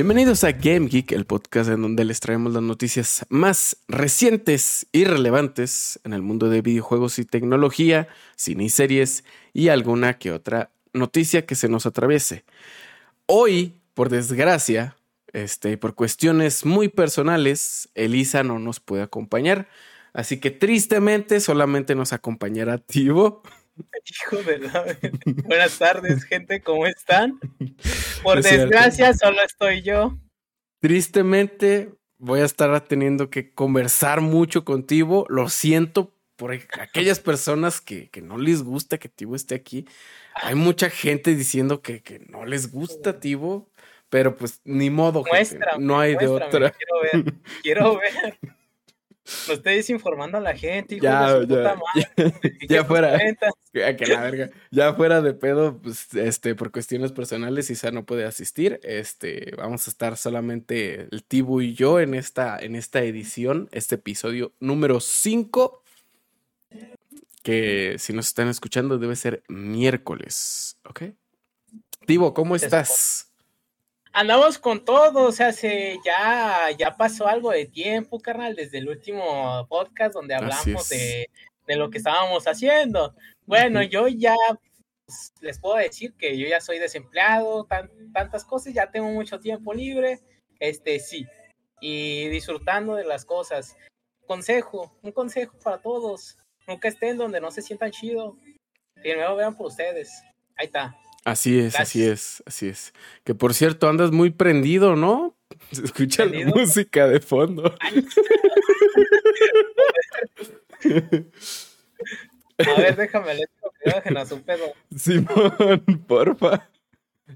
Bienvenidos a Game Geek, el podcast en donde les traemos las noticias más recientes y relevantes en el mundo de videojuegos y tecnología, cine y series y alguna que otra noticia que se nos atraviese. Hoy, por desgracia, este, por cuestiones muy personales, Elisa no nos puede acompañar. Así que tristemente solamente nos acompañará Tivo. Hijo de la... Buenas tardes, gente, ¿cómo están? Por desgracia, solo estoy yo. Tristemente, voy a estar teniendo que conversar mucho contigo. Lo siento por aquellas personas que, no les gusta que Tivo esté aquí. Hay mucha gente diciendo que, que no les gusta Tivo, pero pues ni modo. no hay de otra. Quiero ver, quiero ver. No estés informando a la gente, hijo ya, de su ya, madre. Ya, fuera. Que la verga. Ya fuera de pedo, pues, este, por cuestiones personales, Isa no puede asistir. Este, vamos a estar solamente el Tibu y yo en esta, en esta edición, este episodio número 5. Que si nos están escuchando, debe ser miércoles. ¿Ok? Tibo, ¿cómo estás? Andamos con todo, o sea, se, ya, ya pasó algo de tiempo, carnal, desde el último podcast donde hablamos de, de, lo que estábamos haciendo. Bueno, yo ya pues, les puedo decir que yo ya soy desempleado, tantas cosas, ya tengo mucho tiempo libre, este sí, y disfrutando de las cosas. Consejo, un consejo para todos, nunca estén donde no se sientan chido, primero vean por ustedes, ahí está. Así es, así es, así es. Que por cierto, andas muy prendido, ¿no? Se escucha la música de fondo. A ver, déjame que a su pedo. Simón, porfa.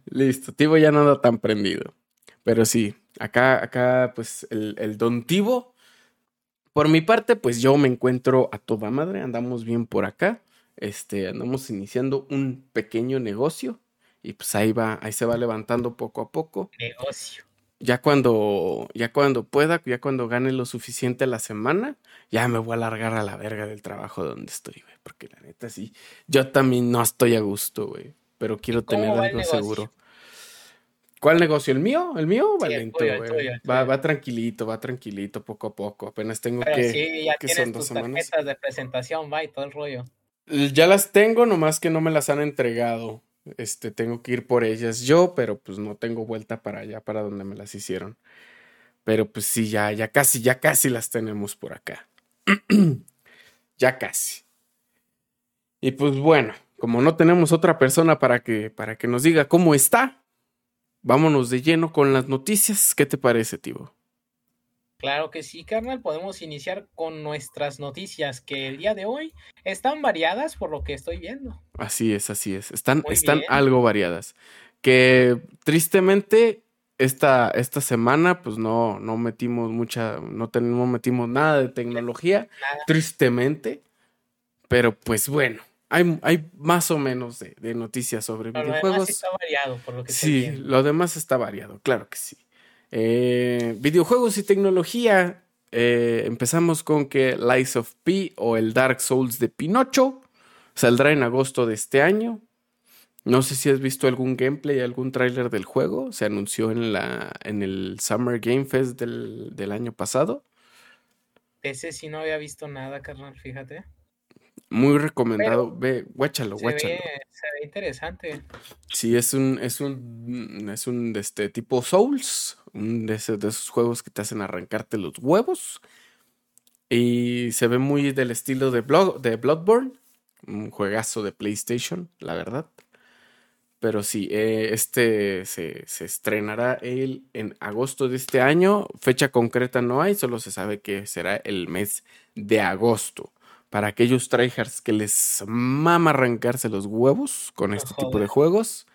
Listo, Tibo ya no anda tan prendido. Pero sí, acá, acá, pues, el, el Don Tibo. Por mi parte, pues yo me encuentro a toda madre, andamos bien por acá. Este, andamos iniciando un pequeño negocio y pues ahí va, ahí se va levantando poco a poco. Negocio. Ya cuando, ya cuando pueda, ya cuando gane lo suficiente la semana, ya me voy a largar a la verga del trabajo donde estoy, güey. Porque la neta sí, yo también no estoy a gusto, güey. Pero quiero tener algo seguro. ¿Cuál negocio? ¿El mío? ¿El mío? Va lento, güey. Va, va tranquilito, va tranquilito, poco a poco. Apenas tengo que. Sí, ya que son dos semanas. de presentación, va y todo el rollo. Ya las tengo, nomás que no me las han entregado. Este, tengo que ir por ellas yo, pero pues no tengo vuelta para allá, para donde me las hicieron. Pero pues sí, ya, ya casi, ya casi las tenemos por acá. ya casi. Y pues bueno, como no tenemos otra persona para que, para que nos diga cómo está, vámonos de lleno con las noticias. ¿Qué te parece, Tibo? Claro que sí, carnal. Podemos iniciar con nuestras noticias que el día de hoy están variadas por lo que estoy viendo. Así es, así es. Están, están algo variadas. Que tristemente esta, esta semana pues no, no metimos mucha, no tenemos, metimos nada de tecnología, tristemente. Pero pues bueno, hay, hay más o menos de, noticias sobre videojuegos. Lo demás está variado, por lo que Sí, lo demás está variado, claro que sí. Eh, videojuegos y tecnología. Eh, empezamos con que Lies of P o el Dark Souls de Pinocho saldrá en agosto de este año. No sé si has visto algún gameplay, algún tráiler del juego. Se anunció en, el Summer Game Fest del año pasado. Ese sí no había visto nada, carnal, fíjate. Muy recomendado. ve, guáchalo, se Ve, se ve interesante. Sí, es un, es un, es un de este tipo Souls, un de, esos, de esos juegos que te hacen arrancarte los huevos. Y se ve muy del estilo de, de Bloodborne, un juegazo de PlayStation, la verdad. Pero sí, eh, este se, se, estrenará el, en agosto de este año. Fecha concreta no hay, solo se sabe que será el mes de agosto para aquellos tryhards que les mama arrancarse los huevos con este tipo de juegos,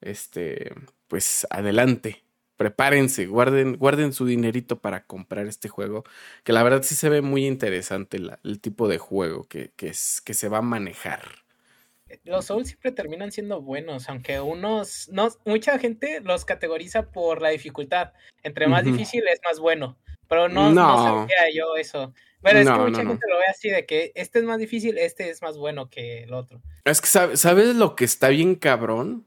este, pues adelante, prepárense, guarden, guarden su dinerito para comprar este juego, que la verdad sí se ve muy interesante el tipo de juego que, que, es, que se va a manejar. Los Souls siempre terminan siendo buenos, aunque unos, no, mucha gente los categoriza por la dificultad. Entre más difícil es más bueno, pero no, no. no sabía yo eso. Pero es que mucha gente lo ve así de que este es más difícil, este es más bueno que el otro. Es que, ¿sabes lo que está bien cabrón?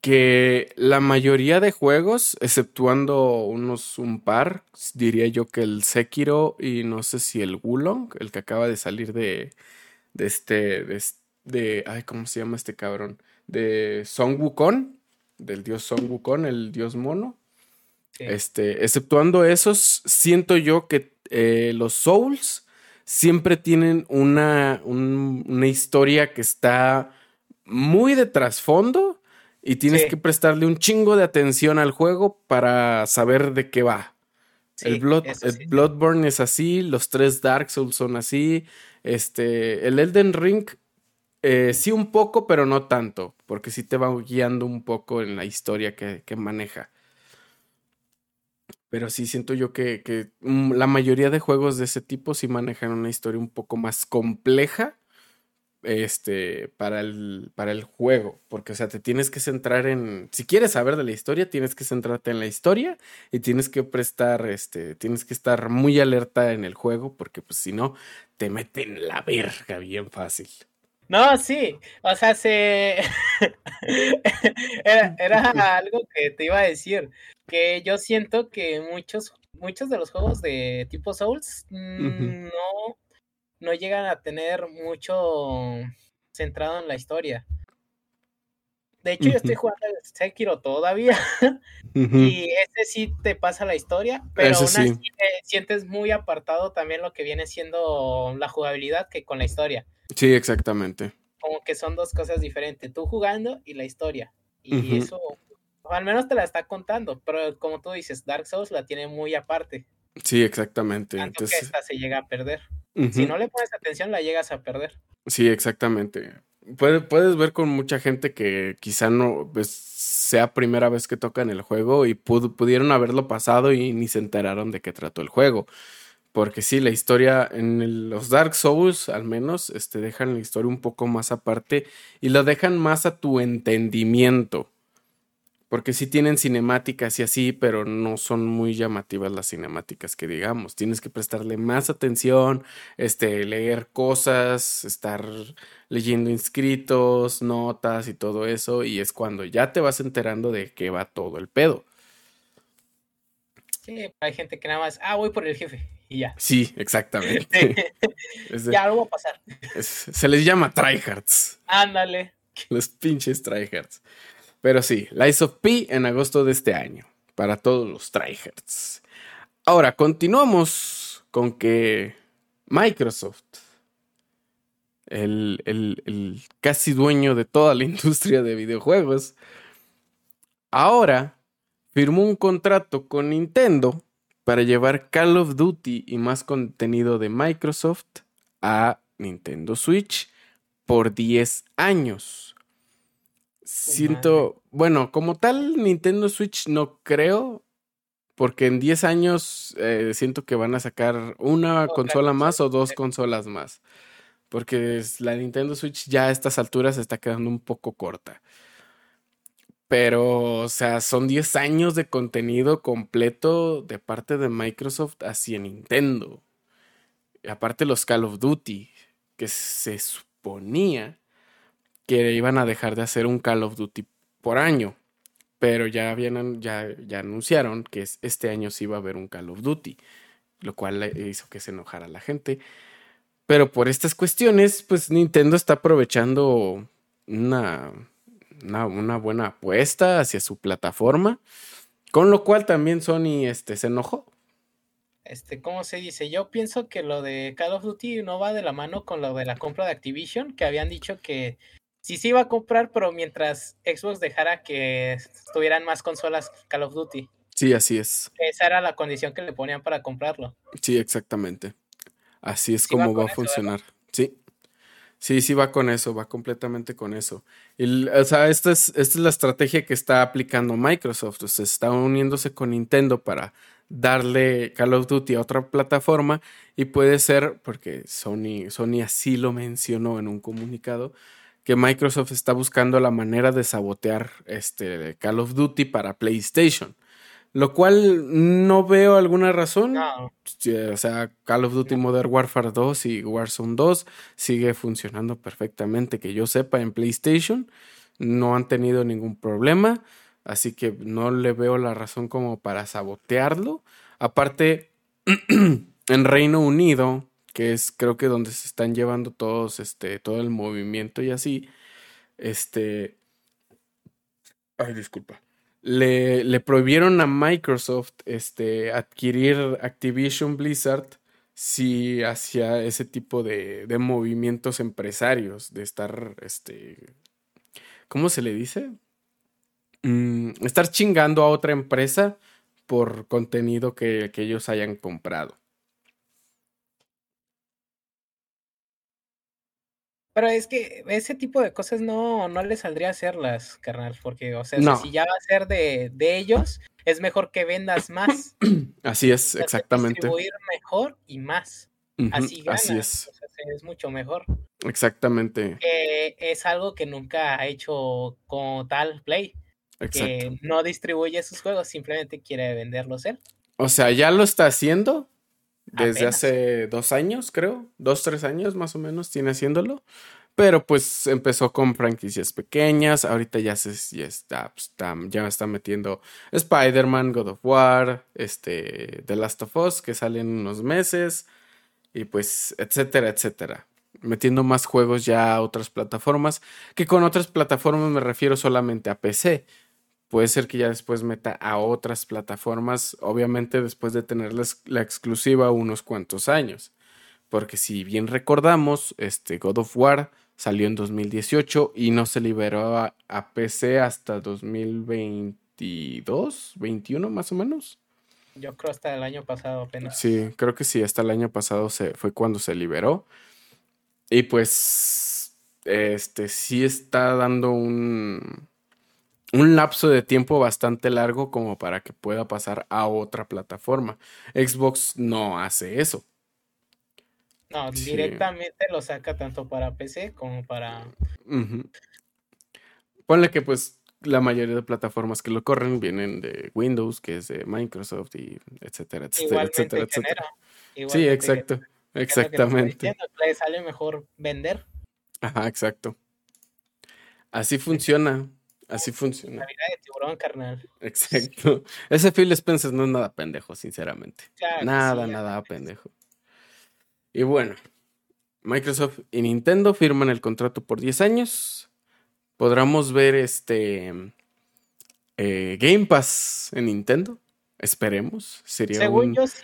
que la mayoría de juegos, exceptuando unos un par, diría yo que el Sekiro y no sé si el Wulong, el que acaba de salir de, de este, de, ay, ¿cómo se llama este cabrón? De Song Wukong, del dios Song Wukong, el dios mono. Este, exceptuando esos, siento yo que eh, los Souls siempre tienen una, una historia que está muy de trasfondo y tienes que prestarle un chingo de atención al juego para saber de qué va. el, Blood, Bloodborne es así, los tres Dark Souls son así, este, el Elden Ring eh, sí un poco, pero no tanto, porque sí te va guiando un poco en la historia que, maneja. Pero sí siento yo que, que, mm, la mayoría de juegos de ese tipo sí manejan una historia un poco más compleja este, para el, para el juego, porque, o sea, te tienes que centrar en, si quieres saber de la historia, tienes que centrarte en la historia y tienes que prestar, este, tienes que estar muy alerta en el juego, porque pues si no, te meten la verga bien fácil. No, sí, o sea, se... era, algo que te iba a decir, que yo siento que muchos, muchos de los juegos de tipo Souls no no llegan a tener mucho centrado en la historia. De hecho, yo estoy jugando el Sekiro todavía. Y ese sí te pasa la historia, pero aún así te sientes muy apartado también lo que viene siendo la jugabilidad que con la historia. Sí, exactamente. Como que son dos cosas diferentes, tú jugando y la historia. Y eso, al menos te la está contando, pero como tú dices, Dark Souls la tiene muy aparte. Sí, exactamente. Tanto que esta se llega a perder. Si no le pones atención, la llegas a perder. Sí, exactamente. puedes ver con mucha gente que quizá no pues, sea primera vez que tocan el juego y pudieron haberlo pasado y ni se enteraron de qué trató el juego. Porque sí, la historia en los Dark Souls, al menos, este, dejan la historia un poco más aparte y lo dejan más a tu entendimiento. Porque sí tienen cinemáticas y así, pero no son muy llamativas las cinemáticas que digamos. Tienes que prestarle más atención, este, leer cosas, estar leyendo inscritos, notas y todo eso. Y es cuando ya te vas enterando de qué va todo el pedo. Sí, hay gente que nada más, ah, voy por el jefe y ya. Sí, exactamente. ya lo va a pasar. se les llama tryhards. Ándale. Los pinches tryhards. Pero sí, Lies of P en agosto de este año, para todos los tryhards. Ahora, continuamos con que Microsoft, el, el casi dueño de toda la industria de videojuegos, ahora firmó un contrato con Nintendo para llevar Call of Duty y más contenido de Microsoft a Nintendo Switch por 10 años. Siento, bueno, como tal Nintendo Switch no creo, porque en 10 años eh, siento que van a sacar una consola más o dos consolas más. Porque la Nintendo Switch ya a estas alturas está quedando un poco corta. Pero, o sea, son 10 años de contenido completo de parte de Microsoft hacia Nintendo. Y aparte los Call of Duty, que se suponía que iban a dejar de hacer un Call of Duty por año. Pero ya, habían, ya, ya anunciaron que este año sí iba a haber un Call of Duty, lo cual hizo que se enojara la gente. Pero por estas cuestiones, pues Nintendo está aprovechando una, una, buena apuesta hacia su plataforma, con lo cual también Sony este, se enojó. Este, ¿cómo se dice? Yo pienso que lo de Call of Duty no va de la mano con lo de la compra de Activision, que habían dicho que sí se iba a comprar, pero mientras Xbox dejara que estuvieran más consolas Call of Duty. Sí, así es. Esa era la condición que le ponían para comprarlo. Sí, exactamente. Así es como va, a funcionar. sí. Sí, sí va con eso, va completamente con eso. o sea, esta es, esta es la estrategia que está aplicando Microsoft. O sea, está uniéndose con Nintendo para darle Call of Duty a otra plataforma y puede ser, porque Sony, Sony así lo mencionó en un comunicado, que Microsoft está buscando la manera de sabotear este Call of Duty para PlayStation. Lo cual no veo alguna razón. O sea, Call of Duty Modern Warfare 2 y Warzone 2 sigue funcionando perfectamente, que yo sepa, en PlayStation. no han tenido ningún problema, así que no le veo la razón como para sabotearlo. Aparte, en Reino Unido, que es creo que donde se están llevando todos, este, todo el movimiento y así, este, ay, disculpa, le, prohibieron a Microsoft, este, adquirir Activision Blizzard si hacía ese tipo de, de movimientos empresarios, de estar, este, ¿cómo se le dice? Mm, estar chingando a otra empresa por contenido que ellos hayan comprado. Pero es que ese tipo de cosas no, no le saldría a hacerlas, carnal, porque, o sea, si ya va a ser de, ellos, es mejor que vendas más. Así es, exactamente. Distribuir mejor y más. así ganas. Así es. es mucho mejor. Exactamente. es algo que nunca ha hecho como tal Play. Exacto. Que no distribuye sus juegos, simplemente quiere venderlos él. O sea, ya lo está haciendo, desde hace dos años, creo. Dos, tres años más o menos tiene haciéndolo. Pero pues empezó con franquicias pequeñas. Ahorita ya se ya está, pues, está, ya está metiendo Spider-Man, God of War, este, The Last of Us, que sale en unos meses. Y pues, etcétera, etcétera. Metiendo más juegos ya a otras plataformas. Que con otras plataformas me refiero solamente a PC puede ser que ya después meta a otras plataformas, obviamente después de tener la, exclusiva unos cuantos años. Porque si bien recordamos, este God of War salió en 2018 y no se liberó a, PC hasta 2022, 21 más o menos. Yo creo hasta el año pasado apenas. Sí, creo que sí, hasta el año pasado se, fue cuando se liberó. Y pues, este sí está dando un, un lapso de tiempo bastante largo como para que pueda pasar a otra plataforma. Xbox no hace eso. No, directamente lo saca tanto para PC como para... Ponle que pues la mayoría de plataformas que lo corren vienen de Windows, que es de Microsoft y etcétera, etcétera, etcétera, etcétera. Sí, exacto, exactamente. le sale mejor vender. Ajá, exacto. Así funciona. Así funciona. La vida de tiburón, carnal. Exacto. Ese Phil Spencer no es nada pendejo, sinceramente. nada, nada pendejo. Y bueno, Microsoft y Nintendo firman el contrato por 10 años. Podremos ver este eh, Game Pass en Nintendo. Esperemos. Sería Según yo sí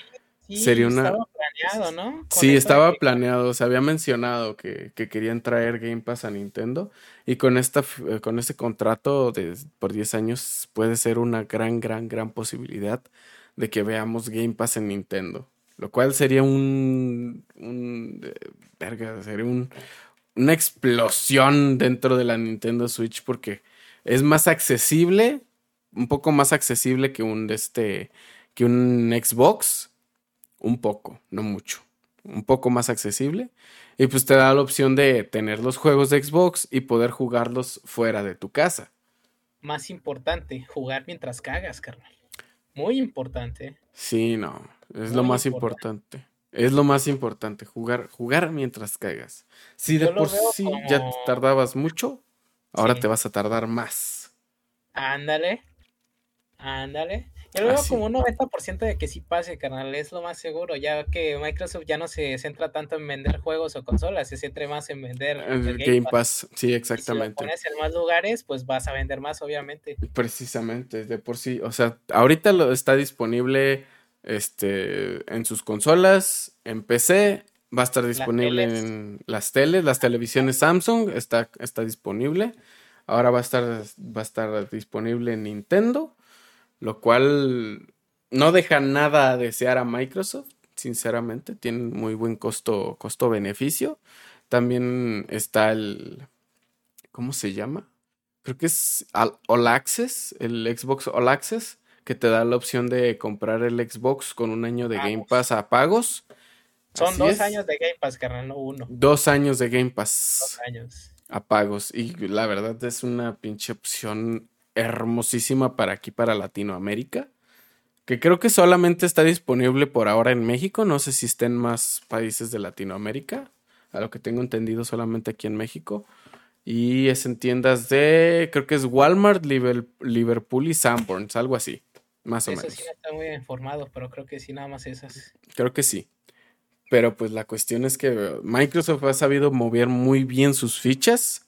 Sería una... Estaba planeado, ¿no? sí, estaba planeado. Se había mencionado que, querían traer Game Pass a Nintendo. Y con, esta, eh, con este contrato de, por 10 años puede ser una gran, gran, gran posibilidad de que veamos Game Pass en Nintendo. Lo cual sería un... un eh, verga, sería un, una explosión dentro de la Nintendo Switch porque es más accesible, un poco más accesible que un, este, que un Xbox un poco, no mucho, un poco más accesible. Y pues te da la opción de tener los juegos de Xbox y poder jugarlos fuera de tu casa. Más importante, jugar mientras cagas, carnal. Muy importante. Sí, no, es lo más importante. Es lo más importante, jugar, jugar mientras cagas. Si de por sí ya tardabas mucho, ahora te vas a tardar más. Ándale. Ándale. Yo lo veo como un 90% de que sí pase, carnal, es lo más seguro, ya que Microsoft ya no se centra tanto en vender juegos o consolas, se centra más en vender el, Game, Pass. Sí, exactamente. si lo pones en más lugares, pues vas a vender más, obviamente. Precisamente, de por sí, o sea, ahorita lo está disponible este en sus consolas, en PC, va a estar disponible en las teles, las televisiones Samsung está, está disponible. Ahora va a estar va a estar disponible en Nintendo lo cual no deja nada a desear a Microsoft, sinceramente, tiene muy buen costo, costo-beneficio. También está el, ¿cómo se llama? Creo que es All Access, el Xbox All Access, que te da la opción de comprar el Xbox con un año de Game Pass a pagos. Son dos años de Game Pass, carnal, no uno. Dos años de Game Pass. Dos años. A pagos. Y la verdad es una pinche opción hermosísima para aquí, para Latinoamérica. Que creo que solamente está disponible por ahora en México. No sé si está en más países de Latinoamérica. A lo que tengo entendido, solamente aquí en México. Y es en tiendas de, creo que es Walmart, Liverpool y Sanborns, algo así, más o menos. Eso sí no está muy informado, pero creo que sí, nada más esas. Creo que sí. Pero pues la cuestión es que Microsoft ha sabido mover muy bien sus fichas.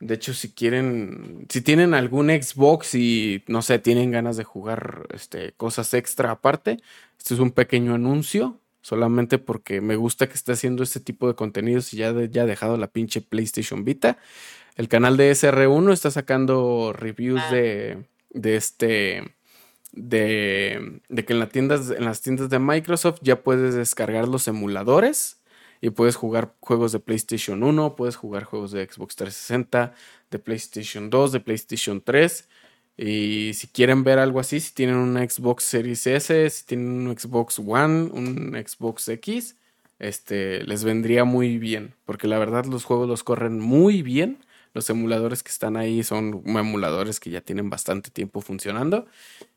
De hecho, si quieren, si tienen algún Xbox y no sé, tienen ganas de jugar este, cosas extra aparte, este es un pequeño anuncio solamente porque me gusta que esté haciendo este tipo de contenidos y ya, ya ha dejado la pinche PlayStation Vita. El canal de SR1 está sacando reviews ah. de, de este. De, de que en, tiendas, en las tiendas de Microsoft ya puedes descargar los emuladores y puedes jugar juegos de PlayStation 1, puedes jugar juegos de Xbox 360, de PlayStation 2, de PlayStation 3 y si quieren ver algo así, si tienen un Xbox Series S, si tienen un Xbox One, un Xbox X, este, les vendría muy bien. Porque la verdad los juegos los corren muy bien. Los emuladores que están ahí son emuladores que ya tienen bastante tiempo funcionando.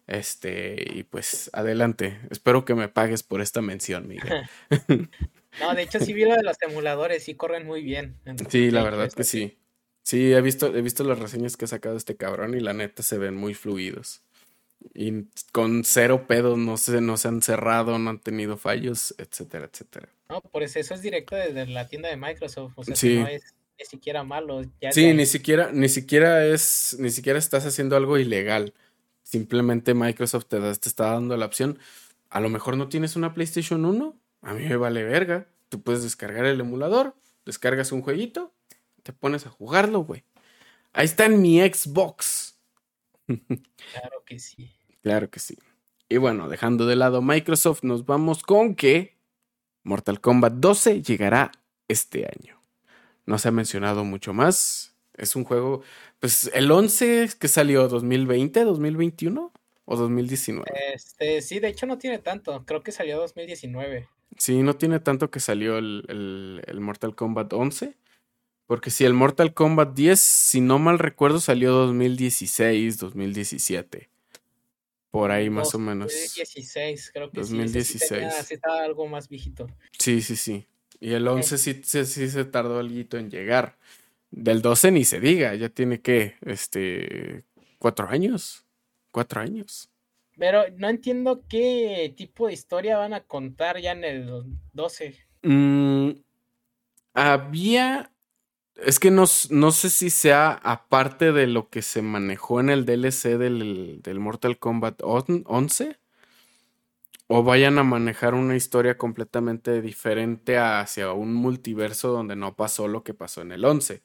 Este, y pues adelante. Espero que me pagues por esta mención, Miguel. no, de hecho sí vi lo de los emuladores, sí corren muy bien. sí, la verdad que sí. Sí, he visto, he visto las reseñas que ha sacado este cabrón y la neta se ven muy fluidos. Y con cero pedos, no se, no se han cerrado, no han tenido fallos, etcétera, etcétera. No, por eso, eso es directo desde la tienda de Microsoft. O sea, sí. no es ni siquiera malo. sí, ni siquiera, ni siquiera es, ni siquiera estás haciendo algo ilegal. Simplemente Microsoft te, te está dando la opción. A lo mejor no tienes una PlayStation 1. A mí me vale verga. Tú puedes descargar el emulador, descargas un jueguito te pones a jugarlo, güey. Ahí está en mi Xbox. Claro que sí. Claro que sí. Y bueno, dejando de lado Microsoft, nos vamos con que Mortal Kombat 12 llegará este año. No se ha mencionado mucho más. Es un juego, pues el 11 que salió 2020, 2021 o 2019. Este, sí, de hecho no tiene tanto. Creo que salió 2019. Sí, no tiene tanto que salió el, el, el Mortal Kombat 11. Porque si el Mortal Kombat 10, si no mal recuerdo, salió 2016, 2017. Por ahí más o menos. 2016, creo que 2016. sí. 2016. Sí, estaba algo más viejito. Sí, sí, sí. Y el 11 sí, sí, se tardó algo en llegar. Del 12 ni se diga, ya tiene que, este, cuatro años. Cuatro años. Pero no entiendo qué tipo de historia van a contar ya en el 12. Mm, había es que no, no, sé si sea aparte de lo que se manejó en el DLC del, del Mortal Kombat 11 o vayan a manejar una historia completamente diferente hacia un multiverso donde no pasó lo que pasó en el 11.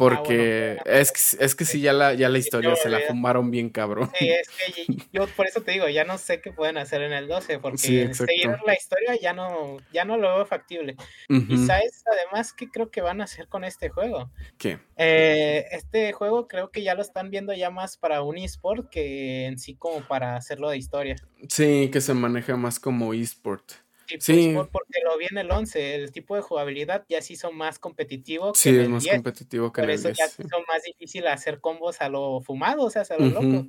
Ah, porque es, que, es que sí, ya la, ya la historia se la fumaron bien cabrón. Sí, es que yo por eso te digo, ya no sé qué pueden hacer en el 12, porque seguir la historia ya no, ya no lo veo factible. Y sabes, además, ¿qué creo que van a hacer con este juego? ¿Qué? Eh, este juego creo que ya lo están viendo ya más para un eSport que en sí como para hacerlo de historia. Sí, que se maneja más como eSport. Sí, pues, porque lo vi en el 11, el tipo de jugabilidad ya sí son más competitivo que sí, es más competitivo que Por eso ya son más difícil hacer combos a lo fumado, o sea, a lo loco.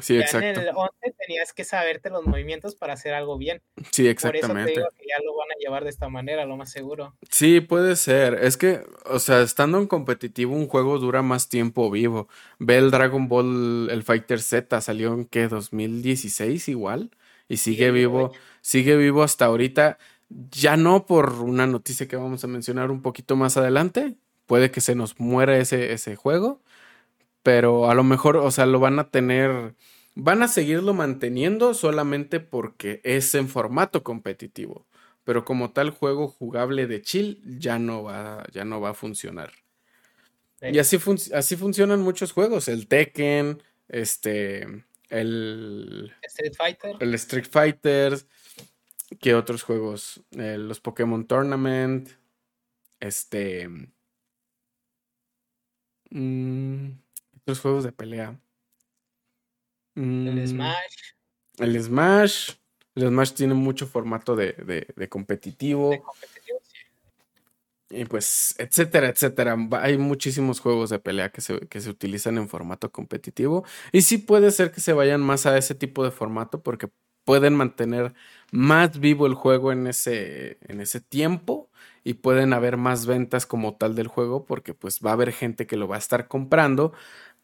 Sí, exacto. En el 11 tenías que saberte los movimientos para hacer algo bien. Sí, exactamente. Por eso te digo que ya lo van a llevar de esta manera, lo más seguro. Sí, puede ser. Es que, o sea, estando en competitivo, un juego dura más tiempo vivo. Ve el Dragon Ball, el Fighter Z, salió en qué, 2016 igual. Y sigue vivo sigue vivo hasta ahorita. Ya no por una noticia que vamos a mencionar un poquito más adelante. Puede que se nos muera ese, ese juego. Pero a lo mejor, o sea, lo van a tener. Van a seguirlo manteniendo solamente porque es en formato competitivo. Pero como tal juego jugable de chill ya no va, ya no va a funcionar. Y así, así funcionan muchos juegos. El Tekken, este, el Street Fighter. El Street Fighter. ¿Qué otros juegos? Eh, los Pokémon Tournament. Este. Mm, otros juegos de pelea. el mm, Smash. El Smash. El Smash tiene mucho formato de, de, competitivo. De competitivo. Y pues, etcétera, etcétera. Hay muchísimos juegos de pelea que se, que se utilizan en formato competitivo. Y sí puede ser que se vayan más a ese tipo de formato porque pueden mantener más vivo el juego en ese, en ese tiempo y pueden haber más ventas como tal del juego porque pues va a haber gente que lo va a estar comprando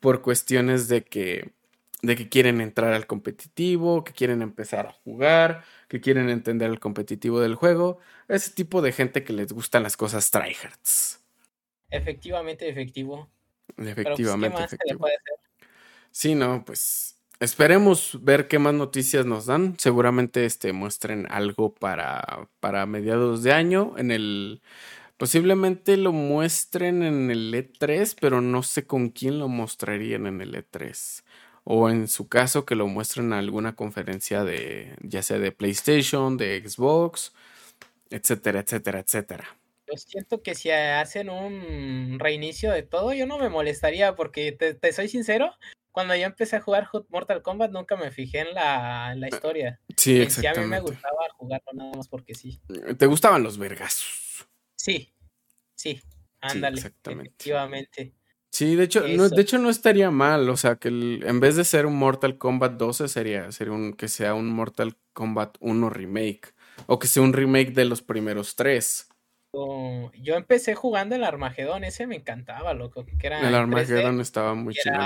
por cuestiones de que de que quieren entrar al competitivo, que quieren empezar a jugar, que quieren entender el competitivo del juego, ese tipo de gente que les gustan las cosas tryhards. Efectivamente, efectivo. Pues, Efectivamente, efectivo. Sí, no, pues esperemos ver qué más noticias nos dan. Seguramente este muestren algo para, para mediados de año. En el. Posiblemente lo muestren en el E3, pero no sé con quién lo mostrarían en el E3 o en su caso que lo muestren en alguna conferencia de ya sea de PlayStation, de Xbox, etcétera, etcétera, etcétera. Yo siento que si hacen un reinicio de todo, yo no me molestaría porque te, soy sincero, cuando yo empecé a jugar Mortal Kombat nunca me fijé en la, la historia. Sí, exactamente. a mí me gustaba jugarlo nada más porque sí. ¿Te gustaban los vergazos? Sí, sí, ándale, efectivamente. Sí, de hecho, no, de hecho no estaría mal, o sea, que en vez de ser un Mortal Kombat 12 sería, sería un, que sea un Mortal Kombat 1 remake, o que sea un remake de los primeros tres. yo empecé jugando el Armagedón, ese me encantaba, loco, que era El Armagedón estaba muy chido.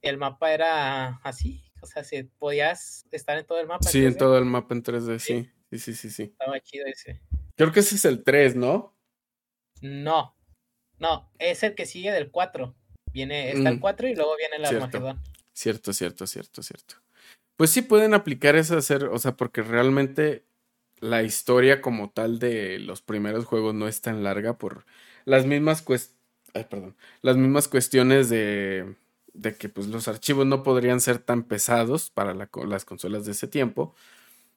El mapa era así, o sea, si podías estar en todo el mapa. Sí, en, todo el mapa en 3D, sí. Sí, sí, sí, sí. Estaba chido ese. Creo que ese es el 3, ¿no? No, no, es el que sigue del 4. Viene, está el 4 mm, y luego viene el Armagedón. Cierto, cierto, cierto, cierto. Pues sí pueden aplicar eso hacer, o sea, porque realmente la historia como tal de los primeros juegos no es tan larga por las mismas perdón, las mismas cuestiones de, de que pues los archivos no podrían ser tan pesados para las consolas de ese tiempo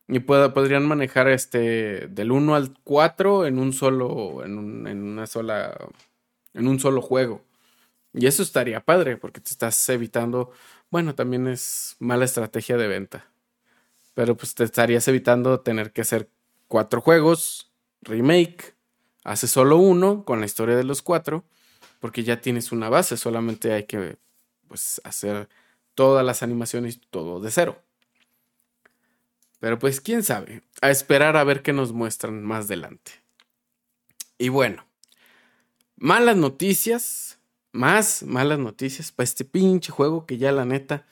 y podrían manejar este del 1 al 4 en un solo en, en una sola en un solo juego. Y eso estaría padre porque te estás evitando, bueno, también es mala estrategia de venta. Pero pues te estarías evitando tener que hacer cuatro juegos, remake, hace solo uno con la historia de los cuatro, porque ya tienes una base, solamente hay que pues hacer todas las animaciones todo de cero. Pero pues quién sabe, a esperar a ver qué nos muestran más adelante. Y bueno, Malas noticias, más malas noticias para este pinche juego que ya la neta,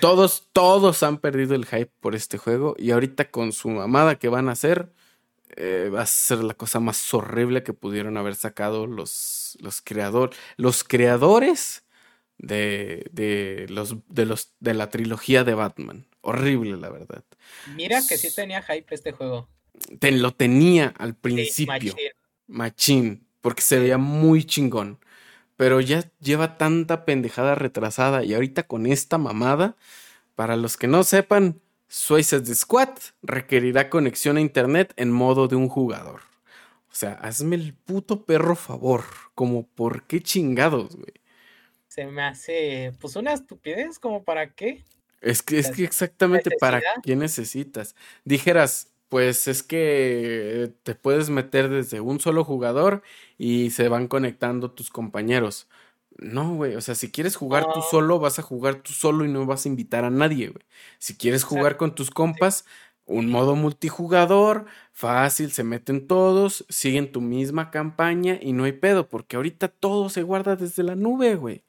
todos, todos han perdido el hype por este juego y ahorita con su mamada que van a hacer, eh, va a ser la cosa más horrible que pudieron haber sacado los, los creadores, los creadores de, de, los, de, los, de la trilogía de Batman. Horrible, la verdad. Mira que sí tenía hype este juego. lo tenía al principio. machín porque se veía muy chingón. Pero ya lleva tanta pendejada retrasada y ahorita con esta mamada, para los que no sepan, Suicide Squad requerirá conexión a internet en modo de un jugador. O sea, hazme el puto perro favor. Como, ¿por qué chingados, güey? Se me hace, pues, una estupidez, como para qué. Es que, es que exactamente para qué necesitas. Dijeras, pues es que te puedes meter desde un solo jugador y se van conectando tus compañeros. No, güey, o sea, si quieres jugar tú solo, vas a jugar tú solo y no vas a invitar a nadie, güey. Si quieres jugar con tus compas, un modo multijugador, fácil, se meten todos, siguen tu misma campaña y no hay pedo, porque ahorita todo se guarda desde la nube, güey.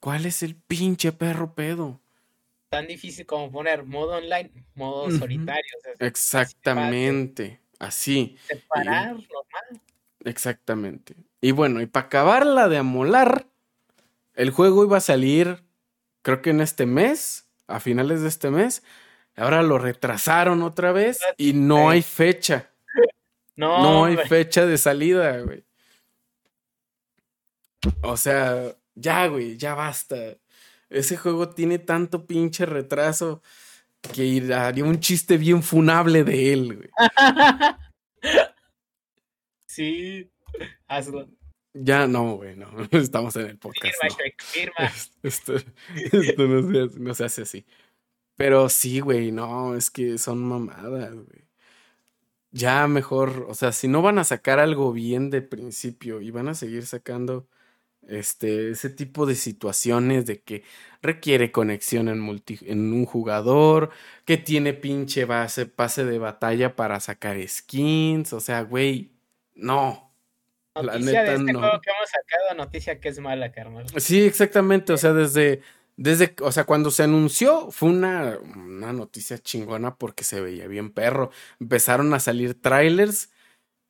¿Cuál es el pinche perro pedo? Tan difícil como poner modo online, modo solitario. Exactamente, así. Separar, normal. Exactamente. Y bueno, y para acabarla de amolar, el juego iba a salir, creo que en este mes, a finales de este mes. Ahora lo retrasaron otra vez y no hay fecha. No, no hay fecha de salida, güey. O sea, ya, güey, ya basta. Ese juego tiene tanto pinche retraso que haría un chiste bien funable de él, güey. sí, hazlo. Ya no, güey, no. Estamos en el podcast. Firma, firma. Esto, no, se, hace así. Pero sí, güey, no, es que son mamadas, güey. Ya mejor, o sea, si no van a sacar algo bien de principio y van a seguir sacando Este, ese tipo de situaciones de que requiere conexión en, multi, en un jugador, que tiene pinche base, pase de batalla para sacar skins, o sea, güey, no. Noticia de este juego que hemos sacado, noticia que es mala, carnal. Sí, exactamente, o sea, desde, desde, o sea, cuando se anunció fue una, una noticia chingona porque se veía bien perro. Empezaron a salir trailers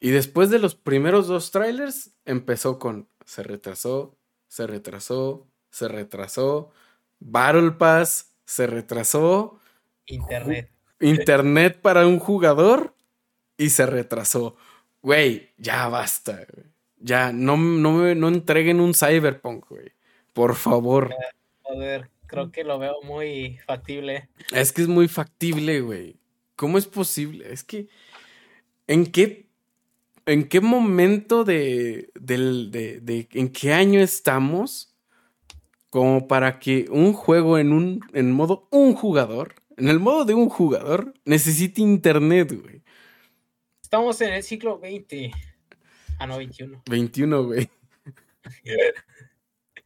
y después de los primeros dos trailers empezó con se retrasó, se retrasó, se retrasó. Battle Pass se retrasó. Internet. Internet para un jugador y se retrasó. Güey, ya basta. Ya, no, no, me, no entreguen un Cyberpunk, güey. Por favor. Joder, creo que lo veo muy factible. Es que es muy factible, güey. ¿Cómo es posible? Es que. ¿En qué ¿En qué momento de, de, en qué año estamos como para que un juego en un en modo un jugador, en el modo de un jugador, necesite internet, güey? Estamos en el siglo XX. Ah, no, 21. 21, güey.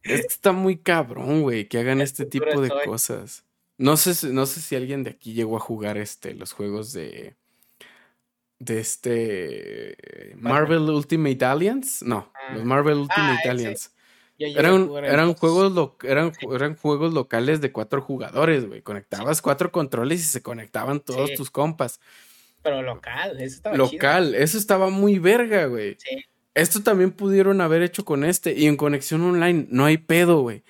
es que está muy cabrón, güey, que hagan este tipo de cosas. No sé, no sé si alguien de aquí llegó a jugar este, los juegos de de este Marvel Ultimate Alliance. No, los ah. Marvel Ultimate ah, Alliance. Eran, eran, juegos eran, eran juegos locales de cuatro jugadores, güey. Conectabas cuatro controles y se conectaban todos tus compas. Pero local, eso estaba Local, eso estaba muy verga, güey. Esto también pudieron haber hecho con este. Y en conexión online, no hay pedo, güey.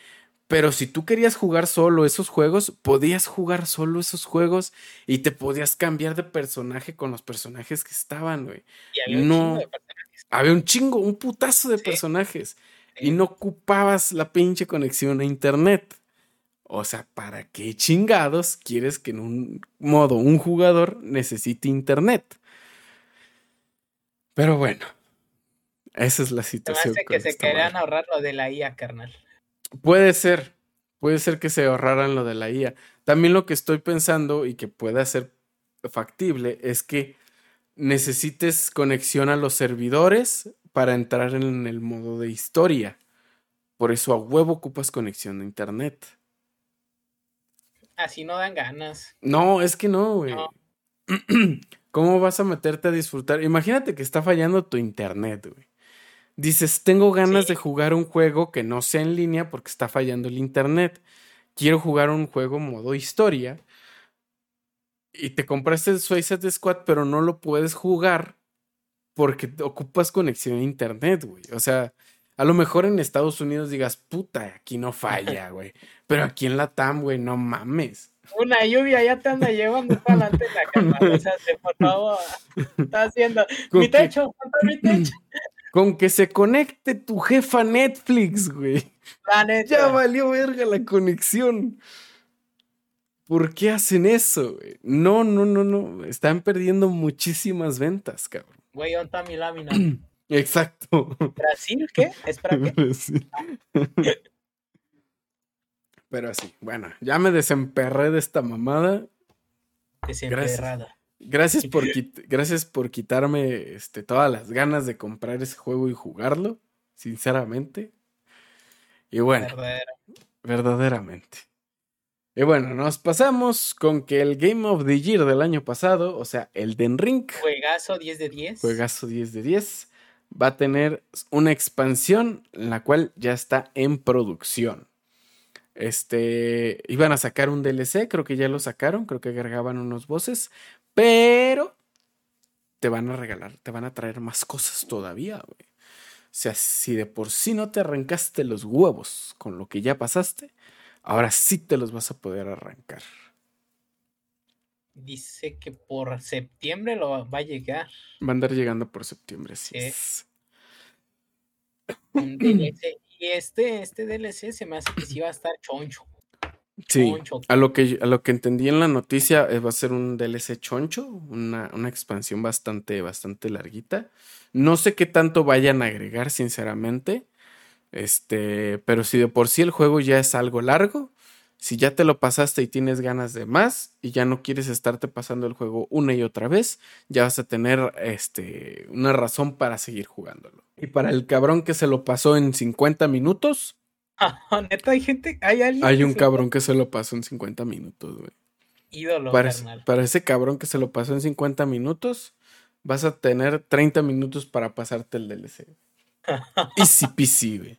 Pero si tú querías jugar solo esos juegos, podías jugar solo esos juegos y te podías cambiar de personaje con los personajes que estaban, güey. Y había un chingo de personajes. Había un putazo de personajes. Y no ocupabas la pinche conexión a internet. O sea, ¿para qué chingados quieres que en un modo un jugador necesite internet? Pero bueno, esa es la situación. Me que se querían ahorrar lo de la IA, carnal. Puede ser, puede ser que se ahorraran lo de la IA. También lo que estoy pensando y que pueda ser factible es que necesites conexión a los servidores para entrar en el modo de historia. Por eso a huevo ocupas conexión a internet. Así no dan ganas. No, es que no, güey. ¿Cómo vas a meterte a disfrutar? Imagínate que está fallando tu internet, güey dices, tengo ganas de jugar un juego que no sea en línea porque está fallando el internet. Quiero jugar un juego modo historia. Y te compraste el Suicide Squad, pero no lo puedes jugar porque ocupas conexión a internet, güey. O sea, a lo mejor en Estados Unidos digas, puta, aquí no falla, güey. Pero aquí en la TAM, güey, no mames. Una lluvia ya te anda llevando para adelante la cama. O sea, por favor, está haciendo. Mi techo, mi techo. Con que se conecte tu jefa Netflix, güey. Ya valió verga la conexión. ¿Por qué hacen eso, güey? No, no, no, no. Están perdiendo muchísimas ventas, cabrón. Güey, ¿dónde está mi lámina? Exacto. ¿Brasil qué? ¿Es para qué? Pero así, bueno, ya me desemperré de esta mamada. Desemperrada. Gracias por, gracias por quitarme este, todas las ganas de comprar ese juego y jugarlo, sinceramente. Y bueno, verdaderamente. Y bueno, nos pasamos con que el Game of the Year del año pasado, o sea, el Den Ring. Juegazo 10 de 10. Juegazo 10 de 10. Va a tener una expansión, la cual ya está en producción. Este, iban a sacar un DLC, creo que ya lo sacaron, creo que agregaban unos voces, pero te van a regalar, te van a traer más cosas todavía, güey. O sea, si de por sí no te arrancaste los huevos con lo que ya pasaste, ahora sí te los vas a poder arrancar. Dice que por septiembre lo va a llegar. Va a andar llegando por septiembre, sí. Es. Y este, este DLC se me hace que sí va a estar choncho. Sí, a lo, que, a lo que entendí en la noticia eh, va a ser un DLC choncho, una, una, expansión bastante, bastante larguita. No sé qué tanto vayan a agregar, sinceramente. Este, pero si de por sí el juego ya es algo largo, Si ya te lo pasaste y tienes ganas de más y ya no quieres estarte pasando el juego una y otra vez, ya vas a tener este, una razón para seguir jugándolo. Y para el cabrón que se lo pasó en 50 minutos. neta, hay gente, hay alguien. Hay un cabrón que se lo pasó en 50 minutos, güey. Ídolo, para, para ese cabrón que se lo pasó en 50 minutos, vas a tener 30 minutos para pasarte el DLC. Easy peasy, güey.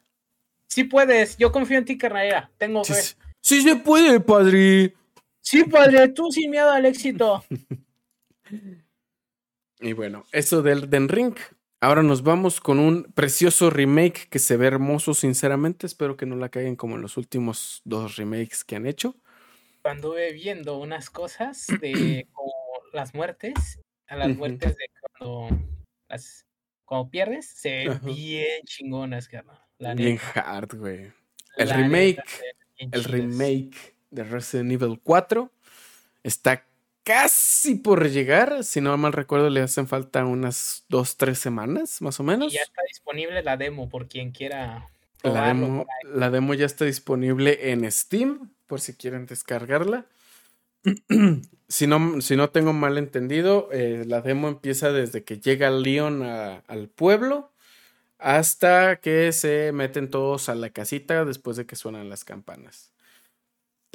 Sí puedes, yo confío en ti, carnalera. Tengo fe. Sí, se puede, padre. Sí, padre, tú sin miedo al éxito. y bueno, eso del Den Ring. Ahora nos vamos con un precioso remake que se ve hermoso, sinceramente. Espero que no la caigan como en los últimos dos remakes que han hecho. Anduve viendo unas cosas de como las muertes, a las muertes de cuando las cuando pierdes, se ven bien chingonas, carnal. bien hard, güey. El remake, el remake de Resident Evil 4 está casi por llegar. Si no mal recuerdo, le hacen falta unas dos, tres semanas, más o menos. Y ya está disponible la demo por quien quiera. La demo, la demo ya está disponible en Steam, por si quieren descargarla. si, no, si no tengo mal entendido, eh, la demo empieza desde que llega Leon al pueblo hasta que se meten todos a la casita después de que suenan las campanas.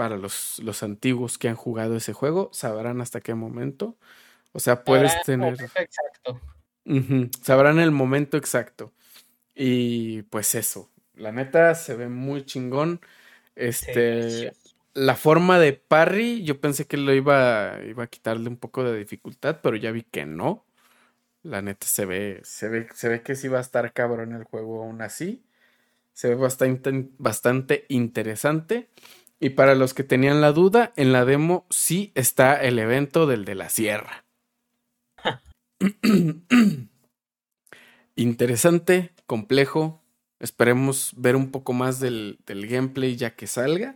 Para los, los antiguos que han jugado ese juego, sabrán hasta qué momento. O sea, puedes tener. Exacto. Sabrán el momento exacto. Y pues eso. La neta se ve muy chingón. Este la forma de parry, yo pensé que lo iba, iba a quitarle un poco de dificultad, pero ya vi que no. La neta se ve, se ve, se ve que sí va a estar cabrón el juego aún así. Se ve bastante, bastante interesante. Y para los que tenían la duda, en la demo sí está el evento del de la sierra. interesante, complejo. Esperemos ver un poco más del, del gameplay ya que salga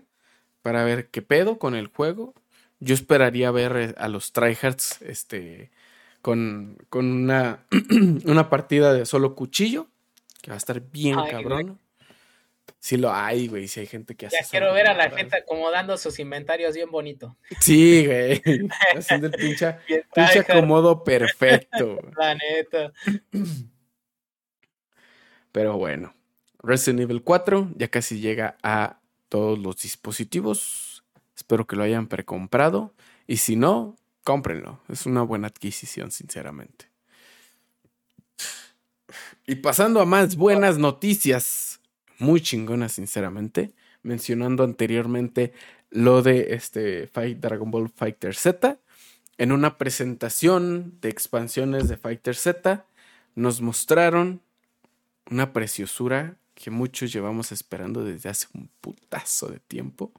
para ver qué pedo con el juego. Yo esperaría ver eh, a los tryhards este, con, con una, una partida de solo cuchillo, que va a estar bien cabrón. Sí lo hay, güey, si hay gente que hace Ya quiero ver a la gente acomodando sus inventarios bien bonito. Sí, güey. Haciendo el pinche, pinche acomodo perfecto. La neta. Pero bueno, Resident Evil 4 ya casi llega a todos los dispositivos. Espero que lo hayan precomprado. Y si no, cómprenlo. Es una buena adquisición, sinceramente. Y pasando a más buenas noticias, muy chingonas, sinceramente. Mencionando anteriormente lo de este Dragon Ball Fighter Z. En una presentación de expansiones de Fighter Z, nos mostraron una preciosura que muchos llevamos esperando desde hace un putazo de tiempo,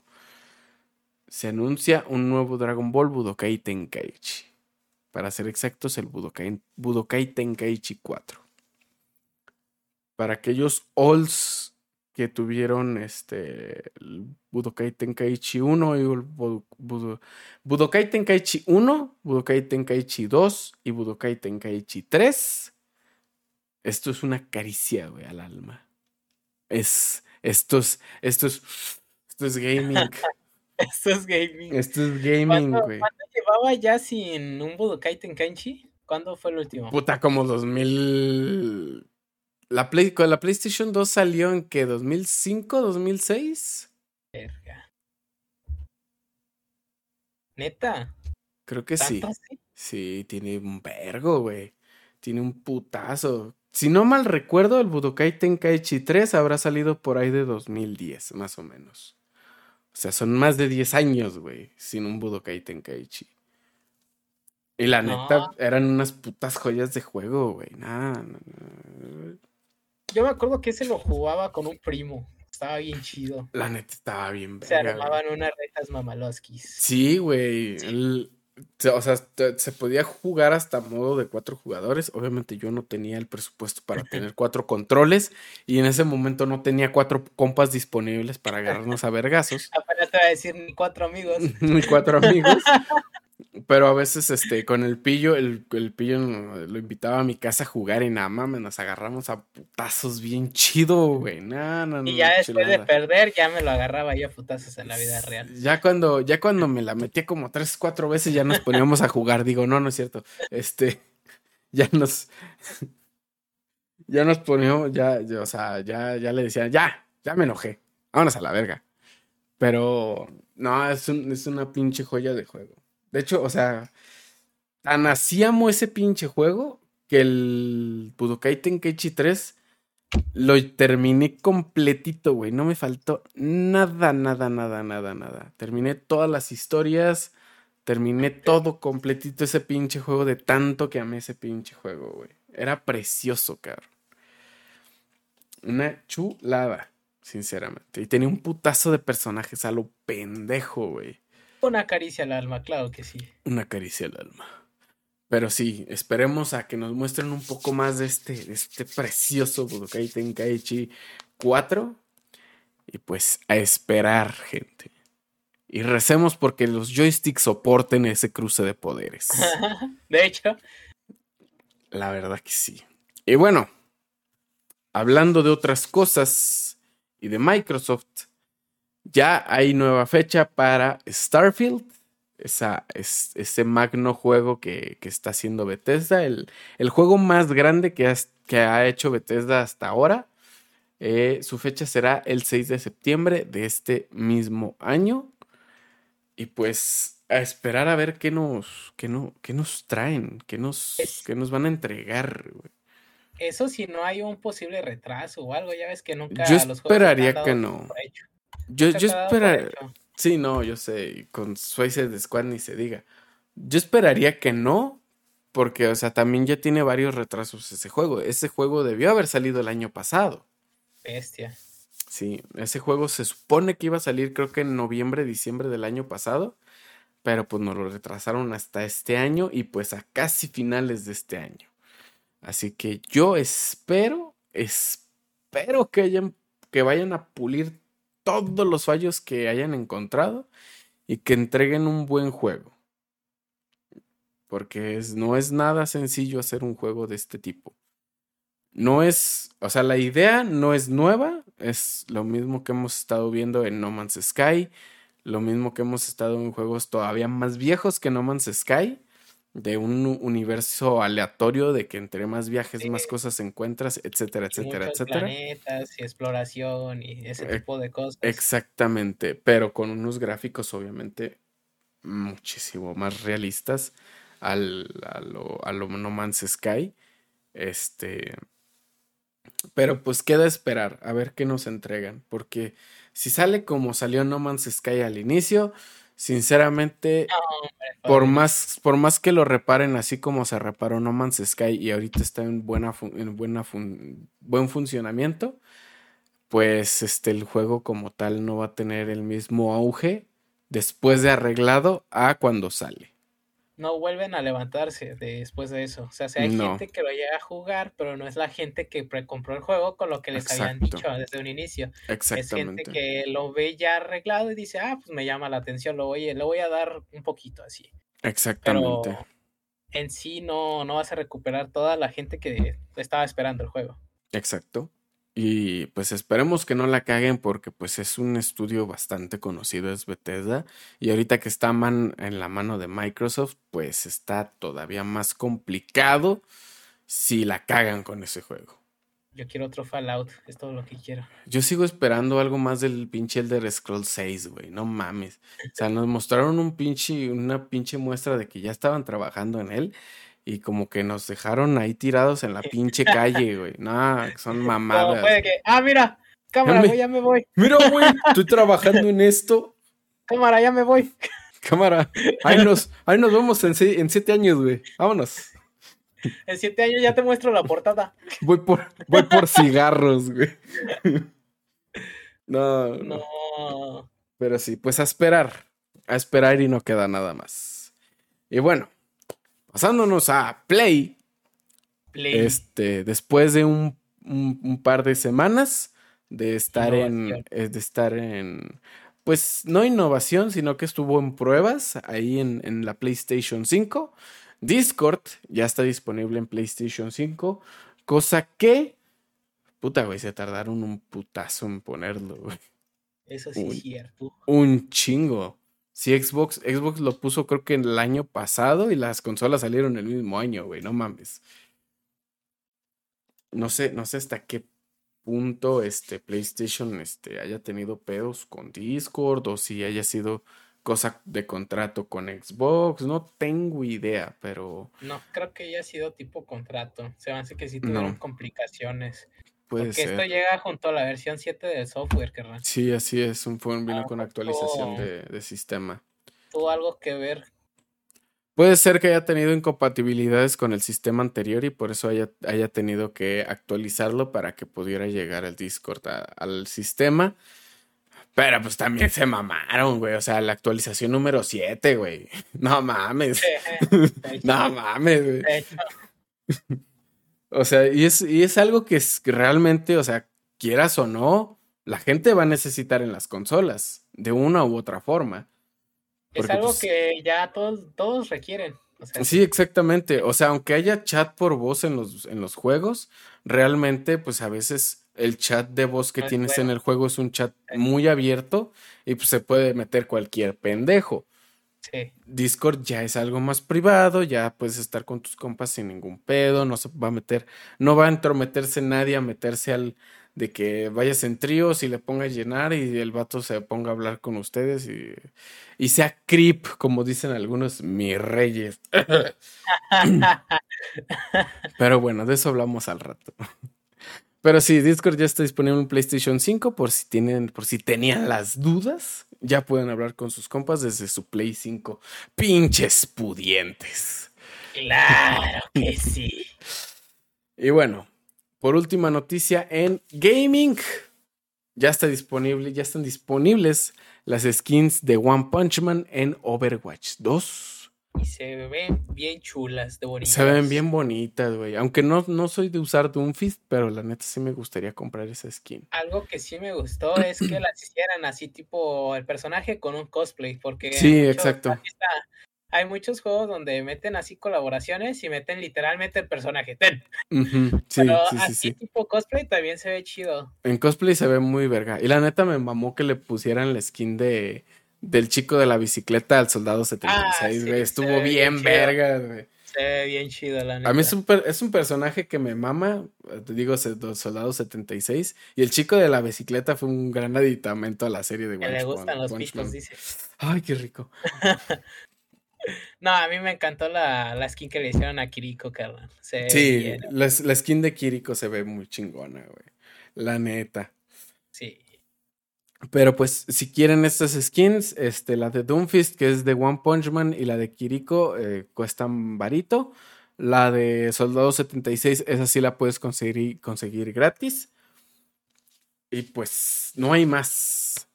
se anuncia un nuevo Dragon Ball Budokai Tenkaichi. Para ser exactos, el Budokai, Budokai Tenkaichi 4. Para aquellos olds que tuvieron este el Budokai Tenkaichi 1 y el Budokai Tenkaichi 1, Budokai Tenkaichi 2 y Budokai Tenkaichi 3. Esto es una caricia, güey, al alma es, esto es, esto es, esto es gaming. esto es gaming. Esto es gaming, güey. ¿Cuánto llevaba ya sin un Budokai Tenkaichi? ¿Cuándo fue el último? Puta, como 2000... La, Play, la PlayStation 2 salió en que 2005, 2006. Verga. Neta. Creo que sí. Sí, tiene un vergo, güey. Tiene un putazo. Si no mal recuerdo, el Budokai Tenkaichi 3 habrá salido por ahí de 2010, más o menos. O sea, son más de 10 años, güey, sin un Budokai Tenkaichi. Y la neta, eran unas putas joyas de juego, güey. Nah, Yo me acuerdo que ese lo jugaba con un primo. Estaba bien chido. La neta estaba bien Se armaban unas retas mamaloskis. Sí, güey. El, o sea, se podía jugar hasta modo de cuatro jugadores. Obviamente yo no tenía el presupuesto para tener cuatro controles y en ese momento no tenía cuatro compas disponibles para agarrarnos a vergazos. Apenas te voy a decir ni cuatro amigos. ni cuatro amigos. pero a veces, este, con el pillo, el, el pillo lo invitaba a mi casa a jugar y nada mames, nos agarramos a putazos bien chido, güey. No. Y ya después de perder, ya me lo agarraba yo a putazos en la vida real. Ya cuando, ya cuando me la metía como tres, cuatro veces, ya nos poníamos a jugar. Digo, no, no es cierto. Este, ya nos, ya nos poníamos, ya, o sea, ya, ya le decían, ya, ya me enojé. Vámonos a la verga. Pero, no, es, un, es una pinche joya de juego. De hecho, o sea, tan hacíamos ese pinche juego que el Budokai Tenkaichi 3 lo terminé completito, güey. No me faltó nada, nada, nada, nada, nada. Terminé todas las historias. Terminé todo completito ese pinche juego de tanto que amé ese pinche juego, güey. Era precioso, cabrón. Una chulada, sinceramente. Y tenía un putazo de personajes a lo pendejo, güey. Una caricia al alma, claro que sí. Una caricia al alma. Pero sí, esperemos a que nos muestren un poco más de este, de este precioso Budokai Tenkaichi 4. Y pues a esperar, gente. Y recemos porque los joysticks soporten ese cruce de poderes. de hecho. La verdad que sí. Y bueno, hablando de otras cosas y de Microsoft, ya hay nueva fecha para Starfield, esa, es, ese magno juego que, está haciendo Bethesda, el, el juego más grande que, que, ha hecho Bethesda hasta ahora. Eh, su fecha será el 6 de septiembre de este mismo año. Y pues a esperar a ver qué nos, qué no, qué nos traen, qué nos, qué nos van a entregar. Eso si no hay un posible retraso o algo, ya ves que nunca... Yo esperaría que no. Yo, yo esperaría. Sí, no, yo sé. Con Suicide Squad ni se diga. Yo esperaría que no. Porque, o sea, también ya tiene varios retrasos ese juego. Ese juego debió haber salido el año pasado. Bestia. Sí, ese juego se supone que iba a salir creo que en noviembre, diciembre del año pasado. Pero pues nos lo retrasaron hasta este año y pues a casi finales de este año. Así que yo espero, espero que, hayan, que vayan a pulir todos los fallos que hayan encontrado y que entreguen un buen juego. Porque no es nada sencillo hacer un juego de este tipo. No es, o sea, la idea no es nueva, es lo mismo que hemos estado viendo en No Man's Sky, lo mismo que hemos estado en juegos todavía más viejos que No Man's Sky, de un universo aleatorio de que entre más viajes más cosas encuentras, etcétera, etcétera, etcétera. Planetas y exploración y ese tipo de cosas. Exactamente, pero con unos gráficos obviamente muchísimo más realistas al, a, lo, a lo No Man's Sky. Este, pero pues queda esperar a ver qué nos entregan, porque si sale como salió No Man's Sky al inicio, Sinceramente, por, más, por más que lo reparen así como se reparó No Man's Sky y ahorita está en, buena en buena buen funcionamiento, pues este, el juego como tal no va a tener el mismo auge después de arreglado a cuando sale no vuelven a levantarse después de eso. O sea, si hay gente que lo llega a jugar, pero no es la gente que compró el juego con lo que les habían dicho desde un inicio. Es gente que lo ve ya arreglado y dice, ah, pues me llama la atención, lo voy, le voy a dar un poquito así. Exactamente. Pero en sí no, no vas a recuperar toda la gente que estaba esperando el juego. Exacto. Y pues esperemos que no la caguen porque pues es un estudio bastante conocido, es Bethesda. Y ahorita que está man en la mano de Microsoft, pues está todavía más complicado si la cagan con ese juego. Yo quiero otro Fallout, es todo lo que quiero. Yo sigo esperando algo más del pinche Elder Scrolls 6, güey, no mames. O sea, nos mostraron un pinche, una pinche muestra de que ya estaban trabajando en él y como que nos dejaron ahí tirados en la pinche calle, güey. No, son mamadas. puede que, ah, mira, cámara, güey, ya me voy. Mira, güey, estoy trabajando en esto. Cámara, ya me voy. Cámara, ahí nos, ahí nos vemos en, en siete años, güey. Vámonos. En siete años ya te muestro la portada. Voy por, voy por cigarros, güey. No, no. Pero sí, pues a esperar. A esperar y no queda nada más. Y bueno, Pasándonos a Play. Este, después de un, par de semanas de estar en. Eh, de estar en. pues no innovación, sino que estuvo en pruebas ahí en, en la PlayStation 5. Discord ya está disponible en PlayStation 5, cosa que, puta, güey, se tardaron un putazo en ponerlo, güey. Eso sí es cierto. Un chingo. Sí, Xbox, Xbox lo puso creo que en el año pasado y las consolas salieron el mismo año, güey, no mames. No sé, no sé hasta qué punto este PlayStation este, haya tenido pedos con Discord o si haya sido cosa de contrato con Xbox, no tengo idea, pero... No, creo que haya sido tipo contrato, se me hace que sí tuvieron complicaciones. Puede Porque esto llega junto a la versión 7 del software, carnal. Sí, así es, un phone vino con actualización de, de sistema. ¿Tuvo algo que ver Puede ser que haya tenido incompatibilidades con el sistema anterior y por eso haya, haya tenido que actualizarlo para que pudiera llegar el Discord al sistema. Pero pues también se mamaron, güey. O sea, la actualización número 7, güey. No mames. no mames, güey. O sea, y es, y es algo que es realmente, o sea, quieras o no, la gente va a necesitar en las consolas, de una u otra forma. Es algo pues que ya todos, todos requieren. sí, exactamente. O sea, aunque haya chat por voz en los, en los juegos, realmente, pues a veces el chat de voz que tienes en el juego es un chat muy abierto y pues se puede meter cualquier pendejo. Sí. Discord ya es algo más privado, ya puedes estar con tus compas sin ningún pedo, no se va a meter, no va a entrometerse nadie a meterse al, de que vayas en tríos y le ponga a llenar y el vato se ponga a hablar con ustedes y, y sea creep, como dicen algunos, mis reyes. Pero bueno, de eso hablamos al rato. Pero sí, Discord ya está disponible en PlayStation 5 por si tienen, por si tenían las dudas, ya pueden hablar con sus compas desde su Play 5. Pinches pudientes. Claro que sí. Y bueno, por última noticia en gaming, ya está disponible, ya están disponibles las skins de One Punch Man en Overwatch 2. Y se ven bien chulas, de bonitas. Se ven bien bonitas, güey. Aunque no, no soy de usar Doomfist, pero la neta sí me gustaría comprar esa skin. Algo que sí me gustó es que las hicieran así, tipo el personaje con un cosplay. Porque sí, exacto hay muchos juegos donde meten así colaboraciones y meten literalmente el personaje. Ten. sí, Pero así tipo cosplay también se ve chido. En cosplay se ve muy verga. Y la neta me mamó que le pusieran la skin de del chico de la bicicleta al soldado 76, ah, güey. Estuvo bien, verga, güey. Se ve bien chido, la neta. A mí es un, es un personaje que me mama, te digo, Soldado 76. Y el chico de la bicicleta fue un gran aditamento a la serie de One Le gustan los pitos, dice. Ay, qué rico. No, a mí me encantó la, la skin que le hicieron a Kiriko, carnal. sí, la, la, skin de Kiriko se ve muy chingona, güey. La neta. Sí. Pero pues, si quieren estas skins, este, la de Doomfist, que es de One Punch Man, y la de Kiriko, eh, cuestan varito. La de Soldado 76, esa sí la puedes conseguir, conseguir gratis. Y pues, no hay más.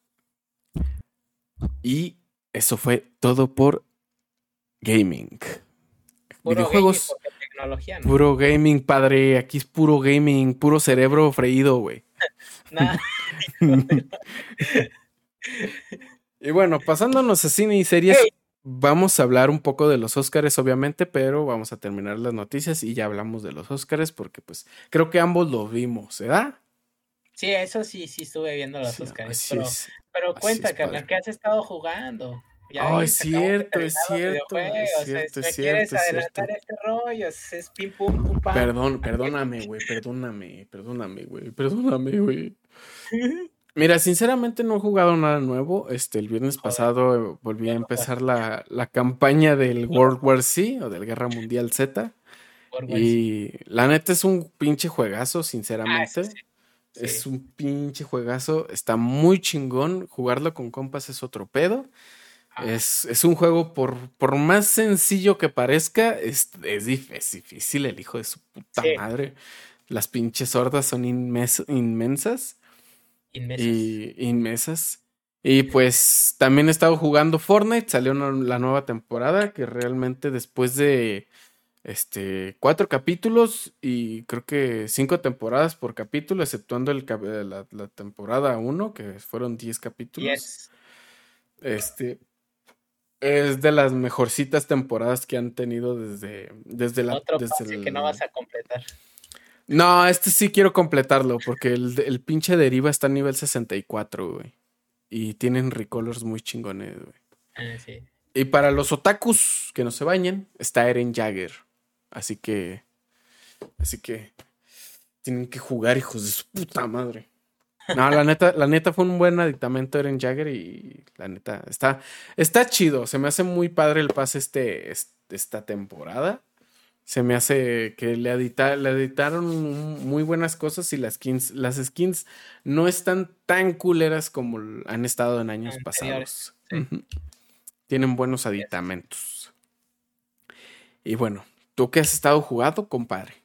Y eso fue todo por gaming. Videojuegos. Puro gaming, padre. Aquí es puro gaming, puro cerebro freído, güey. y bueno, pasándonos a cine y series, vamos a hablar un poco de los Oscars, obviamente, pero vamos a terminar las noticias y ya hablamos de los Oscars porque pues creo que ambos lo vimos, ¿verdad? Sí, eso sí, sí estuve viendo los Oscars. Pero, pero cuenta, carnal, ¿qué has estado jugando? Oh, es cierto, es cierto, es cierto, es cierto, este rollo, es pim pum pum pam. Perdón, perdóname, güey, perdóname, perdóname, güey, perdóname, güey. Mira, sinceramente no he jugado nada nuevo. Este, el viernes pasado volví a empezar la, la campaña del World War Z o del Guerra Mundial Z. Y la neta es un pinche juegazo, ah, sinceramente. Es un pinche juegazo. Está muy chingón. Jugarlo con compas es otro pedo. Es, es, un juego, por, por más sencillo que parezca, es, es difícil el hijo de su puta madre. Las pinches hordas son inmensas. Inmensas. Y inmensas. Y pues también he estado jugando Fortnite. Salió la nueva temporada que realmente después de este cuatro capítulos y creo que cinco temporadas por capítulo, exceptuando el, la, la temporada uno, que fueron diez capítulos. Este es de las mejorcitas temporadas que han tenido desde, desde la. Otro desde que no vas a completar. No, este sí quiero completarlo porque el, el pinche deriva está a nivel 64, güey. Y tienen recolors muy chingones, güey. Ah, sí. Y para los otakus que no se bañen, está Eren Jagger. Así que. Así que. Tienen que jugar, hijos de su puta madre. No, la neta, la neta fue un buen aditamento Eren Jagger y la neta está, está chido. Se me hace muy padre el pase este, esta temporada. Se me hace que le, le editaron muy buenas cosas y las skins, las skins no están tan culeras como han estado en años pasados. Tienen buenos aditamentos. Y bueno, ¿tú qué has estado jugando, compadre?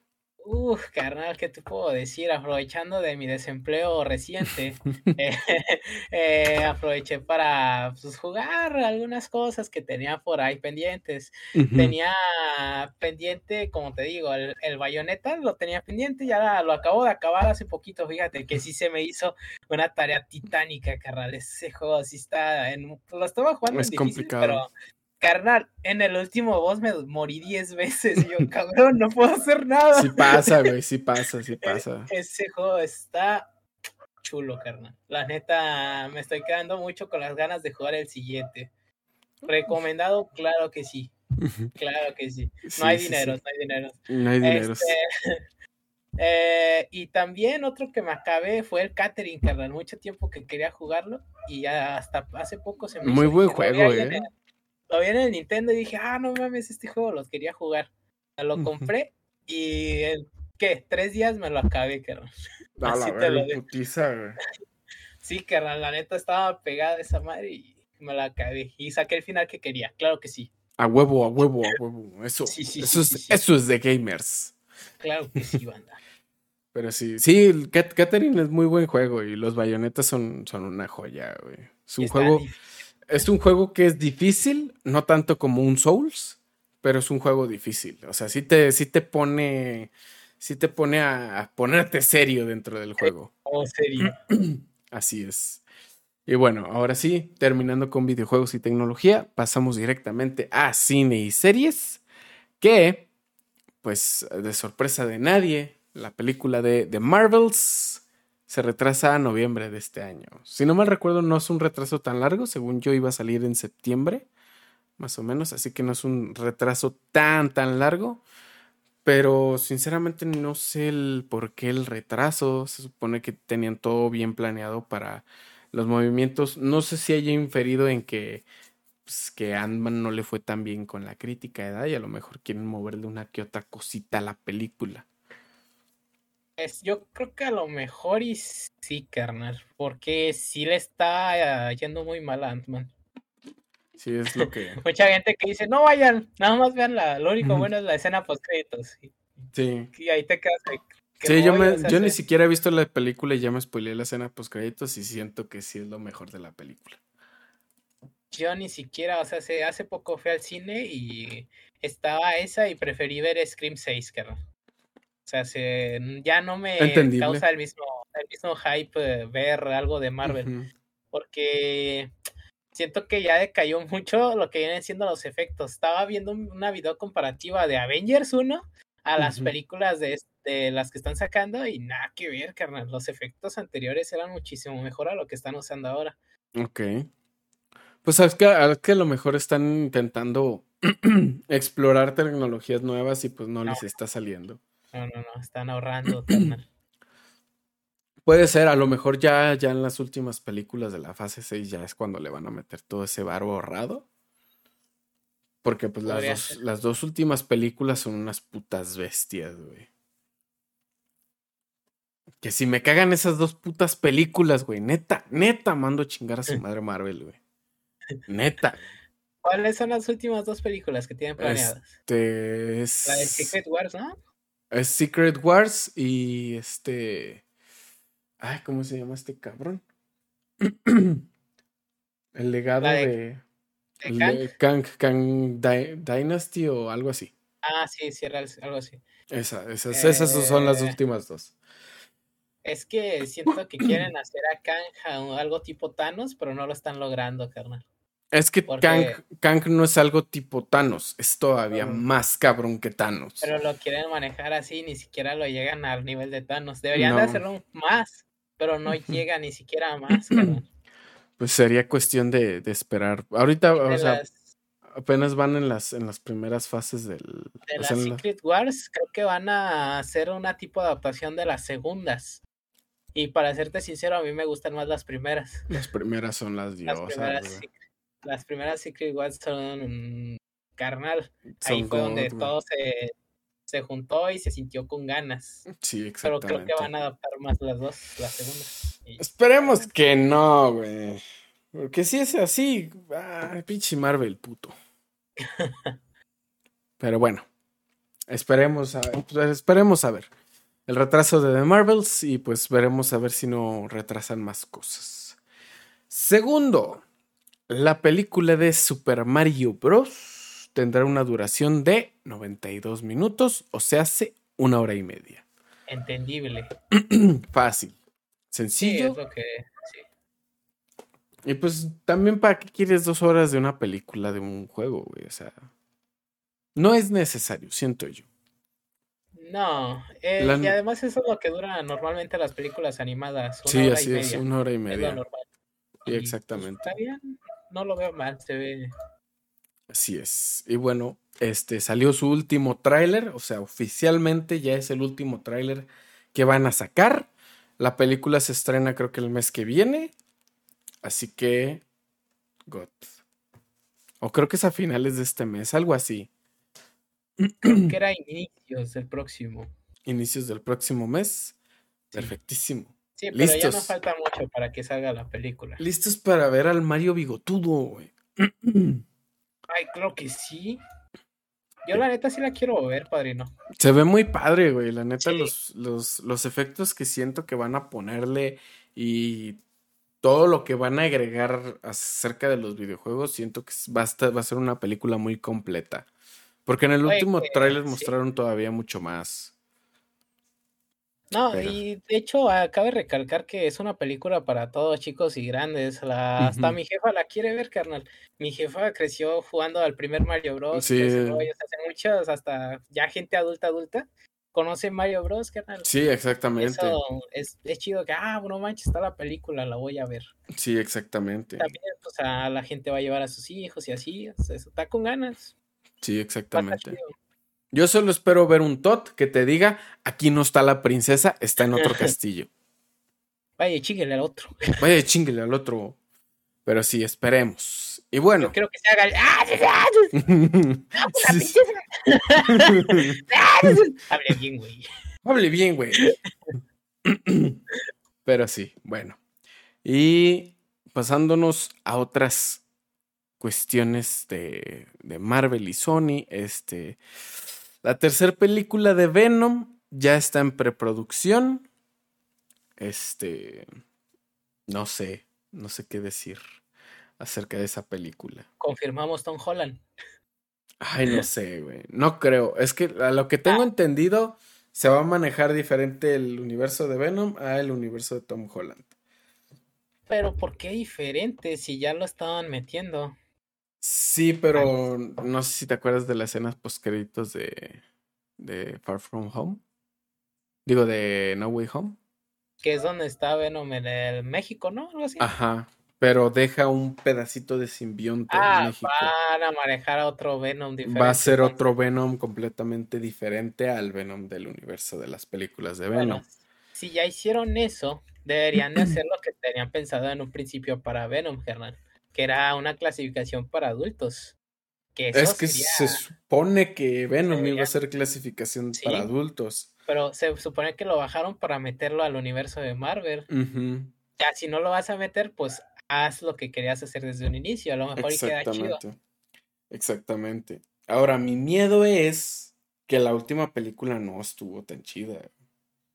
Uf, carnal, ¿qué te puedo decir? Aprovechando de mi desempleo reciente, eh, eh, aproveché para pues, jugar algunas cosas que tenía por ahí pendientes. Tenía pendiente, como te digo, el, el bayoneta lo tenía pendiente, ya lo acabo de acabar hace poquito, fíjate que sí se me hizo una tarea titánica, carnal. Ese juego sí está en, lo estaba jugando es complicado. pero carnal, en el último boss me morí 10 veces. Y yo, cabrón, no puedo hacer nada. Sí pasa, güey, sí pasa, sí pasa. Ese juego está chulo, carnal. La neta, me estoy quedando mucho con las ganas de jugar el siguiente. Recomendado, claro que sí. Claro que sí. No hay dinero, no hay dinero. No hay dinero. Este, eh, y también otro que me acabé fue el Catering, carnal. Mucho tiempo que quería jugarlo y hasta hace poco se me Muy buen juego, eh lo vi en el Nintendo y dije, ah, no mames, este juego los quería jugar. Lo compré y, el, ¿qué? Tres días me lo acabé, carnal. Así te lo putiza, güey. Sí, carnal, la neta estaba pegada esa madre y me la acabé. Y saqué el final que quería, claro que sí. A huevo, a huevo, a huevo. Eso, sí, sí, eso, es, eso es de gamers. Claro que sí, banda. Pero sí, sí, Catherine es muy buen juego y los bayonetas son, son una joya, güey. Es un juego es un juego que es difícil, no tanto como un Souls, pero es un juego difícil. O sea, sí te, sí te pone. Sí te pone a, ponerte serio dentro del juego. Oh, serio. Así es. Y bueno, ahora sí, terminando con videojuegos y tecnología, pasamos directamente a cine y series. Que, pues, de sorpresa de nadie, la película de The Marvels se retrasa a noviembre de este año. Si no mal recuerdo, no es un retraso tan largo, según yo iba a salir en septiembre, más o menos, así que no es un retraso tan, tan largo. Pero sinceramente no sé el por qué el retraso. Se supone que tenían todo bien planeado para los movimientos. No sé si haya inferido en que, pues, que Ant-Man no le fue tan bien con la crítica, edad y a lo mejor quieren moverle una que otra cosita a la película yo creo que a lo mejor y sí, carnal, porque sí le está eh, yendo muy mal a Ant-Man. Sí, es lo que. Mucha gente que dice, no vayan, nada más vean la, lo único bueno es la escena post créditos. Sí. Y ahí te quedas. Sí, yo, me, yo ni siquiera he visto la película y ya me spoileé la escena post créditos y siento que sí es lo mejor de la película. Yo ni siquiera, o sea, hace, hace poco fui al cine y estaba esa y preferí ver Scream 6, carnal. O sea, se, ya no me causa el mismo, el mismo hype ver algo de Marvel. Porque siento que ya decayó mucho lo que vienen siendo los efectos. Estaba viendo una video comparativa de Avengers 1 a las películas de, de, las que están sacando y nada que ver, carnal. Los efectos anteriores eran muchísimo mejor a lo que están usando ahora. Ok. Pues sabes que, que a lo mejor están intentando explorar tecnologías nuevas y pues no. les está saliendo. No, no, no, están ahorrando. Puede ser, a lo mejor ya, ya en las últimas películas de la fase 6 ya es cuando le van a meter todo ese barro ahorrado. Porque pues las dos, las dos, últimas películas son unas putas bestias, güey. Que si me cagan esas dos putas películas, güey. Neta, neta, mando a chingar a su madre Marvel, güey. Neta. ¿Cuáles son las últimas dos películas que tienen planeadas? Este es... La de Secret Wars, ¿no? Es Secret Wars y este. Ay, ¿cómo se llama este cabrón? el legado de. de Kang, Kang, Dynasty o algo así. Ah, sí, sí, algo así. Esa, esas, esas son las eh, últimas dos. Es que siento que quieren hacer a Kang algo tipo Thanos, pero no lo están logrando, carnal. Es que Kang, no es algo tipo Thanos, es todavía más cabrón que Thanos. Pero lo quieren manejar así, ni siquiera lo llegan al nivel de Thanos. Deberían de hacerlo más, pero no llega ni siquiera más. Pues sería cuestión de, esperar. Ahorita, o sea, apenas van en las, en las primeras fases del... De las Secret Wars, creo que van a hacer una tipo de adaptación de las segundas. Y para serte sincero, a mí me gustan más las primeras. Las primeras son las diosas las primeras Secret Wars son carnal. Ahí fue donde todo se, juntó y se sintió con ganas. Sí, exactamente. Pero creo que van a adaptar más las dos, las segundas. Esperemos que no, güey. Porque si es así, ah, pinche Marvel, puto. Pero bueno, esperemos a, pues, esperemos a ver el retraso de The Marvels y pues veremos a ver si no retrasan más cosas. Segundo, la película de Super Mario Bros. tendrá una duración de 92 minutos, o sea, hace una hora y media. Entendible. Fácil. Sencillo. Y pues también para qué quieres dos horas de una película de un juego, güey. O sea. No es necesario, siento yo. No, eh, y además eso es lo que dura normalmente las películas animadas. sí, así es, una hora y media. Sí, exactamente. Está bien, no lo veo mal, se ve. Así es. Y bueno, este salió su último tráiler, o sea, oficialmente ya es el último tráiler que van a sacar. La película se estrena creo que el mes que viene. Así que God. O creo que es a finales de este mes, algo así. Creo que era inicios del próximo. Inicios del próximo mes. Perfectísimo. Sí, pero ya no falta mucho para que salga la película. Listos para ver al Mario bigotudo, güey. Ay, creo que sí. Yo la neta sí la quiero ver, padrino. Se ve muy padre, güey. La neta, los, los, los efectos que siento que van a ponerle y todo lo que van a agregar acerca de los videojuegos, siento que va a, va a ser una película muy completa. Porque en el último tráiler mostraron todavía mucho más. No, y de hecho acabe de recalcar que es una película para todos chicos y grandes. La, Hasta mi jefa la quiere ver, carnal. Mi jefa creció jugando al primer Mario Bros. Sí. Hace muchos, hasta ya gente adulta, adulta, conoce Mario Bros, carnal. Sí, exactamente. Eso es, es chido que, ah, no manches, está la película, la voy a ver. Sí, exactamente. También, pues, a la gente va a llevar a sus hijos y así, está con ganas. Sí, exactamente. Yo solo espero ver un tot que te diga, aquí no está la princesa, está en otro castillo. Vaya, chinguele al otro. Vaya, chinguele al otro. Pero sí, esperemos. Y bueno. Yo creo que se haga el... ¡Ah, Hable bien, güey. Hable bien, güey. Pero sí, bueno. Y pasándonos a otras cuestiones de, de Marvel y Sony, este la tercera película de Venom ya está en preproducción. Este. No sé. No sé qué decir acerca de esa película. Confirmamos Tom Holland. Ay, no sé, güey. No creo. Es que a lo que tengo ah. entendido, se va a manejar diferente el universo de Venom a el universo de Tom Holland. Pero ¿por qué diferente si ya lo estaban metiendo? Sí, pero no sé si te acuerdas de las escenas postcréditos de, de Far From Home. Digo, de No Way Home. Que es donde está Venom en el México, ¿no? Algo así. Ajá. Pero deja un pedacito de simbionte ah, en México. Van a manejar a otro Venom diferente. Va a ser otro Venom completamente diferente al Venom del universo de las películas de Venom. si ya hicieron eso, deberían de hacer lo que tenían pensado en un principio para Venom, Hernán que era una clasificación para adultos. Que es que se supone que Venom iba a ser clasificación para adultos. Pero se supone que lo bajaron para meterlo al universo de Marvel. Ya, si no lo vas a meter, pues haz lo que querías hacer desde un inicio. A lo mejor y queda chido. Exactamente. Ahora, mi miedo es que la última película no estuvo tan chida.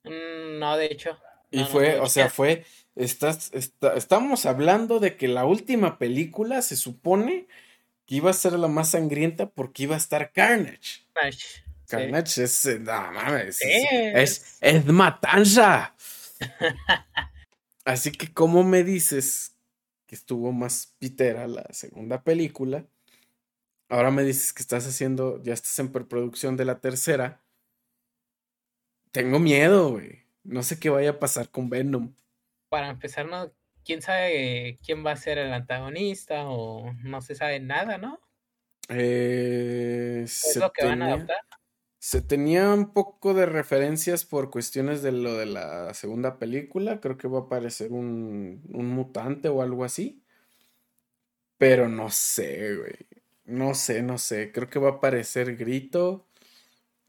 Mm, no, de hecho. Y fue, o sea, fue, estás, estamos hablando de que la última película se supone que iba a ser la más sangrienta porque iba a estar Carnage. Carnage, es, eh, no mames, es, es, matanza. Así que, ¿cómo me dices que estuvo más pitera la segunda película. Ahora me dices que estás haciendo, ya estás en preproducción de la tercera. Tengo miedo, güey. No sé qué vaya a pasar con Venom. Para empezar, no, quién sabe quién va a ser el antagonista o no se sabe nada, ¿no? Eh, ¿Es lo que van a adaptar? Se tenía un poco de referencias por cuestiones de lo de la segunda película. Creo que va a aparecer un, un mutante o algo así. Pero no sé, güey. No sé, no sé. Creo que va a aparecer Grito.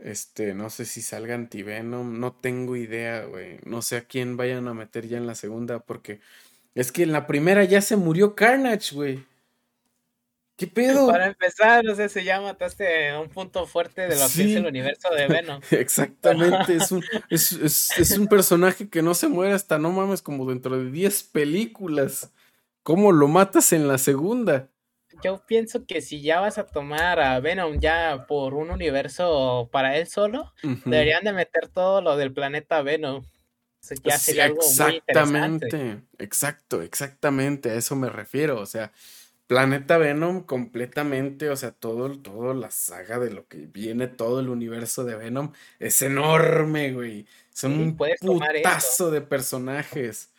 Este, no sé si salga Antivenom. No tengo idea, güey. No sé a quién vayan a meter ya en la segunda. Porque es que en la primera ya se murió Carnage, güey. ¿Qué pedo? Para empezar, no sé, se ya mataste un punto fuerte de lo que es el universo de Venom. Exactamente, es un, es, un personaje que no se muere hasta no mames como dentro de 10 películas. ¿Cómo lo matas en la segunda? Yo pienso que si ya vas a tomar a Venom ya por un universo para él solo, deberían de meter todo lo del planeta Venom. Ya sería algo exactamente, exacto, exactamente, a eso me refiero. O sea, Planeta Venom completamente, o sea, todo, todo la saga de lo que viene, todo el universo de Venom es enorme, güey. Son un putazo de personajes.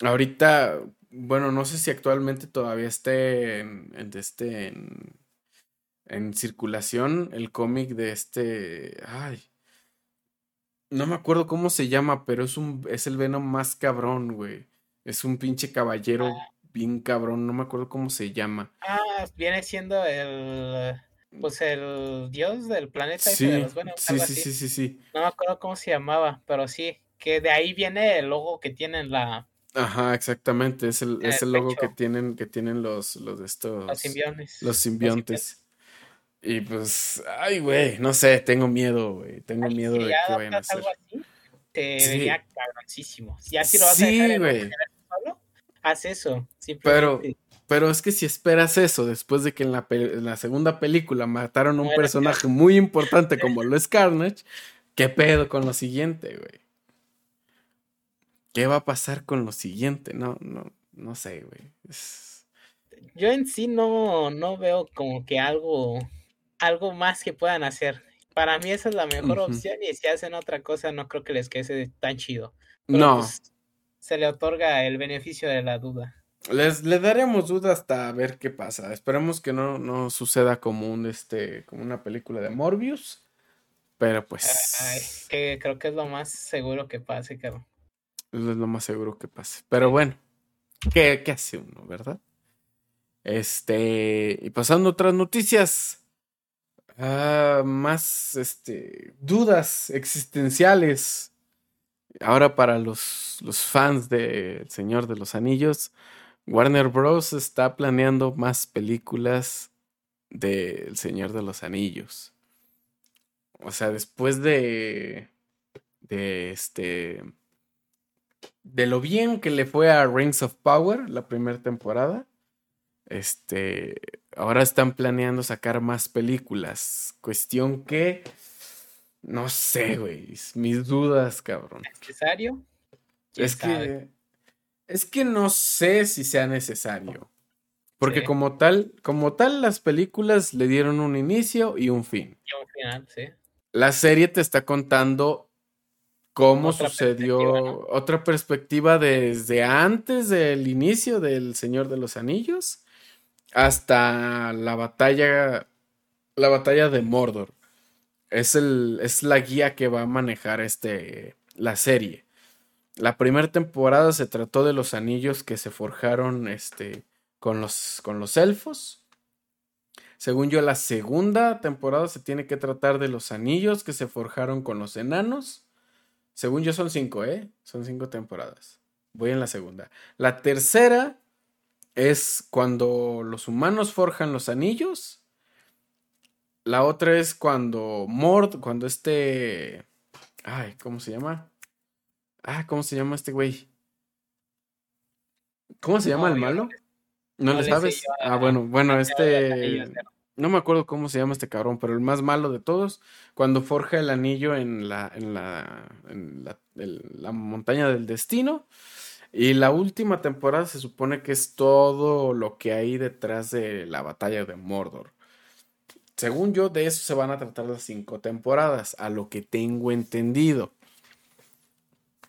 Ahorita, bueno, no sé si actualmente todavía esté en, este, en, en circulación el cómic de este, ay, no me acuerdo cómo se llama, pero es un, es el Venom más cabrón, güey. Es un pinche caballero ah bien cabrón, no me acuerdo cómo se llama. Ah, viene siendo el pues el dios del planeta sí, de los sí, sí, sí, sí, sí. No me acuerdo cómo se llamaba, pero sí, que de ahí viene el logo que tienen la Ajá, exactamente, es el, es el logo que tienen, que tienen los, los de estos. Los simbiontes. Los simbiontes. Y pues, ay, güey, no sé, tengo miedo, güey. Tengo miedo de que vayan a hacer. Algo así, te sí. vería cabroncísimo. Ya si lo vas a dejar güey haz eso. Pero, pero es que si esperas eso después de que en la, segunda película mataron a un personaje muy importante como lo es Carnage, ¿qué pedo con lo siguiente, güey? ¿Qué va a pasar con lo siguiente? No, no, no sé, güey. Yo en sí no, no veo como que algo, algo más que puedan hacer. Para mí esa es la mejor opción y si hacen otra cosa no creo que les quede tan chido. no. Pues, se le otorga el beneficio de la duda. Les le daremos duda hasta ver qué pasa. Esperemos que no, no suceda como un este como una película de Morbius. Pero pues. que creo que es lo más seguro que pase, cabrón. Es lo más seguro que pase. Pero bueno, ¿qué, qué hace uno, verdad? Este. Y pasando a otras noticias. Ah, más este. dudas existenciales ahora para los, los fans de El Señor de los Anillos, Warner Bros. está planeando más películas de El Señor de los Anillos. O sea, después de. de este. De lo bien que le fue a Rings of Power la primera temporada. Este. Ahora están planeando sacar más películas. Cuestión que no sé, güey. Mis dudas, cabrón. ¿Necesario? Es que. Es que no sé si sea necesario. Porque como tal, como tal, las películas le dieron un inicio y un fin. Y un final, sí. La serie te está contando cómo sucedió otra perspectiva desde antes del inicio del Señor de los Anillos hasta la batalla la batalla de Mordor es, el, es la guía que va a manejar este, la serie. La primera temporada se trató de los anillos que se forjaron este, con, los, con los elfos. Según yo, la segunda temporada se tiene que tratar de los anillos que se forjaron con los enanos. Según yo son cinco, ¿eh? Son cinco temporadas. Voy en la segunda. La tercera es cuando los humanos forjan los anillos. La otra es cuando Mord, cuando este. Ay, ¿cómo se llama? Ah, ¿cómo se llama este güey? ¿Cómo se llama el malo? ¿No, lo sabes? ah, bueno, bueno, este. No me acuerdo cómo se llama este cabrón, pero el más malo de todos, cuando forja el anillo en la, en la, en la, montaña del destino. Y la última temporada se supone que es todo lo que hay detrás de la batalla de Mordor. Según yo, de eso se van a tratar las cinco temporadas, a lo que tengo entendido.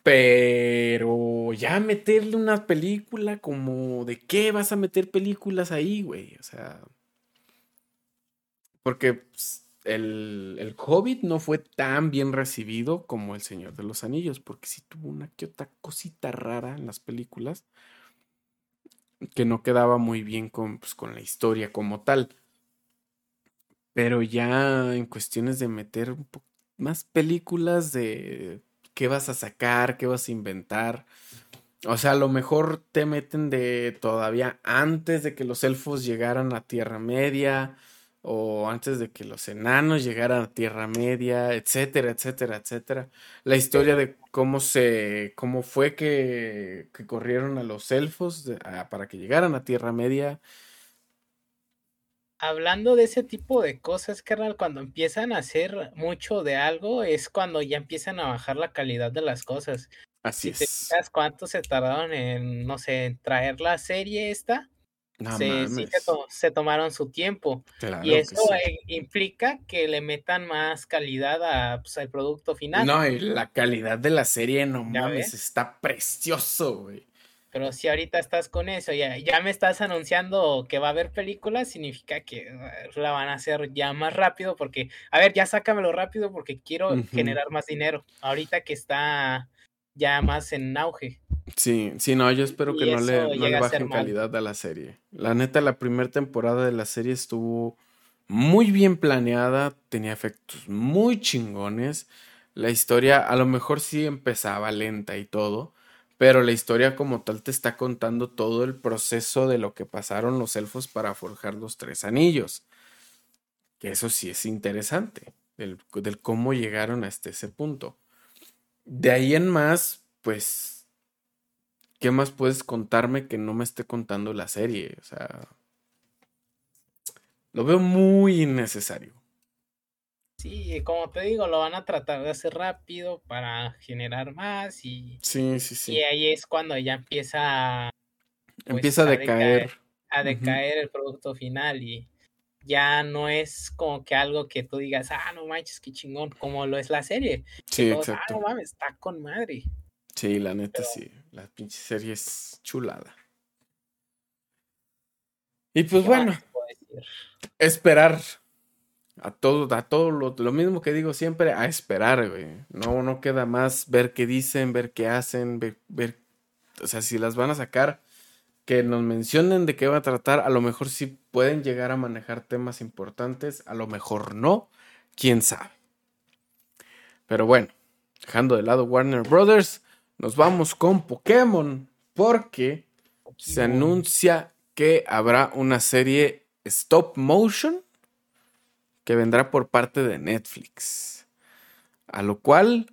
Pero ya meterle una película como de qué vas a meter películas ahí, güey. O sea. Porque pues, el, el, no fue tan bien recibido como El Señor de los Anillos, porque sí tuvo una que otra cosita rara en las películas que no quedaba muy bien con, pues, con la historia como tal. Pero ya en cuestiones de meter más películas de qué vas a sacar, qué vas a inventar. O sea, a lo mejor te meten de todavía antes de que los elfos llegaran a Tierra Media o antes de que los enanos llegaran a Tierra Media, etcétera, etcétera, etcétera. La historia de cómo se, cómo fue que, que corrieron a los elfos para que llegaran a Tierra Media. Hablando de ese tipo de cosas, carnal, cuando empiezan a hacer mucho de algo es cuando ya empiezan a bajar la calidad de las cosas. Así si es. Te cuánto se tardaron en, no sé, en traer la serie esta se, sí se, tomaron su tiempo. y eso eh, implica que le metan más calidad a, pues, al producto final. No, y la calidad de la serie, no mames, está precioso, güey. Pero si ahorita estás con eso, ya, ya me estás anunciando que va a haber películas, significa que eh, la van a hacer ya más rápido, porque, a ver, ya sácamelo rápido porque quiero generar más dinero. Ahorita que está ya más en auge. Sí, sí, no, yo espero que no le, no bajen calidad a la serie. La neta, la primera temporada de la serie estuvo muy bien planeada, tenía efectos muy chingones. La historia a lo mejor sí empezaba lenta y todo, pero la historia como tal te está contando todo el proceso de lo que pasaron los elfos para forjar los tres anillos. Que eso sí es interesante, del, del cómo llegaron hasta ese punto. De ahí en más, pues ¿qué más puedes contarme que no me esté contando la serie? O sea, lo veo muy innecesario. Sí, como te digo, lo van a tratar de hacer rápido para generar más y, sí, sí, sí. y ahí es cuando ya empieza pues, empieza a decaer, a decaer el producto final y ya no es como que algo que tú digas, ah, no manches, qué chingón, como lo es la serie. Sí, ah, exacto. Ah, no mames, está con madre. Sí, la neta sí. La pinche serie es chulada. Y pues bueno, esperar a todo, a todo lo, lo, mismo que digo siempre, a esperar, güey. No, no queda más ver qué dicen, ver qué hacen, ver, ver, o sea, si las van a sacar, que nos mencionen de qué va a tratar, a lo mejor sí pueden llegar a manejar temas importantes, a lo mejor no, quién sabe. Pero bueno, dejando de lado Warner Brothers, nos vamos con Pokémon porque se anuncia que habrá una serie stop motion que vendrá por parte de Netflix. A lo cual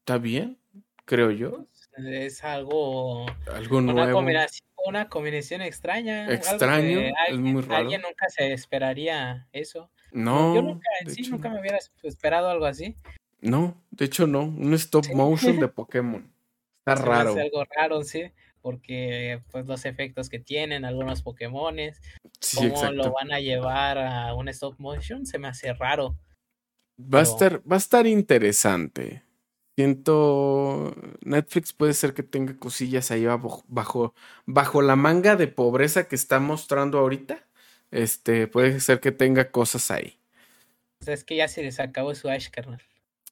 está bien, creo yo. Es algo, algo una nuevo. Combinación, una combinación extraña. Extraño, es muy raro. Alguien nunca se esperaría eso. No. Yo nunca, en sí, nunca me hubiera esperado algo así. No, de hecho no, un stop motion de Pokémon. Está raro. Es algo raro, sí, porque pues los efectos que tienen algunos Pokémones, cómo lo van a llevar a un stop motion, se me hace raro. Va a estar, va a estar interesante. Siento Netflix puede ser que tenga cosillas ahí bajo, bajo, bajo la manga de pobreza que está mostrando ahorita. Este, puede ser que tenga cosas ahí. O sea, es que ya se les acabó su Ash, carnal.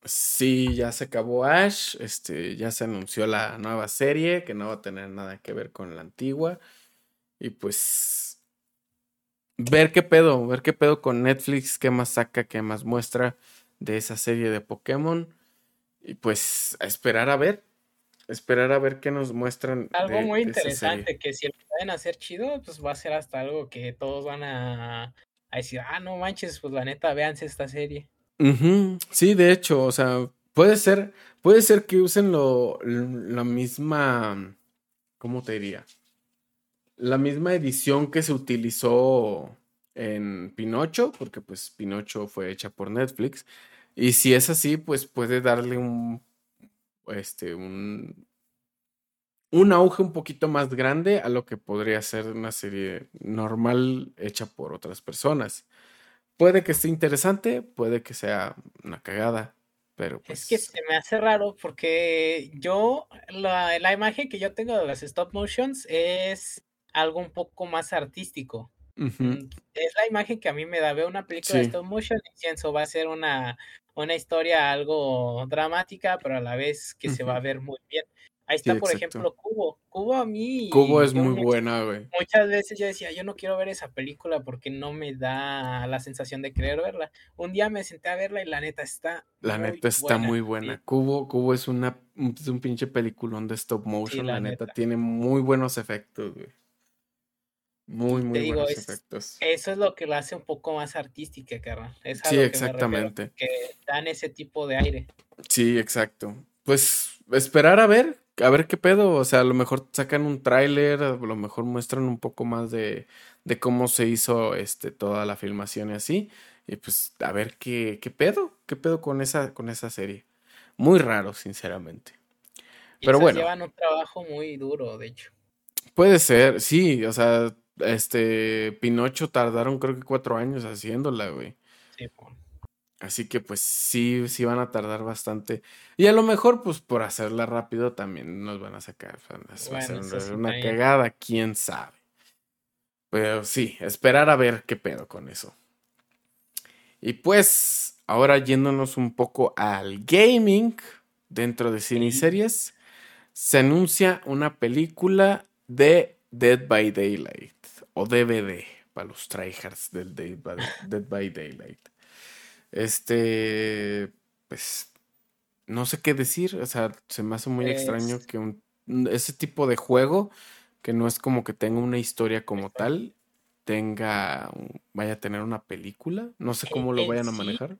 Sí, ya se acabó Ash, este, ya se anunció la nueva serie que no va a tener nada que ver con la antigua. Y pues ver qué pedo, ver qué pedo con Netflix, qué más saca, qué más muestra de esa serie de Pokémon. Y pues a esperar a ver, esperar a ver qué nos muestran. Algo muy interesante, que si lo pueden hacer chido, pues va a ser hasta algo que todos van a, a decir, ah, no manches, pues la neta, véanse esta serie. Sí, de hecho, o sea, puede ser, puede ser que usen lo, la misma, ¿cómo te diría? La misma edición que se utilizó en Pinocho, porque pues Pinocho fue hecha por Netflix. Y si es así, pues puede darle un, este, un, un auge un poquito más grande a lo que podría ser una serie normal hecha por otras personas. Puede que esté interesante, puede que sea una cagada, pero Es que pues se me hace raro porque yo, la, la imagen que yo tengo de las stop motions es algo un poco más artístico. Mm, Es la imagen que a mí me da. Veo una película de stop motion y pienso va a ser una, una historia algo dramática, pero a la vez que se va a ver muy bien. Ahí sí, está, por ejemplo, Cubo. Cubo a Cubo mí, es yo muy muchas, buena, güey. muchas veces yo decía, yo no quiero ver esa película porque no me da la sensación de querer verla. Un día me senté a verla y la neta está La muy neta está buena. muy Sí, buena. Cubo, Cubo es una, es un pinche peliculón de stop sí, motion. La la neta neta. tiene muy buenos efectos, güey. Muy, Y te muy digo, buenos es, efectos. eso es lo que lo hace un poco más artística, carnal. Es Sí, que refiero, exactamente. que dan ese tipo de aire. Sí, exacto. Pues esperar a ver, a ver qué pedo. O sea, a lo mejor sacan un tráiler, a lo mejor muestran un poco más de, de cómo se hizo este, toda la filmación y así. Y pues a ver qué, qué pedo, qué pedo con esa, con esa serie. Muy raro, sinceramente. Y Pero bueno, llevan un trabajo muy duro, de hecho. puede ser, sí, o sea, este Pinocho tardaron creo que cuatro años haciéndola, güey. Sí. Así que pues sí, sí van a tardar bastante. Y a lo mejor, pues por hacerla rápido también nos van a sacar. va a sí una cagada, quién sabe. Pero sí, esperar a ver qué pedo con eso. Y pues, ahora yéndonos un poco al gaming dentro de cine y series, se anuncia una película de Dead by Daylight o DVD para los tryhards del Dead by, Dead by Daylight. Este, pues, no sé qué decir, o sea, se me hace muy extraño que un, ese tipo de juego, que no es como que tenga una historia como tal, tenga, vaya a tener una película, no sé cómo lo vayan a manejar.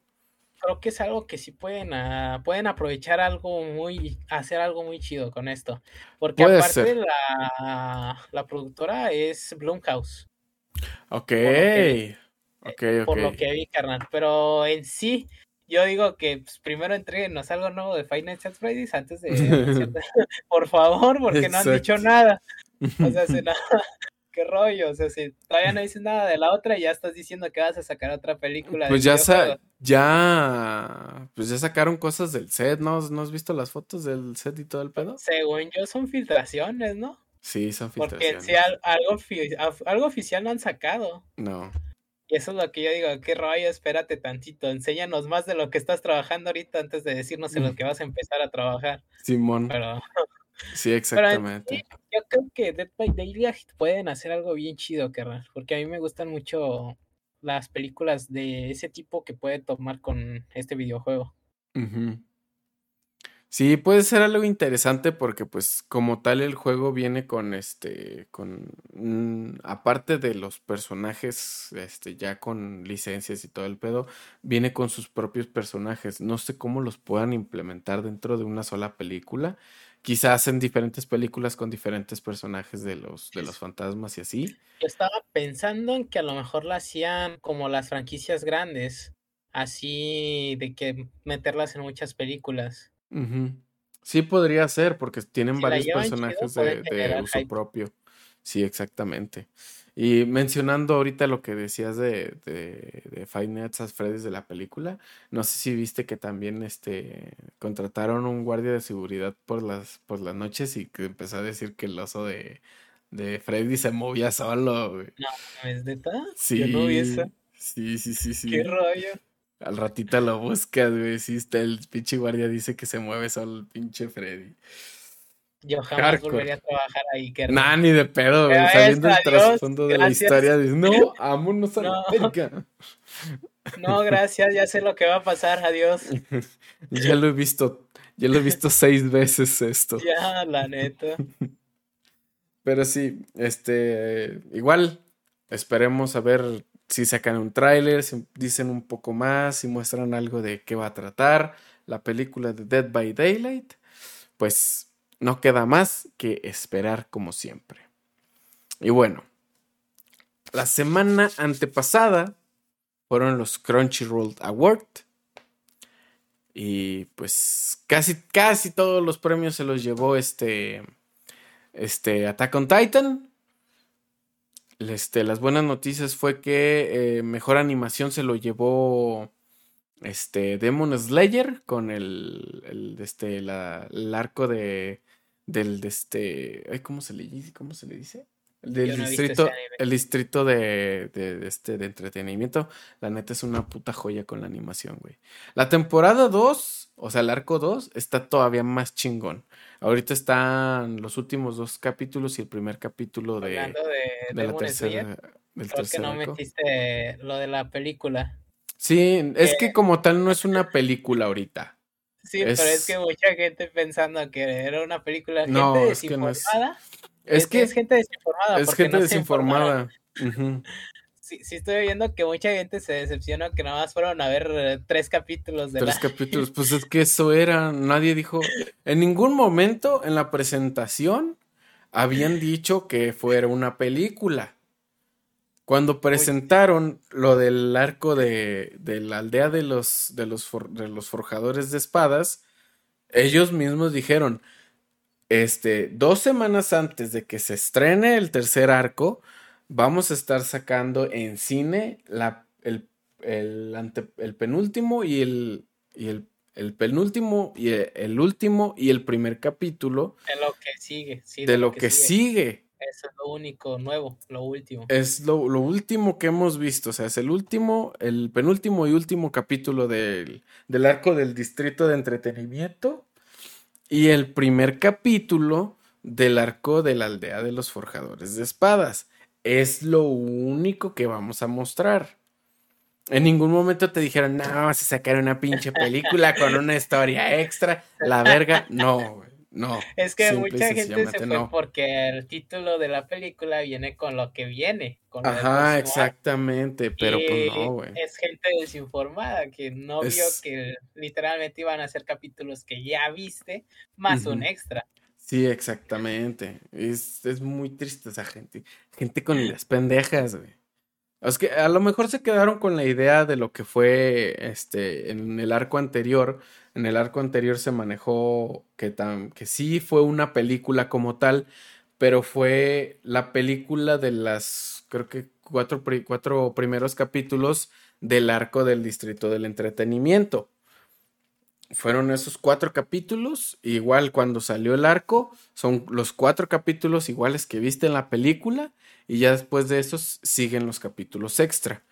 Creo que es algo que sí pueden, ah, pueden aprovechar algo muy, hacer algo muy chido con esto. Porque Puede aparte la, la productora es Blumhouse, Ok, por lo que vi, ok, por lo que vi, carnal. Pero en sí, yo digo que pues, primero entréguenos algo nuevo de Five Nights Freddy's antes de. Por favor, porque no han dicho nada. O sea, se, qué rollo. O sea, si todavía no dices nada de la otra, ya estás diciendo que vas a sacar otra película Pues ya, sa- ya, pues ya sacaron cosas del set, ¿no? ¿No has visto las fotos del set y todo el pedo? Según yo, son filtraciones, ¿no? Sí, son Porque si filtraciones. al- algo, algo oficial no han sacado. No. Y eso es lo que yo digo, qué rollo, espérate tantito, enséñanos más de lo que estás trabajando ahorita antes de decirnos en lo que vas a empezar a trabajar. Simón. Pero, Sí, exactamente. yo creo que Dead by Daylight pueden hacer algo bien chido, carnal, porque a mí me gustan mucho las películas de ese tipo que puede tomar con este videojuego. Sí, puede ser algo interesante porque pues como tal el juego viene con este, con, mm, aparte de los personajes, este, ya con licencias y todo el pedo, viene con sus propios personajes. No sé cómo los puedan implementar dentro de una sola película. Quizás en diferentes películas con diferentes personajes de los, de los fantasmas y así. Yo estaba pensando en que a lo mejor la hacían como las franquicias grandes, así de que meterlas en muchas películas. Sí podría ser, porque tienen Si varios chido, personajes de, uso hype. propio. Sí, exactamente. Y mencionando ahorita lo que decías de, de, de Five Nights at Freddy's de la película, no sé si viste que también este contrataron un guardia de seguridad por las, por las noches y que empezó a decir que el oso de, de Freddy se movía solo, güey. No, ¿es neta? Yo no vi. Sí, sí, sí, sí, ¿Qué sí. rollo? Al ratito lo buscas, güey. Sí, está el pinche guardia dice que se mueve solo el pinche Freddy. Yo jamás Hardcore. volvería a trabajar ahí, carnal. Nah, ni de pedo, güey. Ya ves, Sabiendo el adiós, trasfondo de la historia, dices, no, vámonos a la verga. No, gracias, ya sé lo que va a pasar, adiós. Ya lo he visto, ya lo he visto seis veces esto. Ya, la neta. Pero sí, este, igual, esperemos a ver si sacan un tráiler, si dicen un poco más, si muestran algo de qué va a tratar la película de Dead by Daylight. Pues no queda más que esperar como siempre. Y bueno, la semana antepasada fueron los Crunchyroll Award. Y pues casi, casi todos los premios se los llevó este, este Attack on Titan. Este, las buenas noticias fue que eh, mejor animación se lo llevó este Demon Slayer con el, el este, el arco de del de este, ¿cómo se le dice? ¿Cómo se le dice? El del distrito, el distrito de, de, este, de entretenimiento, la neta es una puta joya con la animación, güey. La temporada 2, o sea, el arco 2, está todavía más chingón. Ahorita están los últimos dos capítulos y el primer capítulo de, de, la tercera. Del que no metiste lo de la película. Sí, es que como tal no es una película ahorita. Sí, pero es que mucha gente pensando que era una película, gente no, es que no es... Es, que es gente desinformada. Es gente desinformada. sí, sí, estoy viendo que mucha gente se decepciona que nada más fueron a ver eh, tres capítulos de Tres capítulos, pues es que eso era, nadie dijo, en ningún momento en la presentación habían dicho que fuera una película. Cuando presentaron lo del arco de, de la aldea de los, de, los de los forjadores de espadas, ellos mismos dijeron, este, dos semanas antes de que se estrene el tercer arco, vamos a estar sacando en cine la, el, el, penúltimo y el, y el, penúltimo y el, último y el primer capítulo. De lo que sigue, de, lo, que, sigue. Eso es lo único nuevo, lo último. Es lo, lo, último que hemos visto, o sea, es el último, el penúltimo y último capítulo del, del arco del distrito de entretenimiento y el primer capítulo del arco de la aldea de los forjadores de espadas. Es lo único que vamos a mostrar. En ningún momento te dijeron, no, vas a sacar una pinche película con una historia extra. La verga, no, güey. No. Es que mucha gente se fue porque el título de la película viene con lo que viene. Con Ajá, exactamente, pero pues no, güey. Es gente desinformada que no vio que literalmente iban a ser capítulos que ya viste, más un extra. Sí, exactamente. Es, es muy triste esa gente. Gente con las pendejas, güey. Es que a lo mejor se quedaron con la idea de lo que fue este en el arco anterior. En el arco anterior se manejó que, tan, que sí fue una película como tal, pero fue la película de las, creo que cuatro, cuatro primeros capítulos del arco del Distrito del Entretenimiento. Fueron esos cuatro capítulos, igual cuando salió el arco, son los cuatro capítulos iguales que viste en la película y ya después de esos siguen los capítulos extra.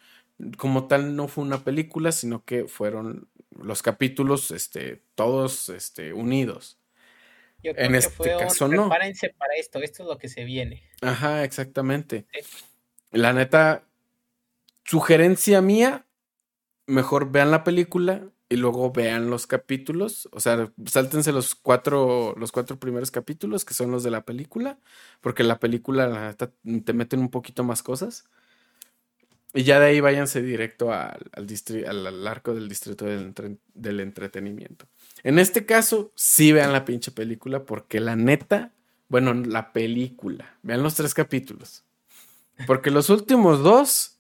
Como tal no fue una película, sino que fueron los capítulos este, todos este, unidos. en este caso no. Prepárense para esto, esto es lo que se viene. Ajá, exactamente. La neta, sugerencia mía, mejor vean la película y luego vean los capítulos, o sea, sáltense los cuatro, los cuatro primeros capítulos que son los de la película, porque la película te meten un poquito más cosas. Y ya de ahí váyanse directo al, al, arco del distrito del, del, entretenimiento. En este caso, sí vean la pinche película, porque la neta, bueno, la película, vean los tres capítulos. Porque los últimos dos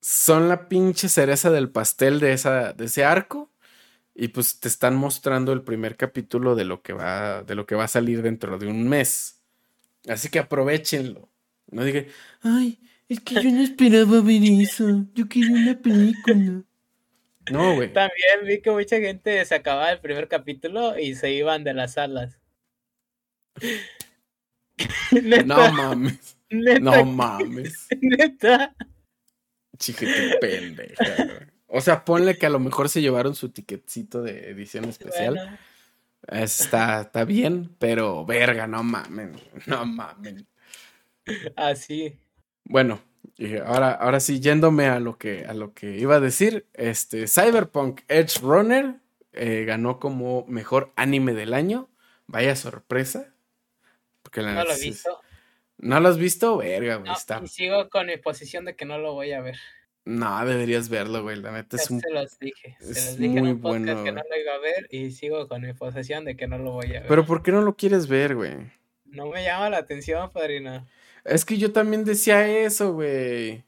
son la pinche cereza del pastel de, esa, de ese arco y pues te están mostrando el primer capítulo de lo que va, de lo que va a salir dentro de un mes. Así que aprovechenlo. No digan, ay, es que yo no esperaba ver eso. Yo quería una película. No, güey. También vi que mucha gente se acababa el primer capítulo y se iban de las salas. no mames. no mames. Neta. Chiquito pendeja, o sea, ponle que a lo mejor se llevaron su ticketcito de edición especial. Está, está bien, pero verga, no mamen, no mamen. Así. Bueno, y ahora, ahora sí, yéndome a lo que, a lo que iba a decir, este Cyberpunk Edge Runner eh, ganó como mejor anime del año. Vaya sorpresa. Porque la no lo he visto. ¿No lo has visto? Verga, güey. Y sigo con mi posición de que no lo voy a ver. No, deberías verlo, güey. La neta es un. Se los dije. Se los dije en un podcast que no lo iba a ver y sigo con mi posesión de que no lo voy a ver. Pero ¿por qué no lo quieres ver, güey? No me llama la atención, padrino. Es que yo también decía eso, güey.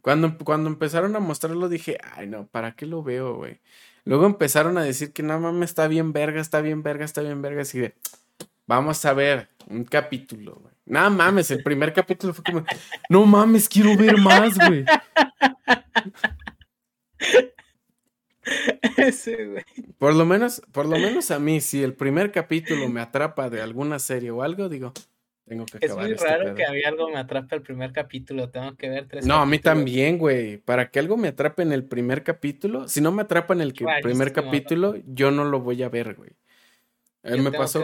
Cuando, cuando empezaron a mostrarlo dije, ay no, ¿para qué lo veo, güey? Luego empezaron a decir que nada más está bien verga, está bien verga, está bien verga. Así de, vamos a ver un capítulo, güey. Nada mames, el primer capítulo fue como, no mames, quiero ver más, güey. Ese, güey. Por lo menos, por lo menos a mí, si el primer capítulo me atrapa de alguna serie o algo, digo, tengo que acabar. Es muy este raro que a mí algo me atrape el primer capítulo, tengo que ver tres. No, a mí también, güey. Para que algo me atrape en el primer capítulo, si no me atrapa en el primer capítulo, yo no lo voy a ver, güey. Eh, me pasó.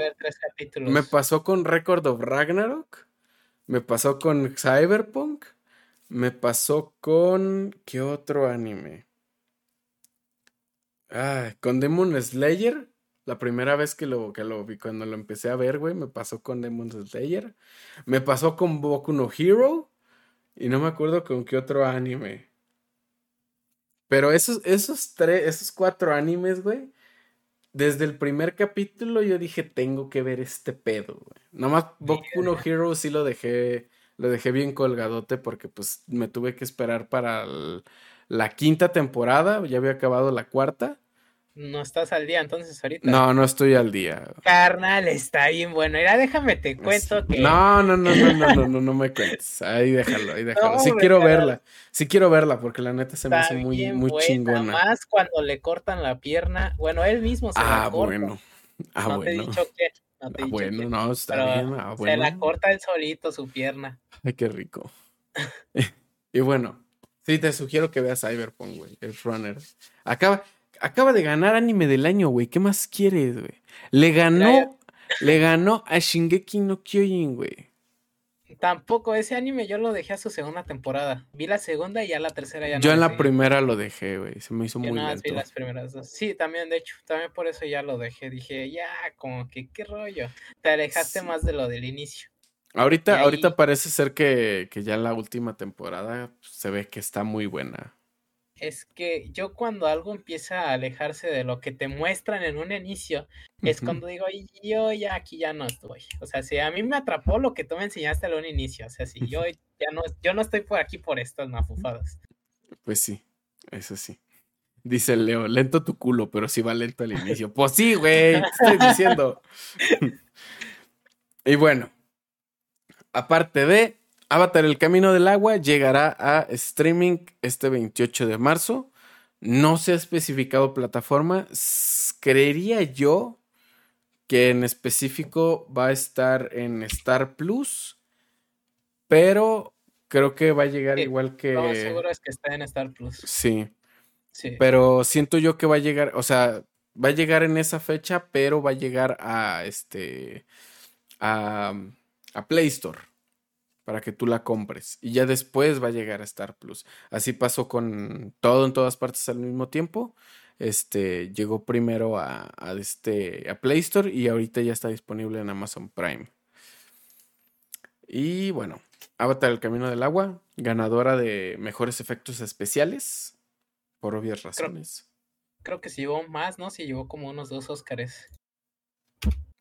Me pasó con Record of Ragnarok. Me pasó con Cyberpunk. Me pasó con. ¿Qué otro anime? Ah, con Demon Slayer. La primera vez que lo, que lo vi, cuando lo empecé a ver, güey, me pasó con Demon Slayer. Me pasó con Boku no Hero. Y no me acuerdo con qué otro anime. Pero esos, esos tres, esos cuatro animes, güey. Desde el primer capítulo yo dije, tengo que ver este pedo, güey. Nomás Boku no Hero sí lo dejé, lo dejé bien colgadote porque pues me tuve que esperar para la quinta temporada, ya había acabado la cuarta. No estás al día entonces ahorita. No, no estoy al día. Carnal, está bien bueno. Mira, déjame te cuento que. No, no, no, no, no, no, no, no me cuentes. Ahí déjalo, ahí déjalo. sí quiero verla. Sí quiero verla porque la neta se me hace muy, muy chingona. Más cuando le cortan la pierna. Bueno, él mismo se ah, la corta. Bueno. Ah, no bueno. Te he dicho que. No te ah, bueno, no, está bien. Ah, bueno. Se la corta él solito su pierna. Ay, qué rico. y bueno, sí, te sugiero que veas Cyberpunk, güey. El Runner. Acaba acaba de ganar anime del año, güey. ¿Qué más quieres, güey? Le ganó, le ganó a Shingeki no Kyojin, güey. Tampoco, ese anime yo lo dejé a su segunda temporada. Vi la segunda y ya la tercera ya no. Yo en la primera lo dejé, güey. Se me hizo muy lento. vi las primeras dos. Sí, también, de hecho, también por eso ya lo dejé. Dije, ya, como que qué rollo. Te alejaste más de lo del inicio. Ahorita, ahorita parece ser que, que ya la última temporada se ve que está muy buena es que yo cuando algo empieza a alejarse de lo que te muestran en un inicio, es cuando digo, yo ya aquí ya no estoy. O sea, si a mí me atrapó lo que tú me enseñaste en un inicio, o sea, si yo ya no, yo no estoy por aquí por estas mafufadas. Pues sí, eso sí. Dice Leo, lento tu culo, pero sí va lento al inicio. pues sí, güey, te estoy diciendo. y bueno, aparte de Avatar El Camino del Agua llegará a streaming este 28 de marzo. No se ha especificado plataforma. Creería yo que en específico va a estar en Star Plus, pero creo que va a llegar igual que... Lo seguro es que está en Star Plus. Sí. sí. Pero siento yo que va a llegar, o sea, va a llegar en esa fecha, pero va a llegar a este... a, a Play Store para que tú la compres y ya después va a llegar a Star Plus. Así pasó con todo en todas partes al mismo tiempo. Este llegó primero a, este, a Play Store y ahorita ya está disponible en Amazon Prime. Y bueno, Avatar el Camino del Agua, ganadora de mejores efectos especiales, por obvias razones. Creo, que se llevó más, ¿no? Se llevó como unos dos Óscares.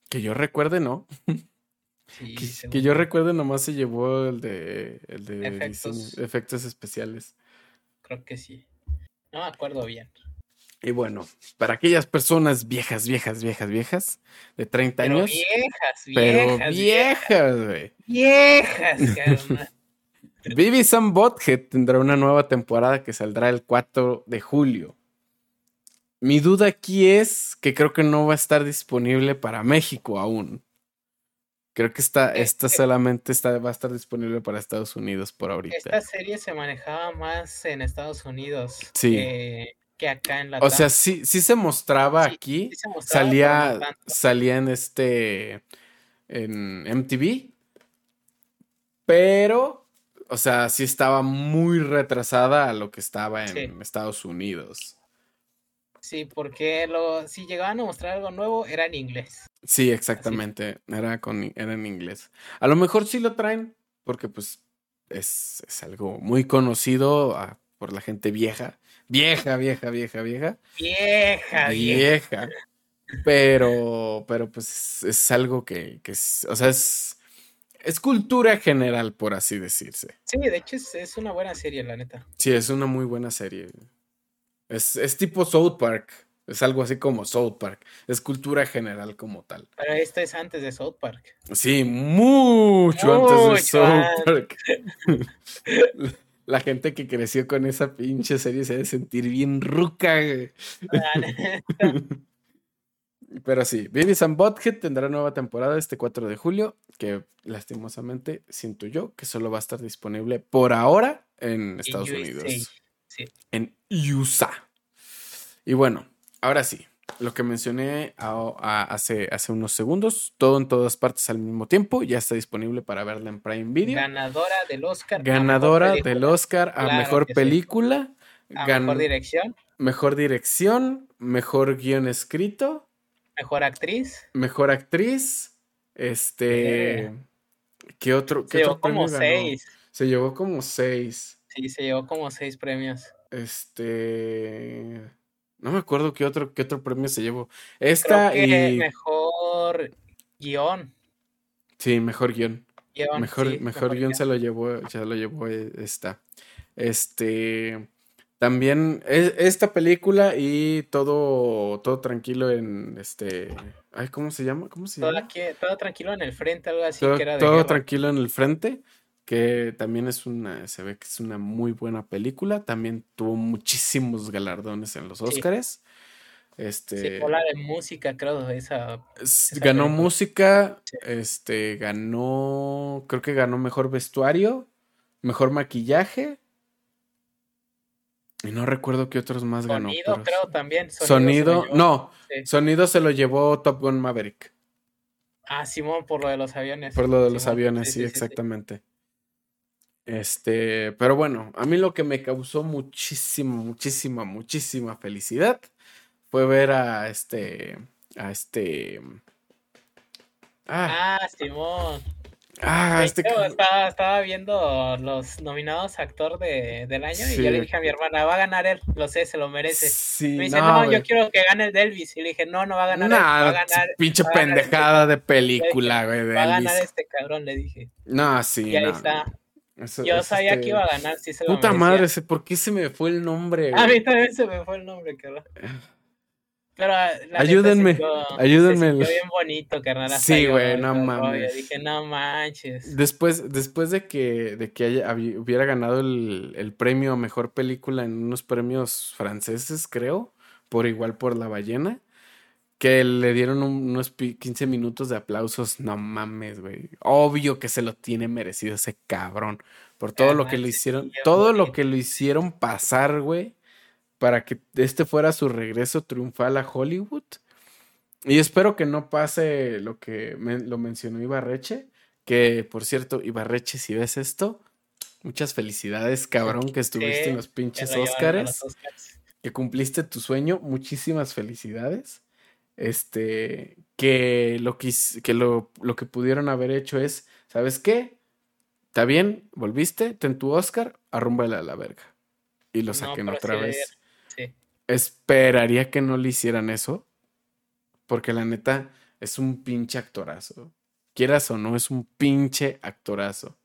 Que yo recuerde, no. que, yo recuerde nomás se llevó el de, el de efectos. especiales. Creo que sí. No me acuerdo bien. Y bueno, para aquellas personas viejas, viejas, viejas, viejas, de 30 años. Viejas, viejas. Pero viejas, güey. Viejas, Vivi Sam Bothead tendrá una nueva temporada que saldrá el 4 de julio. Mi duda aquí es que creo que no va a estar disponible para México aún. Creo que esta, esta solamente está, va a estar disponible para Estados Unidos por ahorita. Esta serie se manejaba más en Estados Unidos que, acá en la O sea, sí, sí se mostraba aquí. salía, salía en este. en MTV. Pero. O sea, sí estaba muy retrasada a lo que estaba en Estados Unidos. Sí, porque lo, si llegaban a mostrar algo nuevo, era en inglés. Sí, exactamente. Era, con, era en inglés. A lo mejor sí lo traen, porque pues es, es algo muy conocido ah, por la gente vieja. Vieja, vieja, vieja, vieja. Vieja, vieja. Pero, pero pues es algo que, que es, o sea, es, es cultura general, por así decirse. Sí, de hecho es, una buena serie, la neta. Sí, es una muy buena serie. Es, es tipo South Park. Es algo así como South Park. Es cultura general como tal. Pero esto es antes de South Park. Sí, mucho, antes de South Park. La gente que creció con esa pinche serie se debe sentir bien ruca. Pero sí, Babies and Butthead tendrá nueva temporada este 4 de julio, que lastimosamente siento yo que solo va a estar disponible por ahora en Estados Unidos. En USA. Y bueno, ahora sí, lo que mencioné hace, hace unos segundos, todo en todas partes al mismo tiempo, ya está disponible para verla en Prime Video. Ganadora del Oscar. Ganadora del Oscar a Mejor Película. mejor Dirección. Mejor Dirección, Mejor Guión Escrito Mejor actriz. Mejor actriz. Este. Eh. ¿Qué otro? se llevó como seis. Se llevó como seis. Sí, se llevó como seis premios. Este. No me acuerdo qué otro, qué otro premio se llevó. Esta y. Mejor guion. Sí, mejor guion. mejor, mejor, guion, se lo llevó, se lo llevó esta. Este. También e, esta película y todo, todo tranquilo en este. Ay, ¿cómo se llama? ¿Cómo se llama? todo tranquilo en el frente, algo así todo, que era de Todo tranquilo en el frente, que también es una, se ve que es una muy buena película. También tuvo muchísimos galardones en los Oscars. Este. Sí, la de música, creo, esa. ganó música, este, ganó, creo que ganó mejor vestuario, mejor maquillaje y no recuerdo qué otros más ganó. Sonido, creo también. Sonido, no. Sonido se lo llevó Top Gun Maverick. Ah, Simón, por lo de los aviones. Por lo de los aviones, sí, exactamente. Este, pero bueno, a mí lo que me causó muchísima, muchísima, muchísima felicidad fue ver a este, a este. Ah, ah Simón. Ah, este estaba, estaba, viendo los nominados actor de, del año y yo le dije a mi hermana, va a ganar él, lo sé, se lo merece. me dice, no, yo quiero que gane el Delvis. Y le dije, no, no va a ganar. va a ganar pinche pendejada de película, güey. Va a ganar este cabrón, le dije. No, sí. Y ahí está. Yo sabía que este iba a ganar, sí se lo Puta madre, ¿por qué se me fue el nombre? A mí también se me fue el nombre, cabrón. Pero ayúdenme, ayúdenme. bien bonito, carnal. Sí, güey, no mames. Dije, no manches. Después, después de que, de que haya, hubiera ganado el, el, premio a mejor película en unos premios franceses, creo, por igual por La Ballena, que le dieron unos 15 minutos de aplausos, no mames, güey. Obvio que se lo tiene merecido ese cabrón. Por todo lo que le hicieron, todo lo que lo hicieron pasar, güey para que este fuera su regreso triunfal a Hollywood. Y espero que no pase lo que lo mencionó Ibarreche, que por cierto, Ibarreche, si ves esto, muchas felicidades, cabrón, que estuviste en los pinches Óscares, que cumpliste tu sueño, muchísimas felicidades. Este, que lo que, que lo, lo que pudieron haber hecho es, ¿sabes qué? Está bien, volviste, ten tu Oscar, arrúmbale a la verga. Y lo saquen otra vez esperaría que no le hicieran eso. Porque la neta es un pinche actorazo. Quieras o no, es un pinche actorazo.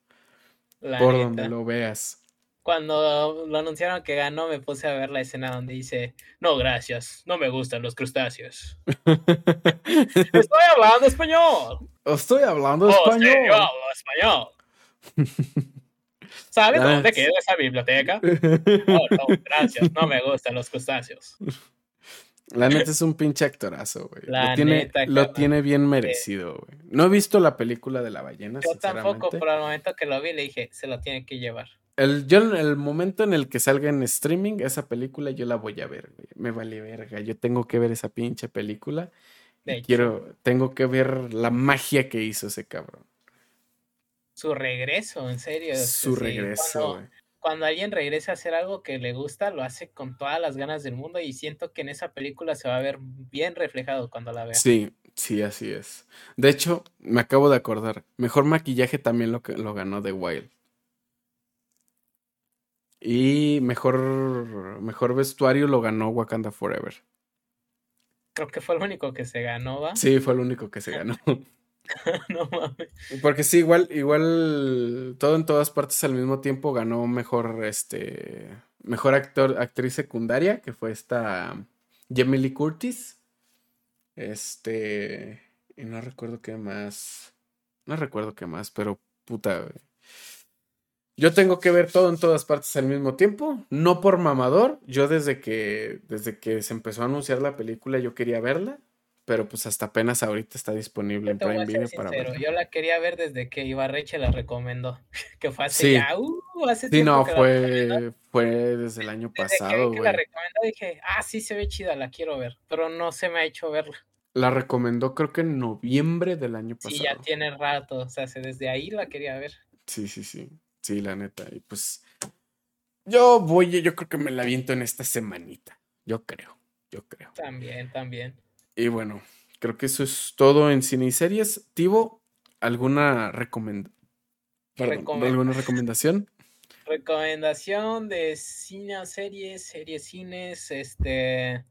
por donde lo veas. Cuando lo anunciaron que ganó, me puse a ver la escena donde dice: No, gracias, no me gustan los crustáceos. Estoy hablando español. Estoy hablando español. Sí, yo hablo español. ¿Sabes dónde queda esa biblioteca? Oh, no, gracias, no me gustan los crustáceos. La neta es un pinche actorazo, güey. Lo, tiene, lo tiene bien merecido, güey. No he visto la película de la ballena. Yo tampoco, pero al momento que lo vi le dije, se lo tiene que llevar. El, yo, el momento en el que salga en streaming esa película, yo la voy a ver, güey. Me vale verga. Yo tengo que ver esa pinche película. Quiero, tengo que ver la magia que hizo ese cabrón su regreso, en serio. Su regreso. Cuando, alguien regresa a hacer algo que le gusta, lo hace con todas las ganas del mundo y siento que en esa película se va a ver bien reflejado cuando la vea. Sí, sí, así es. De hecho, me acabo de acordar, mejor maquillaje también lo, lo ganó The Wild. Y mejor, mejor vestuario lo ganó Wakanda Forever. Creo que fue el único que se ganó, ¿va? Sí, fue el único que se ganó. no mames. Porque sí, igual, igual todo en todas partes al mismo tiempo ganó mejor, este, mejor actor, actriz secundaria, que fue esta Lee Curtis. Este, y no recuerdo qué más, no recuerdo qué más, pero puta, yo tengo que ver todo en todas partes al mismo tiempo, no por mamador. Yo desde que desde que se empezó a anunciar la película yo quería verla, pero pues hasta apenas ahorita está disponible en Prime Video para verla. Yo la quería ver desde que Ibarreche la recomendó, que fue hace ya, uh, hace Sí, no, fue fue desde el año pasado, que, la recomendó dije, "Ah, sí se ve chida, la quiero ver", pero no se me ha hecho verla. La recomendó creo que en noviembre del año pasado. Sí, ya tiene rato, o sea, desde ahí la quería ver. Sí, sí, sí. Sí, la neta. Y pues yo voy, yo creo que me la viento en esta semanita. Yo creo, yo creo. También, también. Y bueno, creo que eso es todo en cine y series. Tivo, ¿alguna recomendación? ¿Alguna recomendación? Recomendación de cine, series, series, cines, este...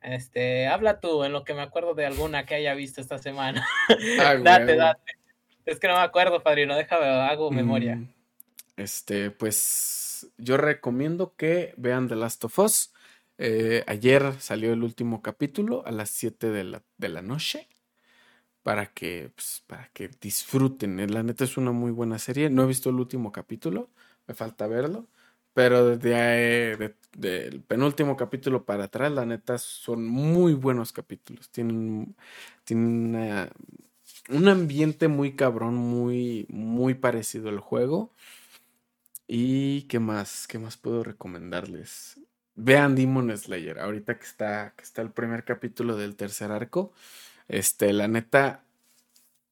Este, habla tú en lo que me acuerdo de alguna que haya visto esta semana. date, date. Es que no me acuerdo, padrino, déjame, hago memoria. Mm, este, pues yo recomiendo que vean The Last of Us. Eh, ayer salió el último capítulo a las 7 de la, de la noche. Para que, pues, para que disfruten. Eh, la neta es una muy buena serie. No he visto el último capítulo. Me falta verlo. Pero desde el penúltimo capítulo para atrás, la neta, son muy buenos capítulos. Tienen, tienen un ambiente muy cabrón, muy, muy parecido al juego. ¿Y qué más? ¿Qué más puedo recomendarles? Vean Demon Slayer, ahorita que está, que está el primer capítulo del tercer arco. Este, la neta.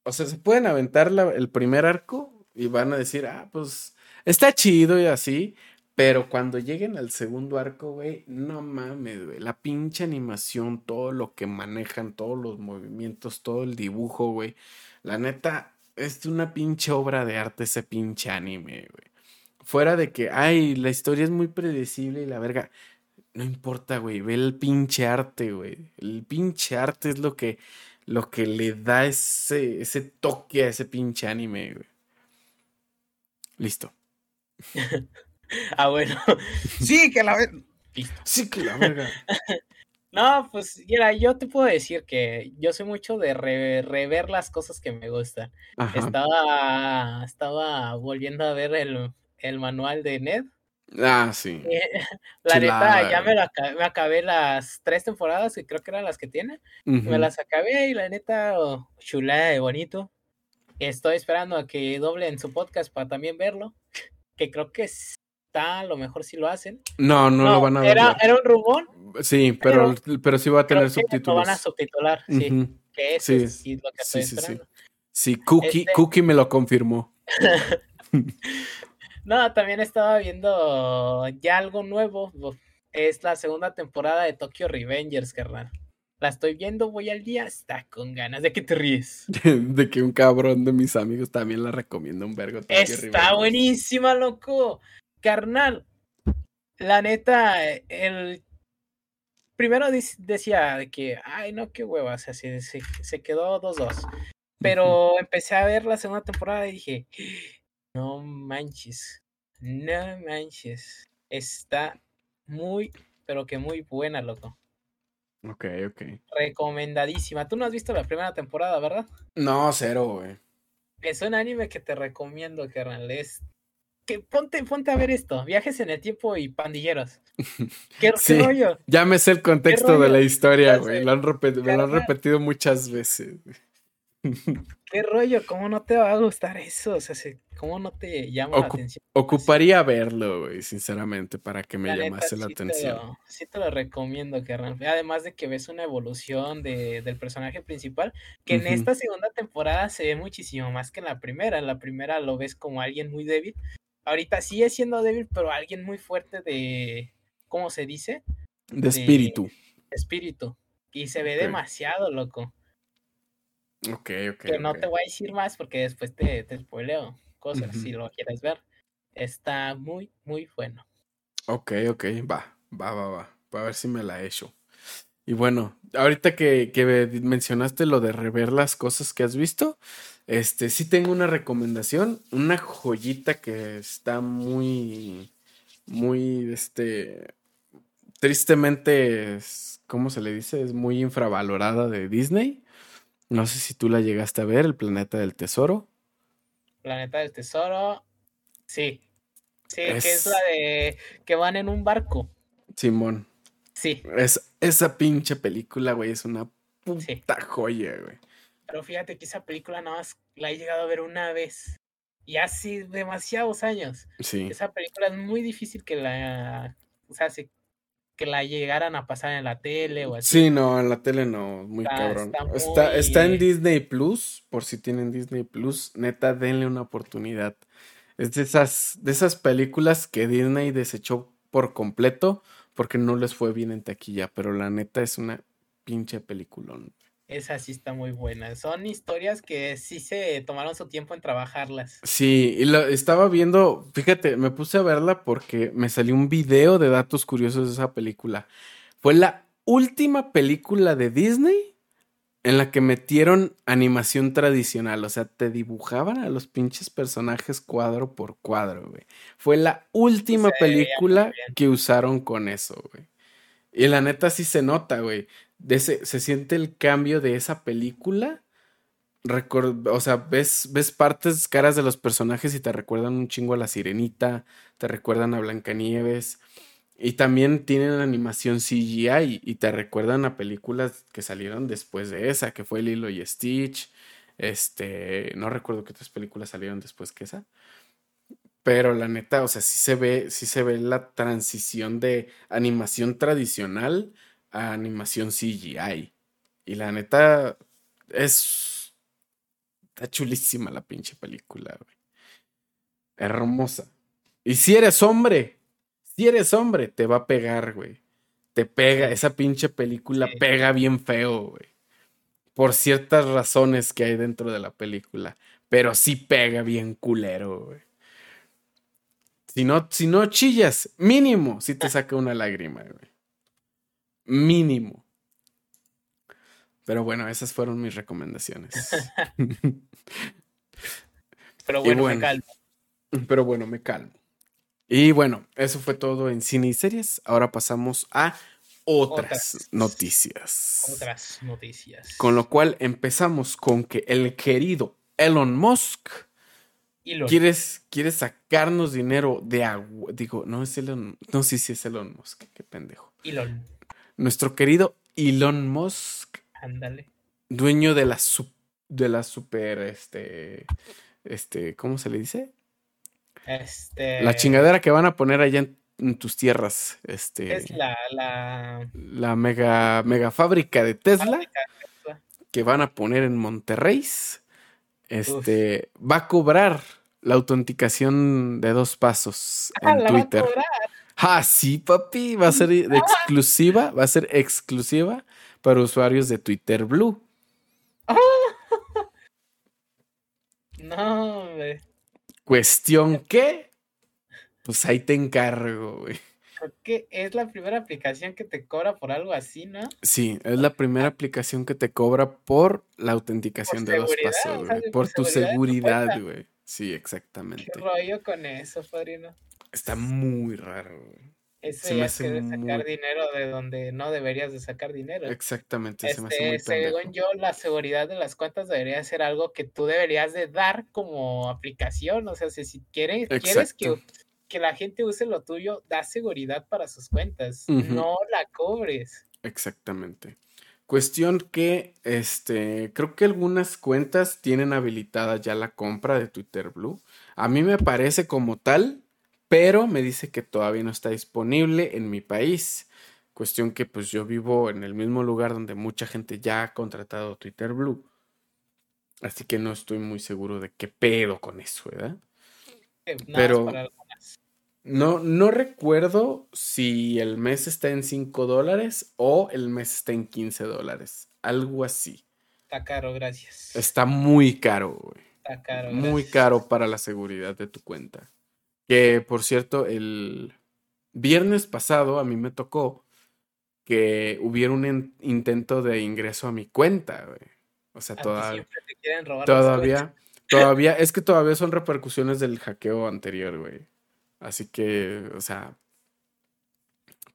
O sea, se pueden aventar el primer arco y van a decir, ah, pues está chido y así. Pero cuando lleguen al segundo arco, güey, no mames, güey. La pinche animación, todo lo que manejan, todos los movimientos, todo el dibujo, güey. La neta, es una pinche obra de arte ese pinche anime, güey fuera de que, ay, la historia es muy predecible y la verga. No importa, güey, ve el pinche arte, güey. El pinche arte es lo que, lo que le da ese, ese toque a ese pinche anime, güey. Listo. ah, bueno. sí, que la verga. Sí, que la verga. No, pues mira, yo te puedo decir que yo soy mucho de rever las cosas que me gustan. Estaba, estaba volviendo a ver el, el manual de Ned. Ah, sí. la neta, ya me, me, acabé las tres temporadas, que creo que eran las que tiene. Me las acabé y la neta, oh, chula y bonito. Estoy esperando a que doblen su podcast para también verlo. Que creo que está, a lo mejor si lo hacen. No, no, lo van a era, era un rumor. Sí, pero, pero, sí va a tener subtítulos. Lo van a subtitular, sí. Que eso sí. es lo que estoy esperando. Sí, Cookie, este Cookie me lo confirmó. No, también estaba viendo ya algo nuevo. Es la segunda temporada de Tokyo Revengers, carnal. La estoy viendo, voy al día, está con ganas. ¿De que te ríes? de que un cabrón de mis amigos también la recomienda un vergo. está buenísima, loco. Carnal, la neta, el primero decía de que, ay, no, qué huevas, así se, se quedó 2-2. Pero empecé a ver la segunda temporada y dije, no manches, no manches. Está muy, pero que muy buena, loco. Ok, ok. Recomendadísima. Tú no has visto la primera temporada, ¿verdad? No, cero, güey. Es un anime que te recomiendo, carnal. Es que ponte, ponte a ver esto. Viajes en el tiempo y pandilleros. ¿Qué, rollo? Ya me sé el contexto de la historia, güey. Lo han me lo han repetido muchas veces. ¿Qué rollo? ¿Cómo no te va a gustar eso? O sea, ¿cómo no te llama la atención? Ocuparía verlo, güey, sinceramente, para que me llamase la atención. sí te lo recomiendo, carnal. Además de que ves una evolución de, del personaje principal, que en esta segunda temporada se ve muchísimo más que en la primera. En la primera lo ves como alguien muy débil. Ahorita sigue siendo débil, pero alguien muy fuerte de. ¿Cómo se dice? De espíritu. De espíritu. Y se ve demasiado, loco. Ok, ok. Que no te voy a decir más porque después te, te spoileo cosas si lo quieres ver. Está muy, muy bueno. Ok, ok, va, va, va, va. Va a ver si me la he hecho. Y bueno, ahorita que, que, mencionaste lo de rever las cosas que has visto, este sí tengo una recomendación, una joyita que está muy, muy, este, tristemente, ¿cómo se le dice? Es muy infravalorada de Disney. No sé si tú la llegaste a ver, El Planeta del Tesoro. Planeta del Tesoro, sí. Sí, que es la de que van en un barco. Simón. Sí. Es, esa pinche película, güey, es una puta joya, güey. Pero fíjate que esa película nada más la he llegado a ver una vez. Y hace demasiados años. Sí. Esa película es muy difícil que la. O sea, que la llegaran a pasar en la tele o así. Sí, no, en la tele no, muy cabrón. Está, está, en Disney Plus, por si tienen Disney Plus, neta, denle una oportunidad. Es de esas, de esas películas que Disney desechó por completo porque no les fue bien en taquilla, pero la neta es una pinche peliculón. Esa sí está muy buena. Son historias que sí se tomaron su tiempo en trabajarlas. Sí, y lo estaba viendo, fíjate, me puse a verla porque me salió un video de datos curiosos de esa película. Fue la última película de Disney en la que metieron animación tradicional, o sea, te dibujaban a los pinches personajes cuadro por cuadro, güey. Fue la última película que usaron con eso, güey. Y la neta sí se nota, güey. Se siente el cambio de esa película. o sea, ves, ves partes, caras de los personajes y te recuerdan un chingo a la sirenita, te recuerdan a Blancanieves. Y también tienen animación CGI y te recuerdan a películas que salieron después de esa, que fue Lilo y Stitch. Este, no recuerdo qué otras películas salieron después que esa. Pero la neta, o sea, sí se ve, sí se ve la transición de animación tradicional a animación CGI. Y la neta es está chulísima la pinche película, güey. Hermosa. Y si eres hombre, si eres hombre, te va a pegar, güey. Te pega, esa pinche película pega bien feo, güey. Por ciertas razones que hay dentro de la película. Pero sí pega bien culero, güey. Si no, si no chillas, mínimo, si te saca una lágrima, güey. Mínimo. Pero bueno, esas fueron mis recomendaciones. pero bueno, me calmo. Pero bueno, me calmo. Y bueno, eso fue todo en cine y series. Ahora pasamos a otras, noticias. Otras noticias. Con lo cual empezamos con que el querido Elon Musk quiere, sacarnos dinero de agua. Digo, no es Elon. No, sí, sí es Elon Musk. Qué pendejo. Elon. Nuestro querido Elon Musk. Ándale. Dueño de la, de la super. Este. Este. ¿Cómo se le dice? Este... La chingadera que van a poner allá en, tus tierras. Este, es la, la... mega, mega fábrica de Tesla. Que van a poner en Monterrey. Este va a cobrar la autenticación de dos pasos ah, en Twitter. Ah, sí, papi. Va a ser exclusiva. Va a ser exclusiva para usuarios de Twitter Blue. No, hombre. Cuestión que, pues ahí te encargo, güey. Porque es la primera aplicación que te cobra por algo así, ¿no? Sí, es la primera aplicación que te cobra por la autenticación de dos pasos, güey. por, tu seguridad, güey. Sí, exactamente. ¿Qué rollo con eso, padrino? Está muy raro, güey. Eso ya es que sacar dinero de donde no deberías de sacar dinero. Exactamente, se me hace este, muy Según yo, la seguridad de las cuentas debería ser algo que tú deberías de dar como aplicación. O sea, si, quieres, quieres que, que, la gente use lo tuyo, da seguridad para sus cuentas. No la cobres. Exactamente. Cuestión que, este, creo que algunas cuentas tienen habilitada ya la compra de Twitter Blue. A mí me parece como tal pero me dice que todavía no está disponible en mi país. Cuestión que pues yo vivo en el mismo lugar donde mucha gente ya ha contratado Twitter Blue. Así que no estoy muy seguro de qué pedo con eso, ¿verdad? Eh, pero no, no recuerdo si el mes está en 5 dólares o el mes está en 15 dólares. Algo así. Está caro, gracias. Está muy caro, güey. Está caro. Muy caro para la seguridad de tu cuenta. Que por cierto, el viernes pasado a mí me tocó que hubiera un intento de ingreso a mi cuenta, güey. O sea, todavía. Todavía, todavía, es que todavía son repercusiones del hackeo anterior, güey. Así que, o sea,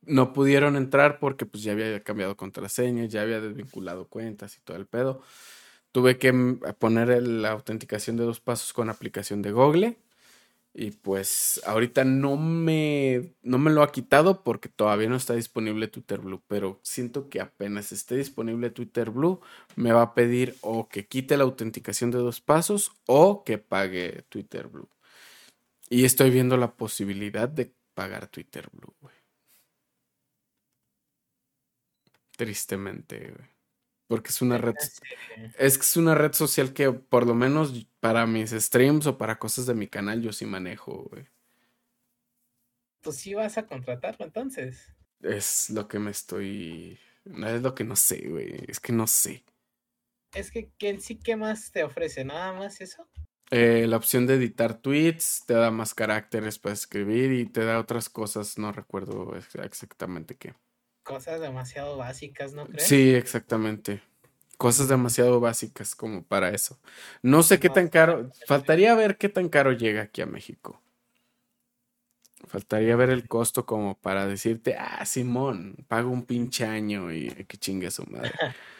no pudieron entrar porque pues ya había cambiado contraseña, ya había desvinculado cuentas y todo el pedo. Tuve que mm, poner la autenticación de dos pasos con aplicación de Google y pues ahorita no me, no me lo ha quitado porque todavía no está disponible Twitter Blue, pero siento que apenas esté disponible Twitter Blue me va a pedir o que quite la autenticación de dos pasos o que pague Twitter Blue. Y estoy viendo la posibilidad de pagar Twitter Blue, güey. Tristemente, güey. Porque es una red. Es que es una red social que, por lo menos para mis streams o para cosas de mi canal, yo sí manejo, güey. Pues sí vas a contratarlo entonces. Es lo que me estoy. No es lo que no sé, güey. Es que no sé. Es que ¿quién sí que más te ofrece? ¿Nada más eso? Eh, la opción de editar tweets, te da más caracteres para escribir y te da otras cosas, no recuerdo exactamente qué cosas demasiado básicas, ¿no crees? Sí, exactamente. Cosas demasiado básicas como para eso. No sé qué tan caro. Faltaría ver qué tan caro llega aquí a México. Faltaría ver el costo como para decirte, ah, Simón, pago un pinche año y que chingue su madre.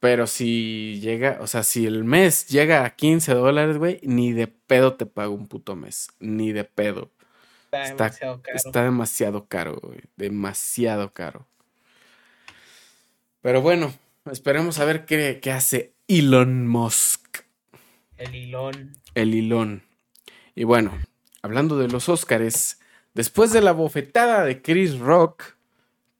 Pero si llega, o sea, si el mes llega a 15 dólares, güey, ni de pedo te pago un puto mes. Ni de pedo. Está, demasiado caro. Está demasiado caro, güey. Demasiado caro. Pero bueno, esperemos a ver qué, hace Elon Musk. El Elon. El Elon. Y bueno, hablando de los Óscares, después de la bofetada de Chris Rock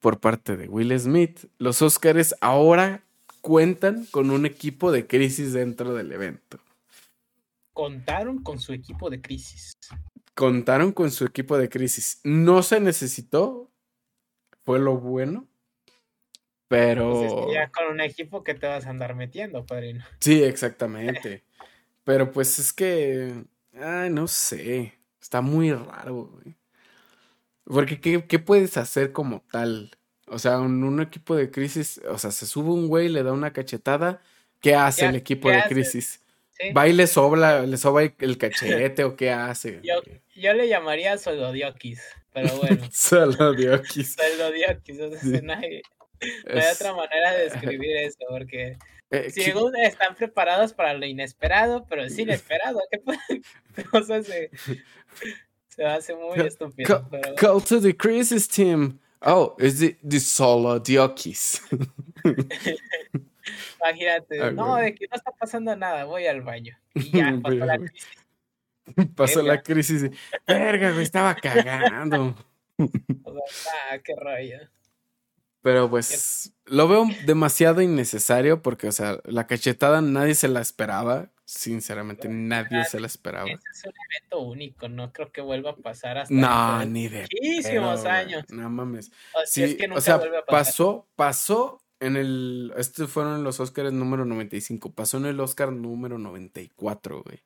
por parte de Will Smith, los Óscares ahora cuentan con un equipo de crisis dentro del evento. Contaron con su equipo de crisis. Contaron con su equipo de crisis. No se necesitó, fue lo bueno, pero. ya con un equipo que te vas a andar metiendo, padrino. Sí, exactamente. Pero pues es que. Ay, no sé. Está muy raro, güey. Porque, ¿qué, puedes hacer como tal? O sea, un, un, equipo de crisis, o sea, se sube un güey, le da una cachetada. ¿Qué hace el equipo de crisis? ¿Va y le sobra, le sobra el cachete o qué hace? Yo, yo le llamaría soldodiokis, pero bueno. soldodiokis. soldodiokis, o sea, nadie, no hay otra manera de describir eso, porque eh, si están preparados para lo inesperado, pero es inesperado. ¿Qué cosa se, se hace muy estúpido? Call to the crisis team. Oh, es the, the solo diokis. Imagínate, no, de que no está pasando nada, voy al baño. Y ya pasó la crisis. Pasó la crisis. Verga, me estaba cagando. ah, qué rollo. Pero pues lo veo demasiado innecesario porque, o sea, la cachetada nadie se la esperaba. Sinceramente, nadie se la esperaba. es un evento único, no creo que vuelva a pasar hasta no, ni de muchísimos años. No mames. O, sí, o sea, pasó, pasó en el. Estos fueron los Oscars número 95. Pasó en el Oscar número 94, güey.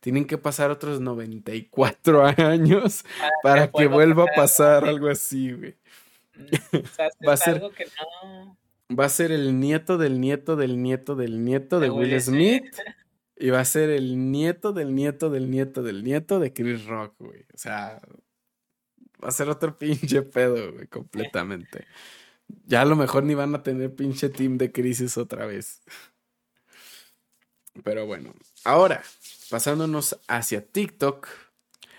Tienen que pasar otros 94 años para, que vuelva a pasar algo así, güey. va a ser Va a ser el nieto del nieto del nieto del nieto de, Will Smith. Y va a ser el nieto del nieto del nieto del nieto de Chris Rock, güey. O sea, va a ser otro pinche pedo, güey, completamente. Ya a lo mejor ni van a tener pinche team de crisis otra vez. Pero bueno, ahora, pasándonos hacia TikTok.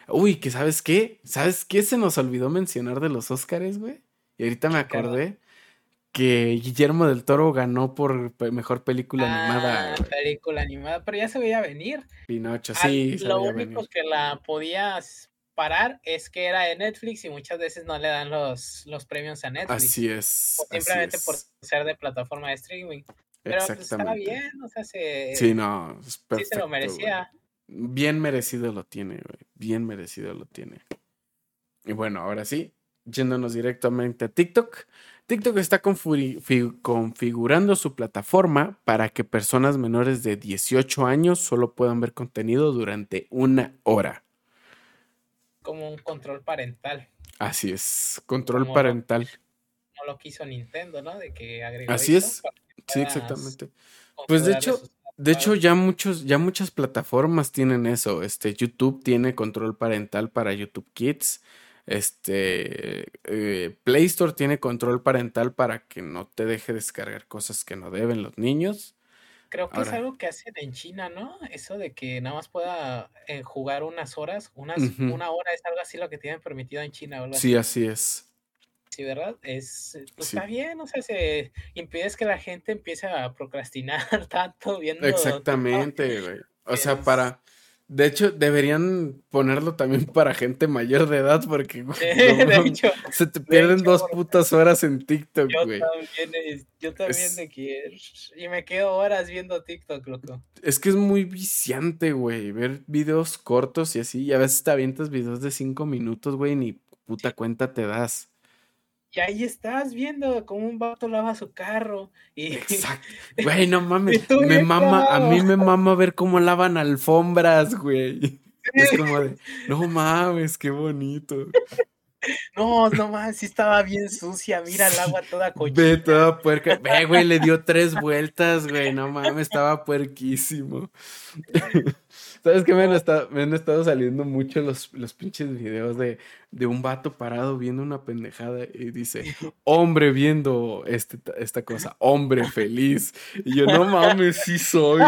Uy, que sabes qué? ¿Sabes qué se nos olvidó mencionar de los Oscars, güey? Y ahorita me acordé que Guillermo del Toro ganó por mejor película animada. Ah, película animada, pero ya se veía venir. Pinocho, sí. lo único que la podías parar es que era de Netflix y muchas veces no le dan los, los premios a Netflix. Así es. simplemente por ser de plataforma de streaming. Pero pues estaba bien, o sea, se. Sí, no, es perfecto, Sí se lo merecía. Bien merecido lo tiene, güey. Bien merecido lo tiene. Y bueno, ahora sí, yéndonos directamente a TikTok. TikTok está configurando su plataforma para que personas menores de 18 años solo puedan ver contenido durante una hora. Como un control parental. Así es, control parental. lo que hizo Nintendo, ¿no? De que agregó Así es. Sí, exactamente. Pues de hecho, de hecho ya muchos, ya muchas plataformas tienen eso. Este, YouTube tiene control parental para YouTube Kids. Este eh, Play Store tiene control parental para que no te deje descargar cosas que no deben los niños. Creo que es algo que hacen en China, ¿no? Eso de que nada más pueda eh, jugar unas horas, unas, una hora es algo así lo que tienen permitido en China. Sí, así es. Sí, ¿verdad? Es, pues, está bien, o sea, se impide que la gente empiece a procrastinar tanto viendo. Exactamente, güey. O sea, para, de hecho, deberían ponerlo también para gente mayor de edad porque se te pierden dos putas horas en TikTok, güey. Yo también, de que y me quedo horas viendo TikTok, loco. Es que es muy viciante, güey, ver videos cortos y así, y a veces te avientas videos de cinco minutos, güey, ni puta cuenta te das. Y ahí estás viendo cómo un vato lava su carro. Y... Exacto. Güey, no mames. me mama, a mí me mama ver cómo lavan alfombras, güey. Es como de, no mames, qué bonito. No, no mames, sí estaba bien sucia. Mira el agua toda cochina. Ve toda puerca. Ve, güey, le dio tres vueltas, güey. No mames, estaba puerquísimo. ¿Sabes qué? Me han, estado, me han estado saliendo mucho los, los pinches videos de, de, un vato parado viendo una pendejada y dice, hombre viendo este, esta cosa, hombre feliz. Y yo, no mames, sí soy,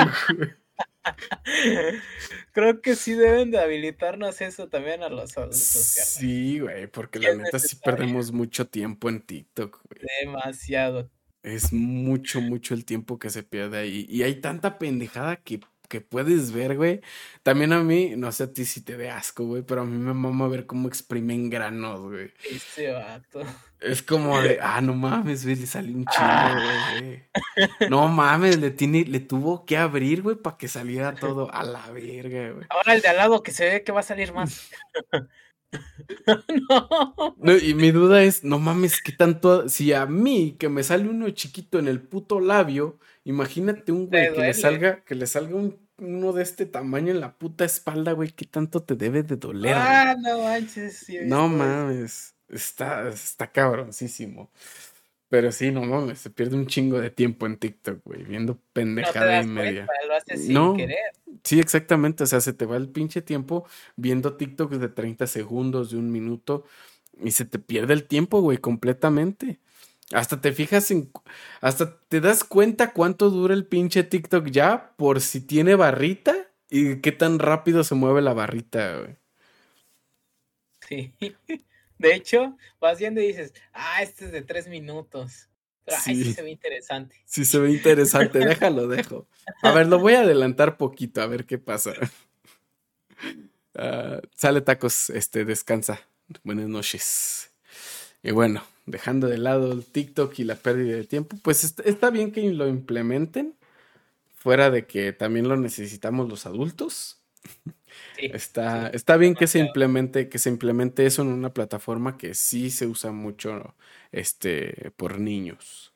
Creo que sí deben de habilitarnos eso también a los adultos. Sí, güey, porque la neta sí perdemos mucho tiempo en TikTok, güey. Demasiado. Es mucho, mucho el tiempo que se pierde ahí. Y hay tanta pendejada que que puedes ver, güey. También a mí, no sé a ti si te dé asco, güey, pero a mí me mama ver cómo exprimen granos, güey. Ese vato. Es como de, ah, no mames, güey, le salió un chingo, güey. No mames, le, tiene, le tuvo que abrir, güey, para que saliera todo a la verga, güey. Ahora el de al lado que se ve que va a salir más. no. no. Y mi duda es, no mames, ¿qué tanto? Si a mí, que me sale uno chiquito en el puto labio, imagínate un güey que le salga, que le salga un uno de este tamaño en la puta espalda, güey, ¿qué tanto te debe de doler? Ah, no manches. no mames, está, está cabroncísimo. Pero sí, no mames, se pierde un chingo de tiempo en TikTok, güey, viendo pendejada y media. lo haces sin querer. Sí, exactamente, o sea, se te va el pinche tiempo viendo TikToks de 30 segundos, de un minuto, y se te pierde el tiempo, güey, completamente. Hasta te fijas en. Hasta te das cuenta cuánto dura el pinche TikTok ya por si tiene barrita y qué tan rápido se mueve la barrita, güey. Sí. De hecho, vas viendo y dices, ah, este es de tres minutos. sí. sí se ve interesante. Sí se ve interesante, déjalo, dejo. A ver, lo voy a adelantar poquito, a ver qué pasa. Ah, sale tacos, este, descansa. Buenas noches. Y bueno, dejando de lado el TikTok y la pérdida de tiempo, pues está, bien que lo implementen, fuera de que también lo necesitamos los adultos. está, está bien que se implemente, que se implemente eso en una plataforma que sí se usa mucho este, por niños.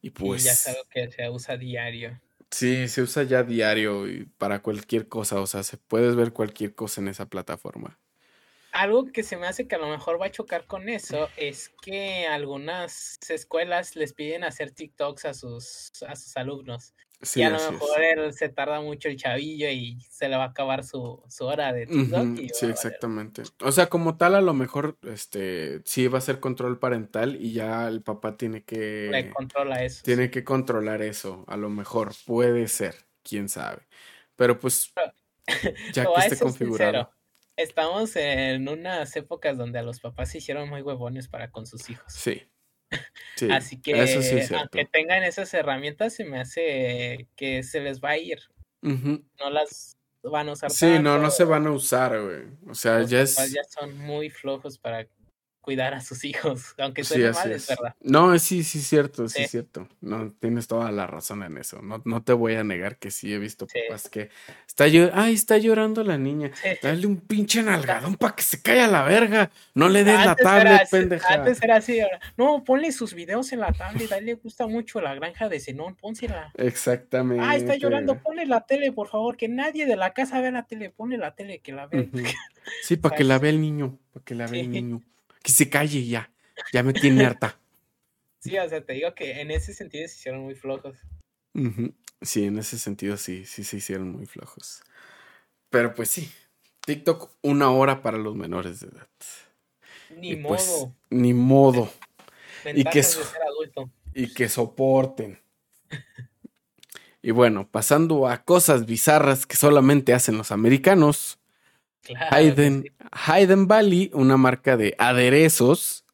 Y pues. ya es algo que se usa diario. Sí, se usa ya diario y para cualquier cosa. O sea, se puedes ver cualquier cosa en esa plataforma algo que se me hace que a lo mejor va a chocar con eso es que algunas escuelas les piden hacer TikToks a sus, a sus alumnos. y a lo mejor él se tarda mucho el chavillo y se le va a acabar su, hora de TikTok. sí, exactamente. O sea, como tal, a lo mejor este sí va a ser control parental y ya el papá tiene que. controla eso. Tiene que controlar eso. A lo mejor puede ser, quién sabe. Pero pues. ya que esté configurado estamos en unas épocas donde a los papás se hicieron muy huevones para con sus hijos. Sí. Así que aunque tengan esas herramientas, se me hace que se les va a ir. No las van a usar. Sí, no, no se van a usar, güey. O sea, ya es. Ya son muy flojos para cuidar a sus hijos, aunque sea mal, es. verdad. No, sí, sí, cierto, sí, es cierto. No, tienes toda la razón en eso. No, no te voy a negar que sí he visto papás que está ay, está llorando la niña. Dale un pinche nalgadón para que se caiga la verga. No le des la tablet, pendeja. Antes era así, no, ponle sus videos en la tablet, a él le gusta mucho la granja de Zenón, pónsela. Exactamente. Ah, está llorando, ponle la tele, por favor, que nadie de la casa vea la tele, ponle la tele que la vea. Sí, para que la vea el niño, para que la vea el niño que se calle ya. Ya me tiene harta. Sí, o sea, te digo que en ese sentido se hicieron muy flojos. Sí, en ese sentido sí, sí se hicieron muy flojos. Pero pues sí, TikTok una hora para los menores de edad. Ni pues, modo. Ni modo. y que, y que soporten. y bueno, pasando a cosas bizarras que solamente hacen los americanos. Hayden, Valley, una marca de aderezos,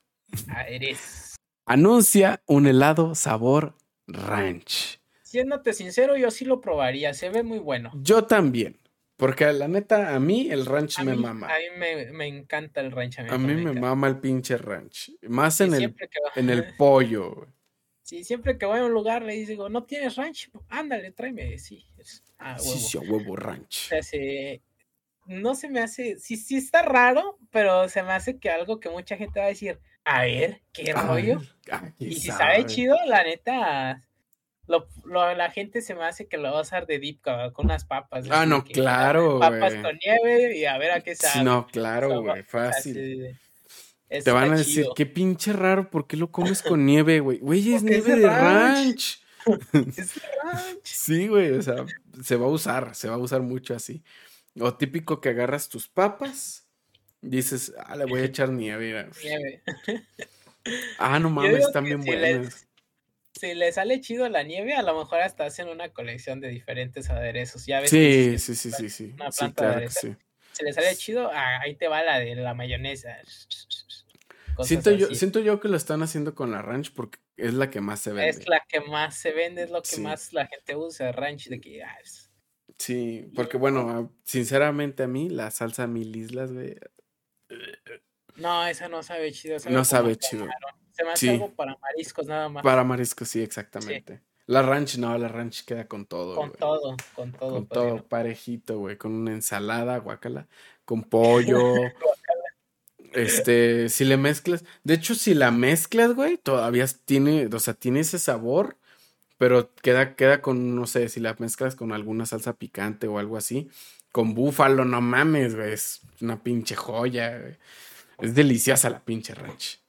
anuncia un helado sabor ranch. Siéndote sincero, yo sí lo probaría, se ve muy bueno. Yo también. Porque la neta, a mí el ranch me mama. A mí me, encanta el ranch. A mí, me, mama el pinche ranch. Más en, el, en el pollo. Sí, siempre que voy a un lugar le digo, ¿no tienes ranch? Ándale, tráeme. Sí, es, ah, huevo. Sí, sí, huevo ranch. O sea, no se me hace, sí, sí está raro, pero se me hace que algo que mucha gente va a decir, a ver, qué rollo. y si sabe chido, la neta, lo, la gente se me hace que lo va a usar de dip con unas papas. Ah, no, claro, Papas con nieve y a ver a qué sabe. no, claro, güey, fácil. Te van a decir, qué pinche raro, ¿por qué lo comes con nieve, güey? Güey, es nieve de ranch. es ranch. Sí, güey, o sea, se va a usar, se va a usar mucho así. O típico que agarras tus papas, dices, ah, le voy a echar nieve. Nieve. Ah, no mames, están bien buenas si le sale chido la nieve, a lo mejor hasta hacen una colección de diferentes aderezos. Ya ves sí, sí, sí, sí, sí. Una planta de Si le sale chido, ah, ahí te va la de la mayonesa. siento yo, siento yo que lo están haciendo con la ranch porque es la que más se vende. Es la que más se vende, es lo que más la gente usa, ranch de que ah, Sí, porque bueno, sinceramente a mí la salsa mil islas, güey. No, esa no sabe chido. no sabe chido. Se me hace algo para mariscos nada más. Para mariscos, sí, exactamente. La ranch, no, la ranch queda con todo. Con todo, con todo. Con todo, parejito, güey. Con una ensalada, guacala. Con pollo. este, si le mezclas. De hecho, si la mezclas, güey, todavía tiene, o sea, tiene ese sabor. Pero queda, queda con, no sé, si la mezclas con alguna salsa picante o algo así. Con búfalo, no mames, güey. Es una pinche joya, güey. Es deliciosa la pinche ranch.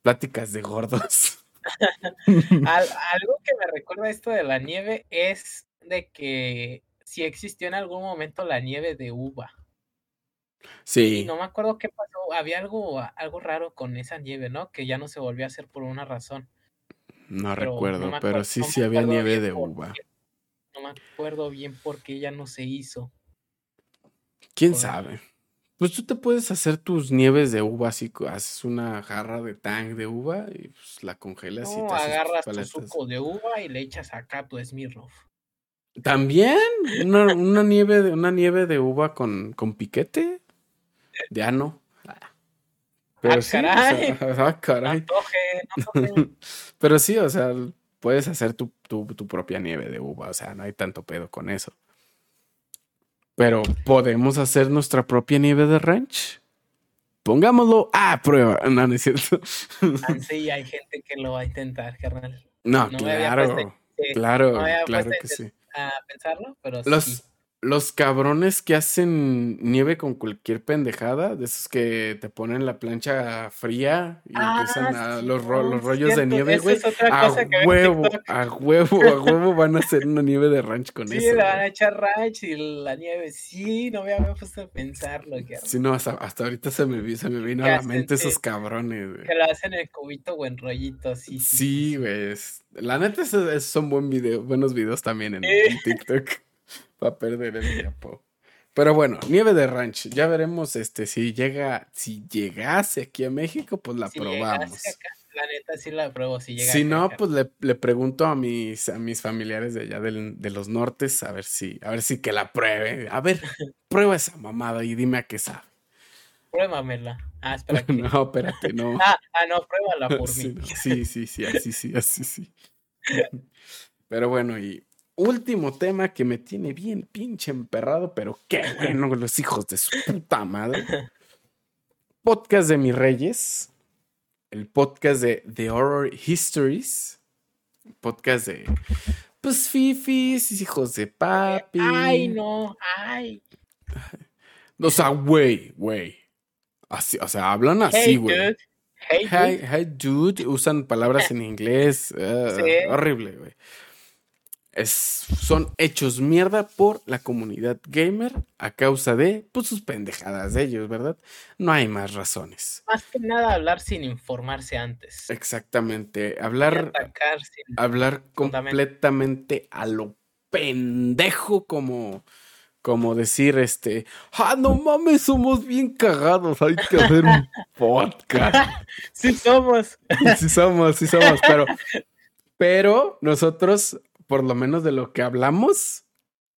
Pláticas de gordos. algo que me recuerda esto de la nieve es de que si existió en algún momento la nieve de uva. Sí. no me acuerdo qué pasó. Había algo, algo raro con esa nieve, ¿no? Que ya no se volvió a hacer por una razón. No recuerdo, pero sí, sí había nieve de uva. no me acuerdo bien por qué ya no se hizo. ¿Quién sabe? Pues tú te puedes hacer tus nieves de uva, así haces una jarra de tang de uva y pues la congelas y te agarras tu suco de uva y le echas acá tu Smirnoff. También una, nieve de una nieve de uva con, con piquete de ano. Pero ah, sí, caray. ah, caray. Pero sí, o sea, puedes hacer tu, tu, tu propia nieve de uva, o sea, no hay tanto pedo con eso. Pero podemos hacer nuestra propia nieve de ranch. Pongámoslo a prueba. No, no es cierto. Ah, sí, hay gente que lo va a intentar, carnal. No, claro. claro, claro que sí. A pensarlo, pero sí los cabrones que hacen nieve con cualquier pendejada, de esos que te ponen la plancha fría y ah, empiezan a los, los rollos de nieve, güey. a huevo, a huevo, a huevo van a hacer una nieve de ranch con eso. Sí, le van a echar ranch y la nieve, sí, no me había puesto a pensarlo. Sí, no, hasta, ahorita se me, se me vino a la mente esos cabrones, güey. Que lo hacen en cubito o en rollito, sí. Sí, güey. La neta, esos, son buen video, buenos videos también en TikTok a perder el tiempo. Pero bueno, nieve de ranch. Ya veremos este si llega, si llegase aquí a México, pues la probamos. la neta sí la pruebo si llega. Si no, pues le, pregunto a mis, a mis familiares de allá de los nortes a ver si, a ver si que la pruebe. A ver, prueba esa mamada y dime a qué sabe. Pruébamela. Ah, espera. no, espérate, no. ah, ah, no, pruébala por mí. Sí, sí, sí, así sí, así sí. Pero bueno, y último tema que me tiene bien pinche emperrado, pero qué bueno, los hijos de su puta madre. Podcast de mis reyes. El podcast de The Horror Histories. Podcast de. Pues fifis, hijos de papi. Ay, no, ay. O sea, güey, güey. Así, o sea, hablan así, güey. Hey, dude. Usan palabras en inglés. Ah, horrible, güey. Es, son hechos mierda por la comunidad gamer a causa de pues, sus pendejadas de ellos, ¿verdad? No hay más razones. Más que nada hablar sin informarse antes. Exactamente. Hablar, hablar completamente a lo pendejo como como decir este, ah, no mames, somos bien cagados, hay que hacer un podcast. sí somos. sí somos, sí somos, pero, pero nosotros, por lo menos de lo que hablamos,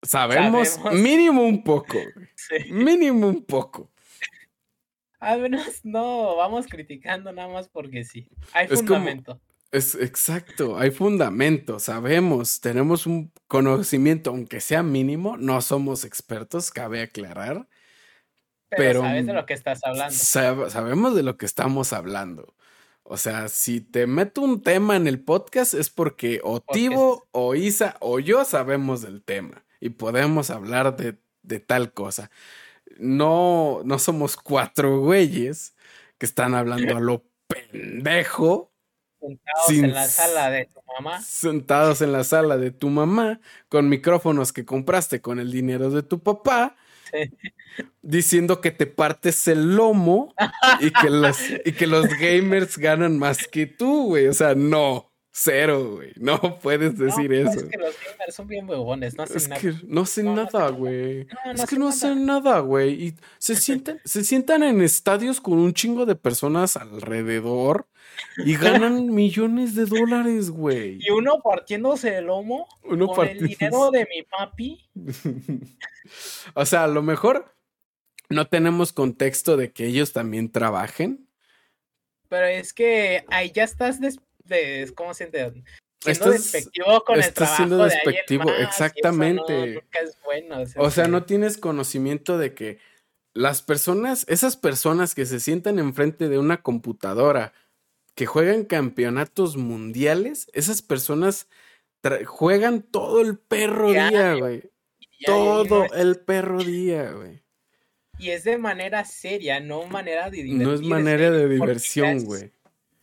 sabemos, mínimo un poco. Mínimo un poco. Al menos no vamos criticando nada más porque sí. Hay fundamento. Es exacto, hay fundamento, sabemos, tenemos un conocimiento, aunque sea mínimo, no somos expertos, cabe aclarar. Pero, sabes de lo que estás hablando. sabemos de lo que estamos hablando. O sea, si te meto un tema en el podcast es porque o Tivo, o Isa, o yo sabemos del tema y podemos hablar de, de tal cosa. No, no somos cuatro güeyes que están hablando a lo pendejo Sentados en la sala de tu mamá. Sentados en la sala de tu mamá, con micrófonos que compraste con el dinero de tu papá, diciendo que te partes el lomo y que, los, y que los gamers ganan más que tú, güey. O sea, no. Cero, güey. No puedes decir eso. Es que los gamers son bien huevones, no hacen es Que no hacen nada, güey. es que no hacen nada, güey. Y se sientan, se sientan en estadios con un chingo de personas alrededor y ganan millones de dólares, güey. Y uno partiéndose el lomo uno con el dinero de mi papi. o sea, a lo mejor no tenemos contexto de que ellos también trabajen. Pero es que ahí ya estás de, ¿cómo se entiende? Siendo despectivo con el trabajo siendo despectivo, de exactamente. o, sea, no tienes conocimiento de que las personas, esas personas que se sientan enfrente de una computadora, que juegan campeonatos mundiales, esas personas juegan todo el perro día, güey. Todo el perro día, güey. Y es de manera seria, no manera de diversión. No es manera de diversión, güey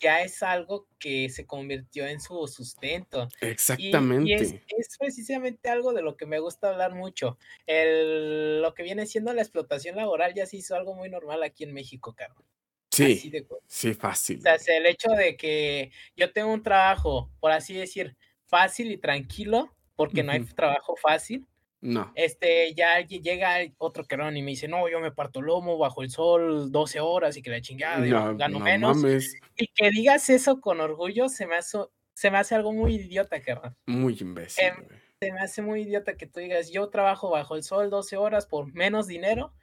ya es algo que se convirtió en su sustento. Exactamente. Y, es, precisamente algo de lo que me gusta hablar mucho. El, lo que viene siendo la explotación laboral ya se hizo algo muy normal aquí en México, Carlos. Sí, sí, fácil. O sea, el hecho de que yo tengo un trabajo, por así decir, fácil y tranquilo, porque no hay trabajo fácil, no. Este, ya llega otro querón y me dice, no, yo me parto lomo bajo el sol 12 horas y que la chingada, gano menos. Y que digas eso con orgullo se me hace, se me hace algo muy idiota, querrán. Muy imbécil. Em, se me hace muy idiota que tú digas, yo trabajo bajo el sol 12 horas por menos dinero.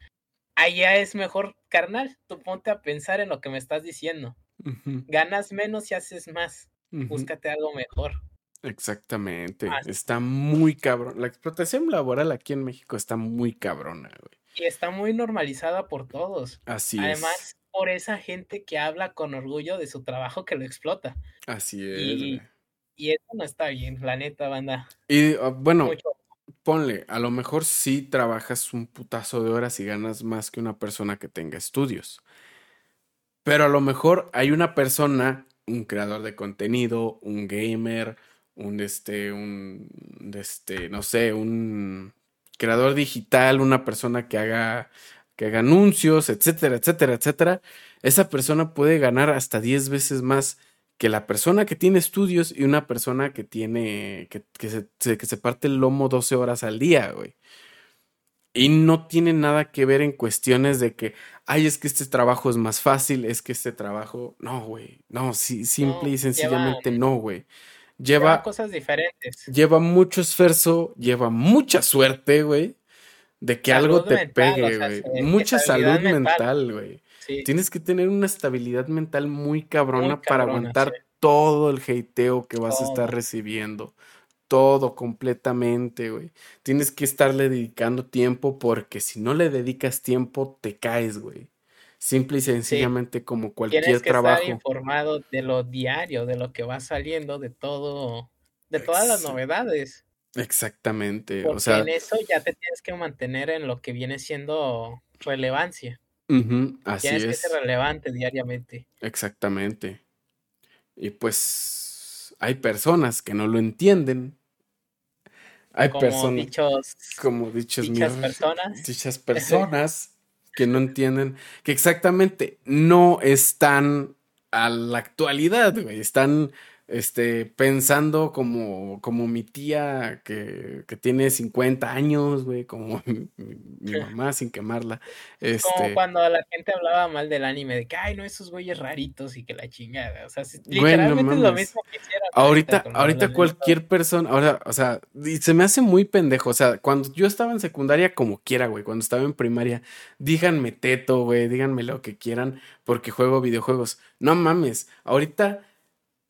Allá es mejor, carnal, tú ponte a pensar en lo que me estás diciendo. Ganas menos y haces más. Búscate algo mejor. Exactamente. Está muy cabrón. La explotación laboral aquí en México está muy cabrona, güey. Y está muy normalizada por todos. Así es. Además, por esa gente que habla con orgullo de su trabajo que lo explota. Así es. Y, y eso no está bien, la neta, banda. Y ah, bueno, ponle, a lo mejor sí trabajas un putazo de horas y ganas más que una persona que tenga estudios. Pero a lo mejor hay una persona, un creador de contenido, un gamer, un este, un este, no sé, un creador digital, una persona que haga que haga anuncios, etcétera, etcétera, etcétera, esa persona puede ganar hasta 10 veces más que la persona que tiene estudios y una persona que tiene, que, que, se, que se parte el lomo 12 horas al día, güey. Y no tiene nada que ver en cuestiones de que, ay, es que este trabajo es más fácil, es que este trabajo, no, güey, no, sí, simple y sencillamente no, güey. Lleva, cosas diferentes. Lleva mucho esfuerzo, lleva mucha suerte, güey, de que algo te pegue, güey. mucha salud mental, güey. Tienes que tener una estabilidad mental muy cabrona, para aguantar todo el hateo que vas a estar recibiendo. Todo completamente, güey. Tienes que estarle dedicando tiempo porque si no le dedicas tiempo, te caes, güey. Simple y sencillamente como cualquier Tienes que trabajo. Estar informado de lo diario, de lo que va saliendo, de todo, de todas las novedades. Exactamente. o sea, en eso ya te tienes que mantener en lo que viene siendo relevancia. así Tienes es. que ser relevante diariamente. Exactamente. Y pues hay personas que no lo entienden. Hay como personas. Dichos, como dichos dichas míos, personas. Dichas personas que no entienden que exactamente no están a la actualidad, güey. Están este, pensando como, como mi tía que, que tiene 50 años, güey, como mi, mi, mamá sin quemarla. Este, como cuando la gente hablaba mal del anime, de que, ay, no, esos güeyes raritos y que la chingada. O sea, literalmente bueno, es lo mismo que hicieron. Ahorita, ahorita cualquier persona, ahora, o sea, se me hace muy pendejo. O sea, cuando yo estaba en secundaria, como quiera, güey, cuando estaba en primaria, díganme teto, güey, díganme lo que quieran, porque juego videojuegos. No mames, ahorita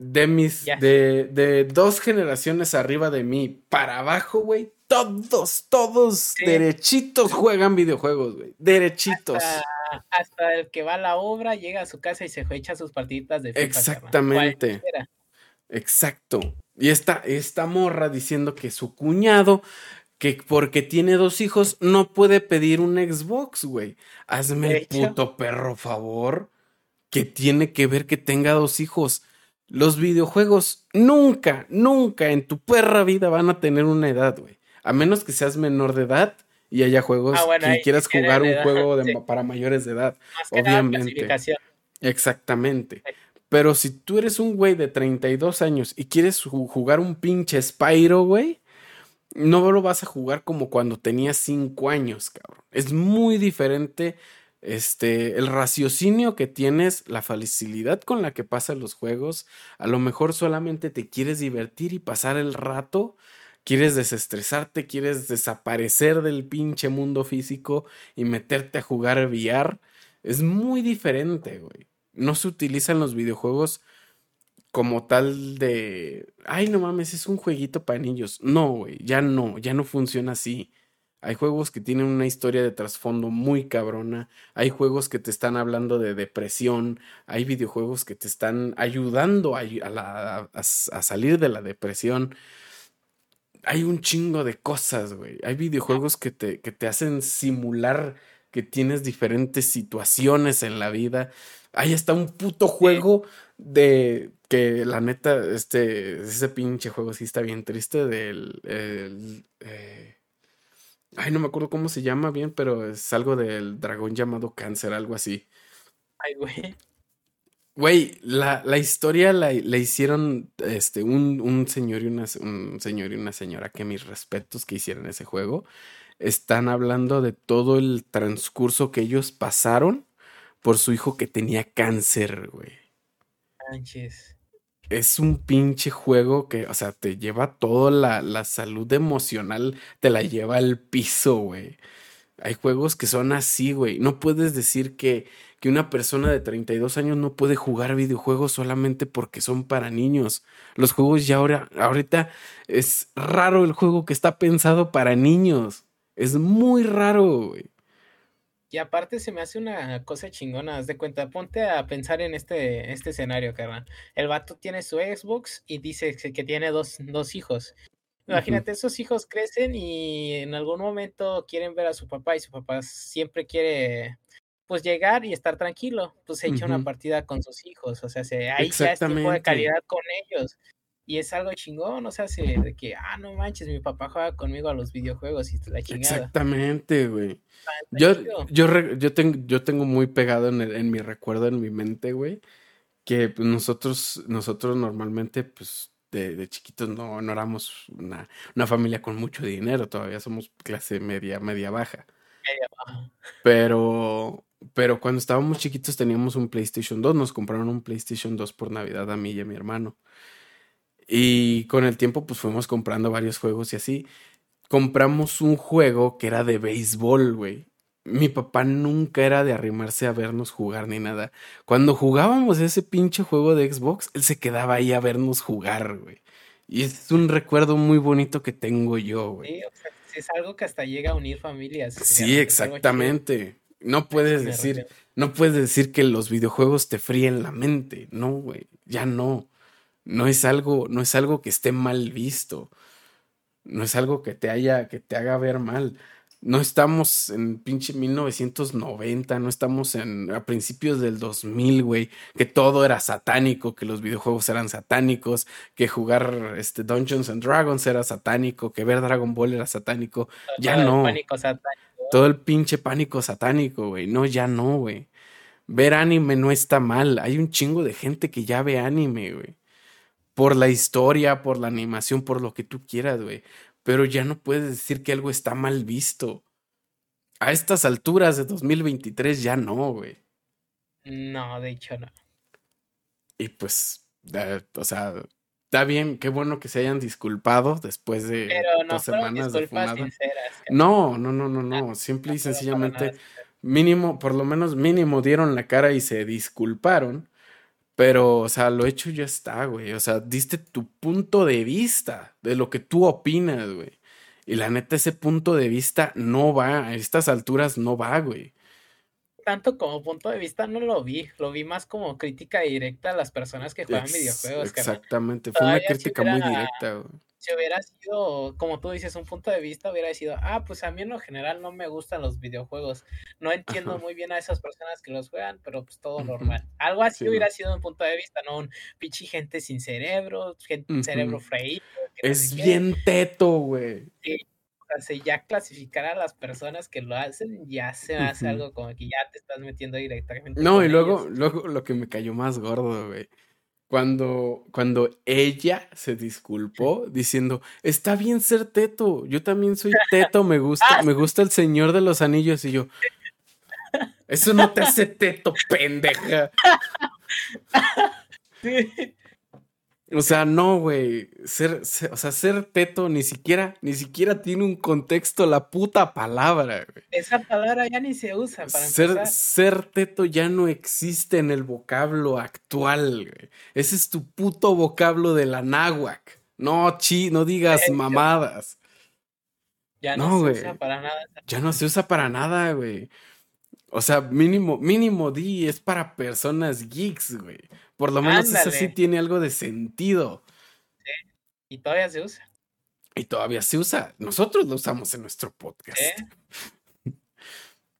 de mis, de, de, dos generaciones arriba de mí para abajo, güey, todos, todos sí. derechitos juegan videojuegos, güey, derechitos. Hasta, hasta, el que va a la obra, llega a su casa y se echa sus partiditas de FIFA. Exactamente. Exacto. Y esta, esta morra diciendo que su cuñado, que porque tiene dos hijos, no puede pedir un Xbox, güey. Hazme el puto perro favor. Que tiene que ver que tenga dos hijos los videojuegos nunca, nunca en tu perra vida van a tener una edad, güey. A menos que seas menor de edad y haya juegos ah, bueno, que quieras jugar un edad, juego de, sí. para mayores de edad. Más que obviamente. Nada, Exactamente. Pero si tú eres un güey de 32 años y quieres jugar un pinche Spyro, güey, no lo vas a jugar como cuando tenías 5 años, cabrón. Es muy diferente este, el raciocinio que tienes, la facilidad con la que pasan los juegos, a lo mejor solamente te quieres divertir y pasar el rato, quieres desestresarte, quieres desaparecer del pinche mundo físico y meterte a jugar VR, es muy diferente, güey. No se utilizan los videojuegos como tal de, ay, no mames, es un jueguito para niños. No, güey, ya no, ya no funciona así. Hay juegos que tienen una historia de trasfondo muy cabrona. Hay juegos que te están hablando de depresión. Hay videojuegos que te están ayudando a, a, la, a, a salir de la depresión. Hay un chingo de cosas, güey. Hay videojuegos que te, que te hacen simular que tienes diferentes situaciones en la vida. Hay hasta un puto juego de que la neta, este, ese pinche juego sí está bien triste del... El, eh, Ay, no me acuerdo cómo se llama bien, pero es algo del dragón llamado cáncer, algo así. Ay, güey. Güey, la, la historia la, la, hicieron este, un, un, señor y una, un señor y una señora que mis respetos que hicieron ese juego. Están hablando de todo el transcurso que ellos pasaron por su hijo que tenía cáncer, güey. Manches es un pinche juego que, o sea, te lleva toda la, la salud emocional, te la lleva al piso, güey. Hay juegos que son así, güey. No puedes decir que, que una persona de 32 años no puede jugar videojuegos solamente porque son para niños. Los juegos ya ahora, ahorita es raro el juego que está pensado para niños. Es muy raro, güey. Y aparte se me hace una cosa chingona, haz de cuenta, ponte a pensar en este, este escenario, carnal. El vato tiene su Xbox y dice que tiene dos, dos hijos. Imagínate, uh -huh. esos hijos crecen y en algún momento quieren ver a su papá y su papá siempre quiere pues llegar y estar tranquilo, pues se echa uh -huh. una partida con sus hijos, o sea, se, ahí ya es tiempo de calidad con ellos. Y es algo chingón, o sea, se, de que, ah, no manches, mi papá juega conmigo a los videojuegos y la chingada. Exactamente, güey. Yo, yo, yo, tengo, yo tengo muy pegado en, el, en mi recuerdo, en mi mente, güey, que pues, nosotros, nosotros normalmente, pues, de, de chiquitos no, no éramos una, una, familia con mucho dinero, todavía somos clase media, media baja. Media baja. Pero, pero cuando estábamos chiquitos teníamos un PlayStation 2, nos compraron un PlayStation 2 por Navidad a mí y a mi hermano. Y con el tiempo, pues fuimos comprando varios juegos y así. Compramos un juego que era de béisbol, güey. Mi papá nunca era de arrimarse a vernos jugar ni nada. Cuando jugábamos ese pinche juego de Xbox, él se quedaba ahí a vernos jugar, güey. Y es un recuerdo muy bonito que tengo yo, güey. Sí, o sea, es algo que hasta llega a unir familias. Sí, exactamente. No puedes decir, no puedes decir que los videojuegos te fríen la mente. No, güey. Ya no. No es algo, no es algo que esté mal visto. No es algo que te haya, que te haga ver mal. No estamos en pinche 1990, no estamos en a principios del 2000, güey, que todo era satánico, que los videojuegos eran satánicos, que jugar este Dungeons and Dragons era satánico, que ver Dragon Ball era satánico. ya no. Todo el pinche pánico satánico, güey. No, ya no, güey. Ver anime no está mal. Hay un chingo de gente que ya ve anime, güey. Por la historia, por la animación, por lo que tú quieras, güey pero ya no puedes decir que algo está mal visto. A estas alturas de 2023 ya no, güey. No, de hecho no. Y pues, o sea, está bien, qué bueno que se hayan disculpado después de pero no dos semanas de fumada. No, no, no, no, no. Simple y sencillamente, mínimo, por lo menos mínimo dieron la cara y se disculparon. Pero, o sea, lo hecho ya está, güey. O sea, diste tu punto de vista de lo que tú opinas, güey. Y la neta, ese punto de vista no va, a estas alturas no va, güey. Tanto como punto de vista no lo vi, lo vi más como crítica directa a las personas que juegan videojuegos. Exactamente, fue una crítica muy directa, güey si hubiera sido, como tú dices, un punto de vista, hubiera sido, ah, pues a mí en lo general no me gustan los videojuegos. No entiendo muy bien a esas personas que los juegan, pero pues todo normal. Algo así hubiera sido un punto de vista, no un pichi gente sin cerebro, gente, cerebro freído. Es bien teto, güey. Sí. O sea, ya clasificar a las personas que lo hacen, ya se hace algo como que ya te estás metiendo directamente. No, y luego, luego lo que me cayó más gordo, güey cuando, cuando ella se disculpó diciendo, está bien ser teto, yo también soy teto, me gusta, me gusta el Señor de los Anillos y yo, eso no te hace teto, pendeja. Sí. O sea, no, güey. Ser, o sea, ser teto ni siquiera, ni siquiera tiene un contexto la puta palabra, güey. Esa palabra ya ni se usa para ser, Ser teto ya no existe en el vocablo actual, güey. Ese es tu puto vocablo de la náhuac. No, chi, no digas mamadas. Ya no, se usa para nada. Ya no se usa para nada, güey. O sea, mínimo, mínimo di es para personas geeks, güey. Por lo menos eso sí tiene algo de sentido. Sí. Y todavía se usa. Y todavía se usa. Nosotros lo usamos en nuestro podcast.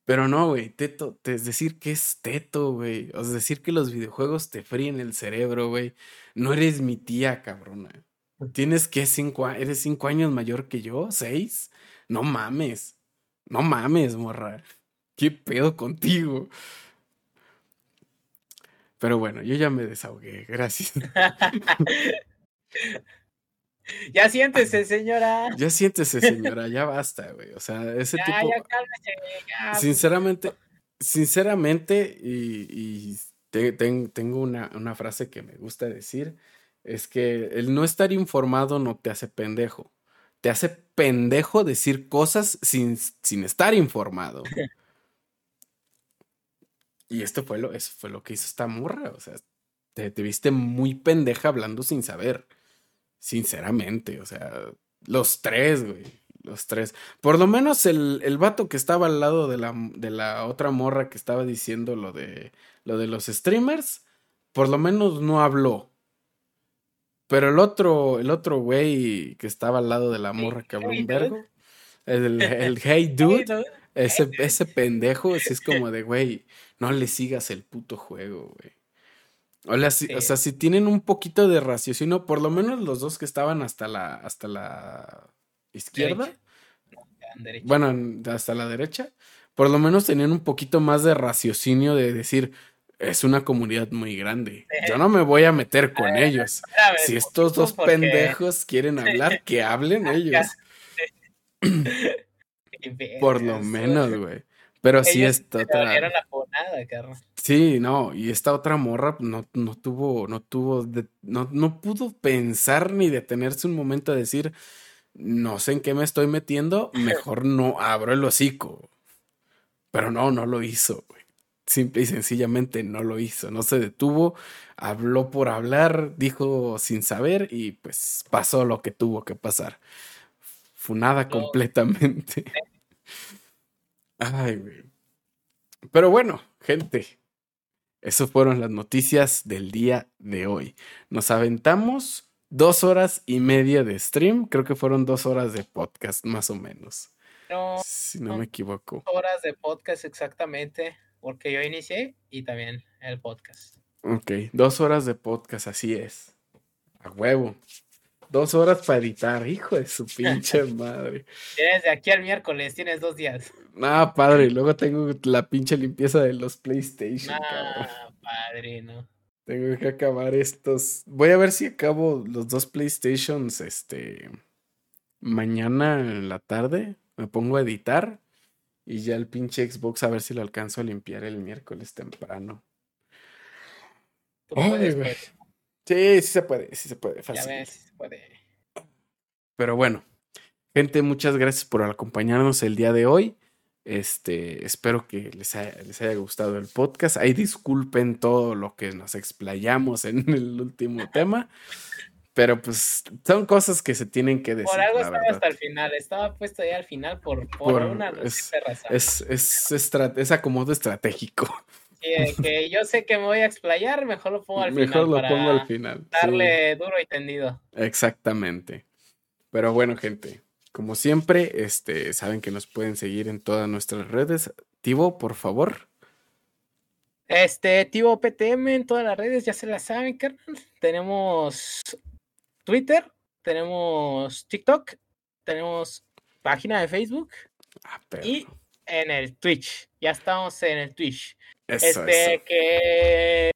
Pero no, güey, teto, es decir que es teto, güey. O sea, decir que los videojuegos te fríen el cerebro, güey. No eres mi tía, cabrona. Tienes que cinco, eres cinco años mayor que yo, seis. No mames. No mames, morra. ¿Qué pedo contigo? Pero bueno, yo ya me desahogué, gracias. ya siéntese, señora. Ya siéntese, señora, ya basta, güey. O sea, ese tipo. Ya cálmese, Sinceramente, sinceramente, y, tengo una, una, frase que me gusta decir: es que el no estar informado no te hace pendejo. Te hace pendejo decir cosas sin, sin estar informado. Y esto fue lo, eso fue lo que hizo esta morra. O sea, te, viste muy pendeja hablando sin saber. Sinceramente, o sea, los tres, güey. Los tres. Por lo menos el, el vato que estaba al lado de la, de la otra morra que estaba diciendo lo de, lo de los streamers, por lo menos no habló. Pero el otro, el otro güey que estaba al lado de la morra que habló un vergo, el, el hey dude, ese, ese pendejo, es como de, güey, no le sigas el puto juego, güey. O, sea, si tienen un poquito de raciocinio, por lo menos los dos que estaban hasta la, hasta la izquierda. Bueno, hasta la derecha. Por lo menos tenían un poquito más de raciocinio de decir, es una comunidad muy grande. Yo no me voy a meter con ellos. Si estos dos pendejos quieren hablar, que hablen ellos. Por lo menos, güey. Pero sí esta otra. Era la ponada, Sí, no, y esta otra morra no, no tuvo, no tuvo, no, no pudo pensar ni detenerse un momento a decir, no sé en qué me estoy metiendo, mejor no abro el hocico. Pero no, no lo hizo, güey. Simple y sencillamente no lo hizo, no se detuvo, habló por hablar, dijo sin saber y pues pasó lo que tuvo que pasar. Funada completamente. Ay, güey. Pero bueno, gente, esas fueron las noticias del día de hoy. Nos aventamos dos horas y media de stream. Creo que fueron dos horas de podcast, más o menos. si no me equivoco. Horas de podcast exactamente, porque yo inicié y también el podcast. Ok, dos horas de podcast, así es. A huevo. Dos horas para editar, hijo de su pinche madre. Tienes de aquí al miércoles, tienes dos días. Ah, padre, luego tengo la pinche limpieza de los PlayStation. Ah, padre, no. Tengo que acabar estos. Voy a ver si acabo los dos PlayStations este mañana en la tarde. Me pongo a editar y ya el pinche Xbox a ver si lo alcanzo a limpiar el miércoles temprano. Sí, sí se puede, sí se puede. Fácil. Ya ves, sí se puede. Pero bueno, gente, muchas gracias por acompañarnos el día de hoy. Este, espero que les haya, les haya gustado el podcast. Ahí disculpen todo lo que nos explayamos en el último tema. Pero pues son cosas que se tienen que decir. Por algo estaba hasta el final, estaba puesto ahí al final por, por, una es, es, es, es, acomodo estratégico. Sí, que yo sé que me voy a explayar, mejor lo pongo al final. Mejor lo pongo al final. Darle duro y tendido. Exactamente. Pero bueno, gente, como siempre, este, saben que nos pueden seguir en todas nuestras redes. Tivo, por favor. Este, Tivo PTM en todas las redes, ya se las saben, carnal. Tenemos Twitter, tenemos TikTok, tenemos página de Facebook ah, y en el Twitch. Ya estamos en el Twitch. Este, que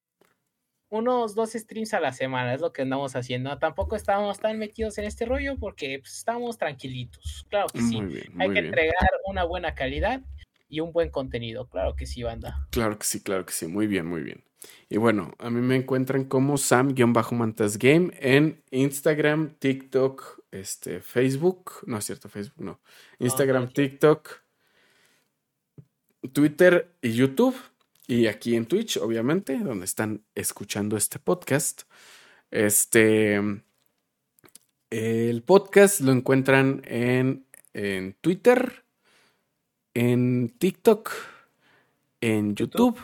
unos dos streams a la semana, es lo que andamos haciendo. Tampoco estamos tan metidos en este rollo porque pues, estamos tranquilitos. Claro que sí. Hay que entregar una buena calidad y un buen contenido. Claro que sí, banda. Claro que sí, claro que sí. Muy bien, muy bien. Y bueno, a mí me encuentran como Sam-Mantas en Instagram, TikTok, este, Facebook. No es cierto, Facebook no. Instagram, TikTok, Twitter y YouTube. Y aquí en Twitch, obviamente, donde están escuchando este podcast. Este. El podcast lo encuentran en, en Twitter, en TikTok, en YouTube.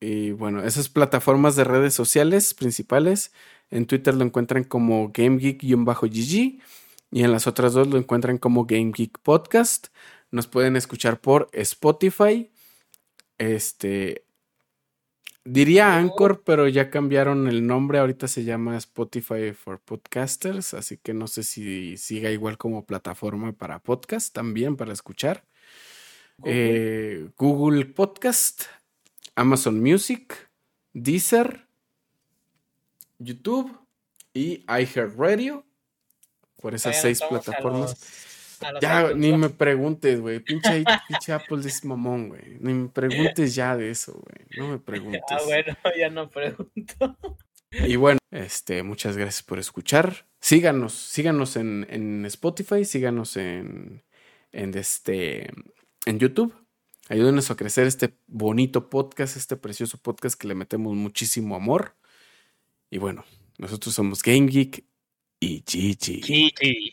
Y bueno, esas plataformas de redes sociales principales. En Twitter lo encuentran como GameGeek-GG. Y en las otras dos lo encuentran como GameGeek Podcast. Nos pueden escuchar por Spotify, este. Diría Anchor, pero ya cambiaron el nombre. Ahorita se llama Spotify for Podcasters. Así que no sé si siga igual como plataforma para podcast también, para escuchar. Google, eh, Podcast, Amazon Music, Deezer, YouTube y iHeartRadio. Por esas seis plataformas. Ya, ni me preguntes, güey. Pinche, pinche Apple es mamón, güey. Ni me preguntes ya de eso, güey. No me preguntes. Ah, bueno, ya no pregunto. Y bueno, este, muchas gracias por escuchar. Síganos, síganos en, en Spotify, síganos en, en, este, en YouTube. Ayúdenos a crecer este bonito podcast, este precioso podcast que le metemos muchísimo amor. Y bueno, nosotros somos Game Geek y Gigi. Gigi.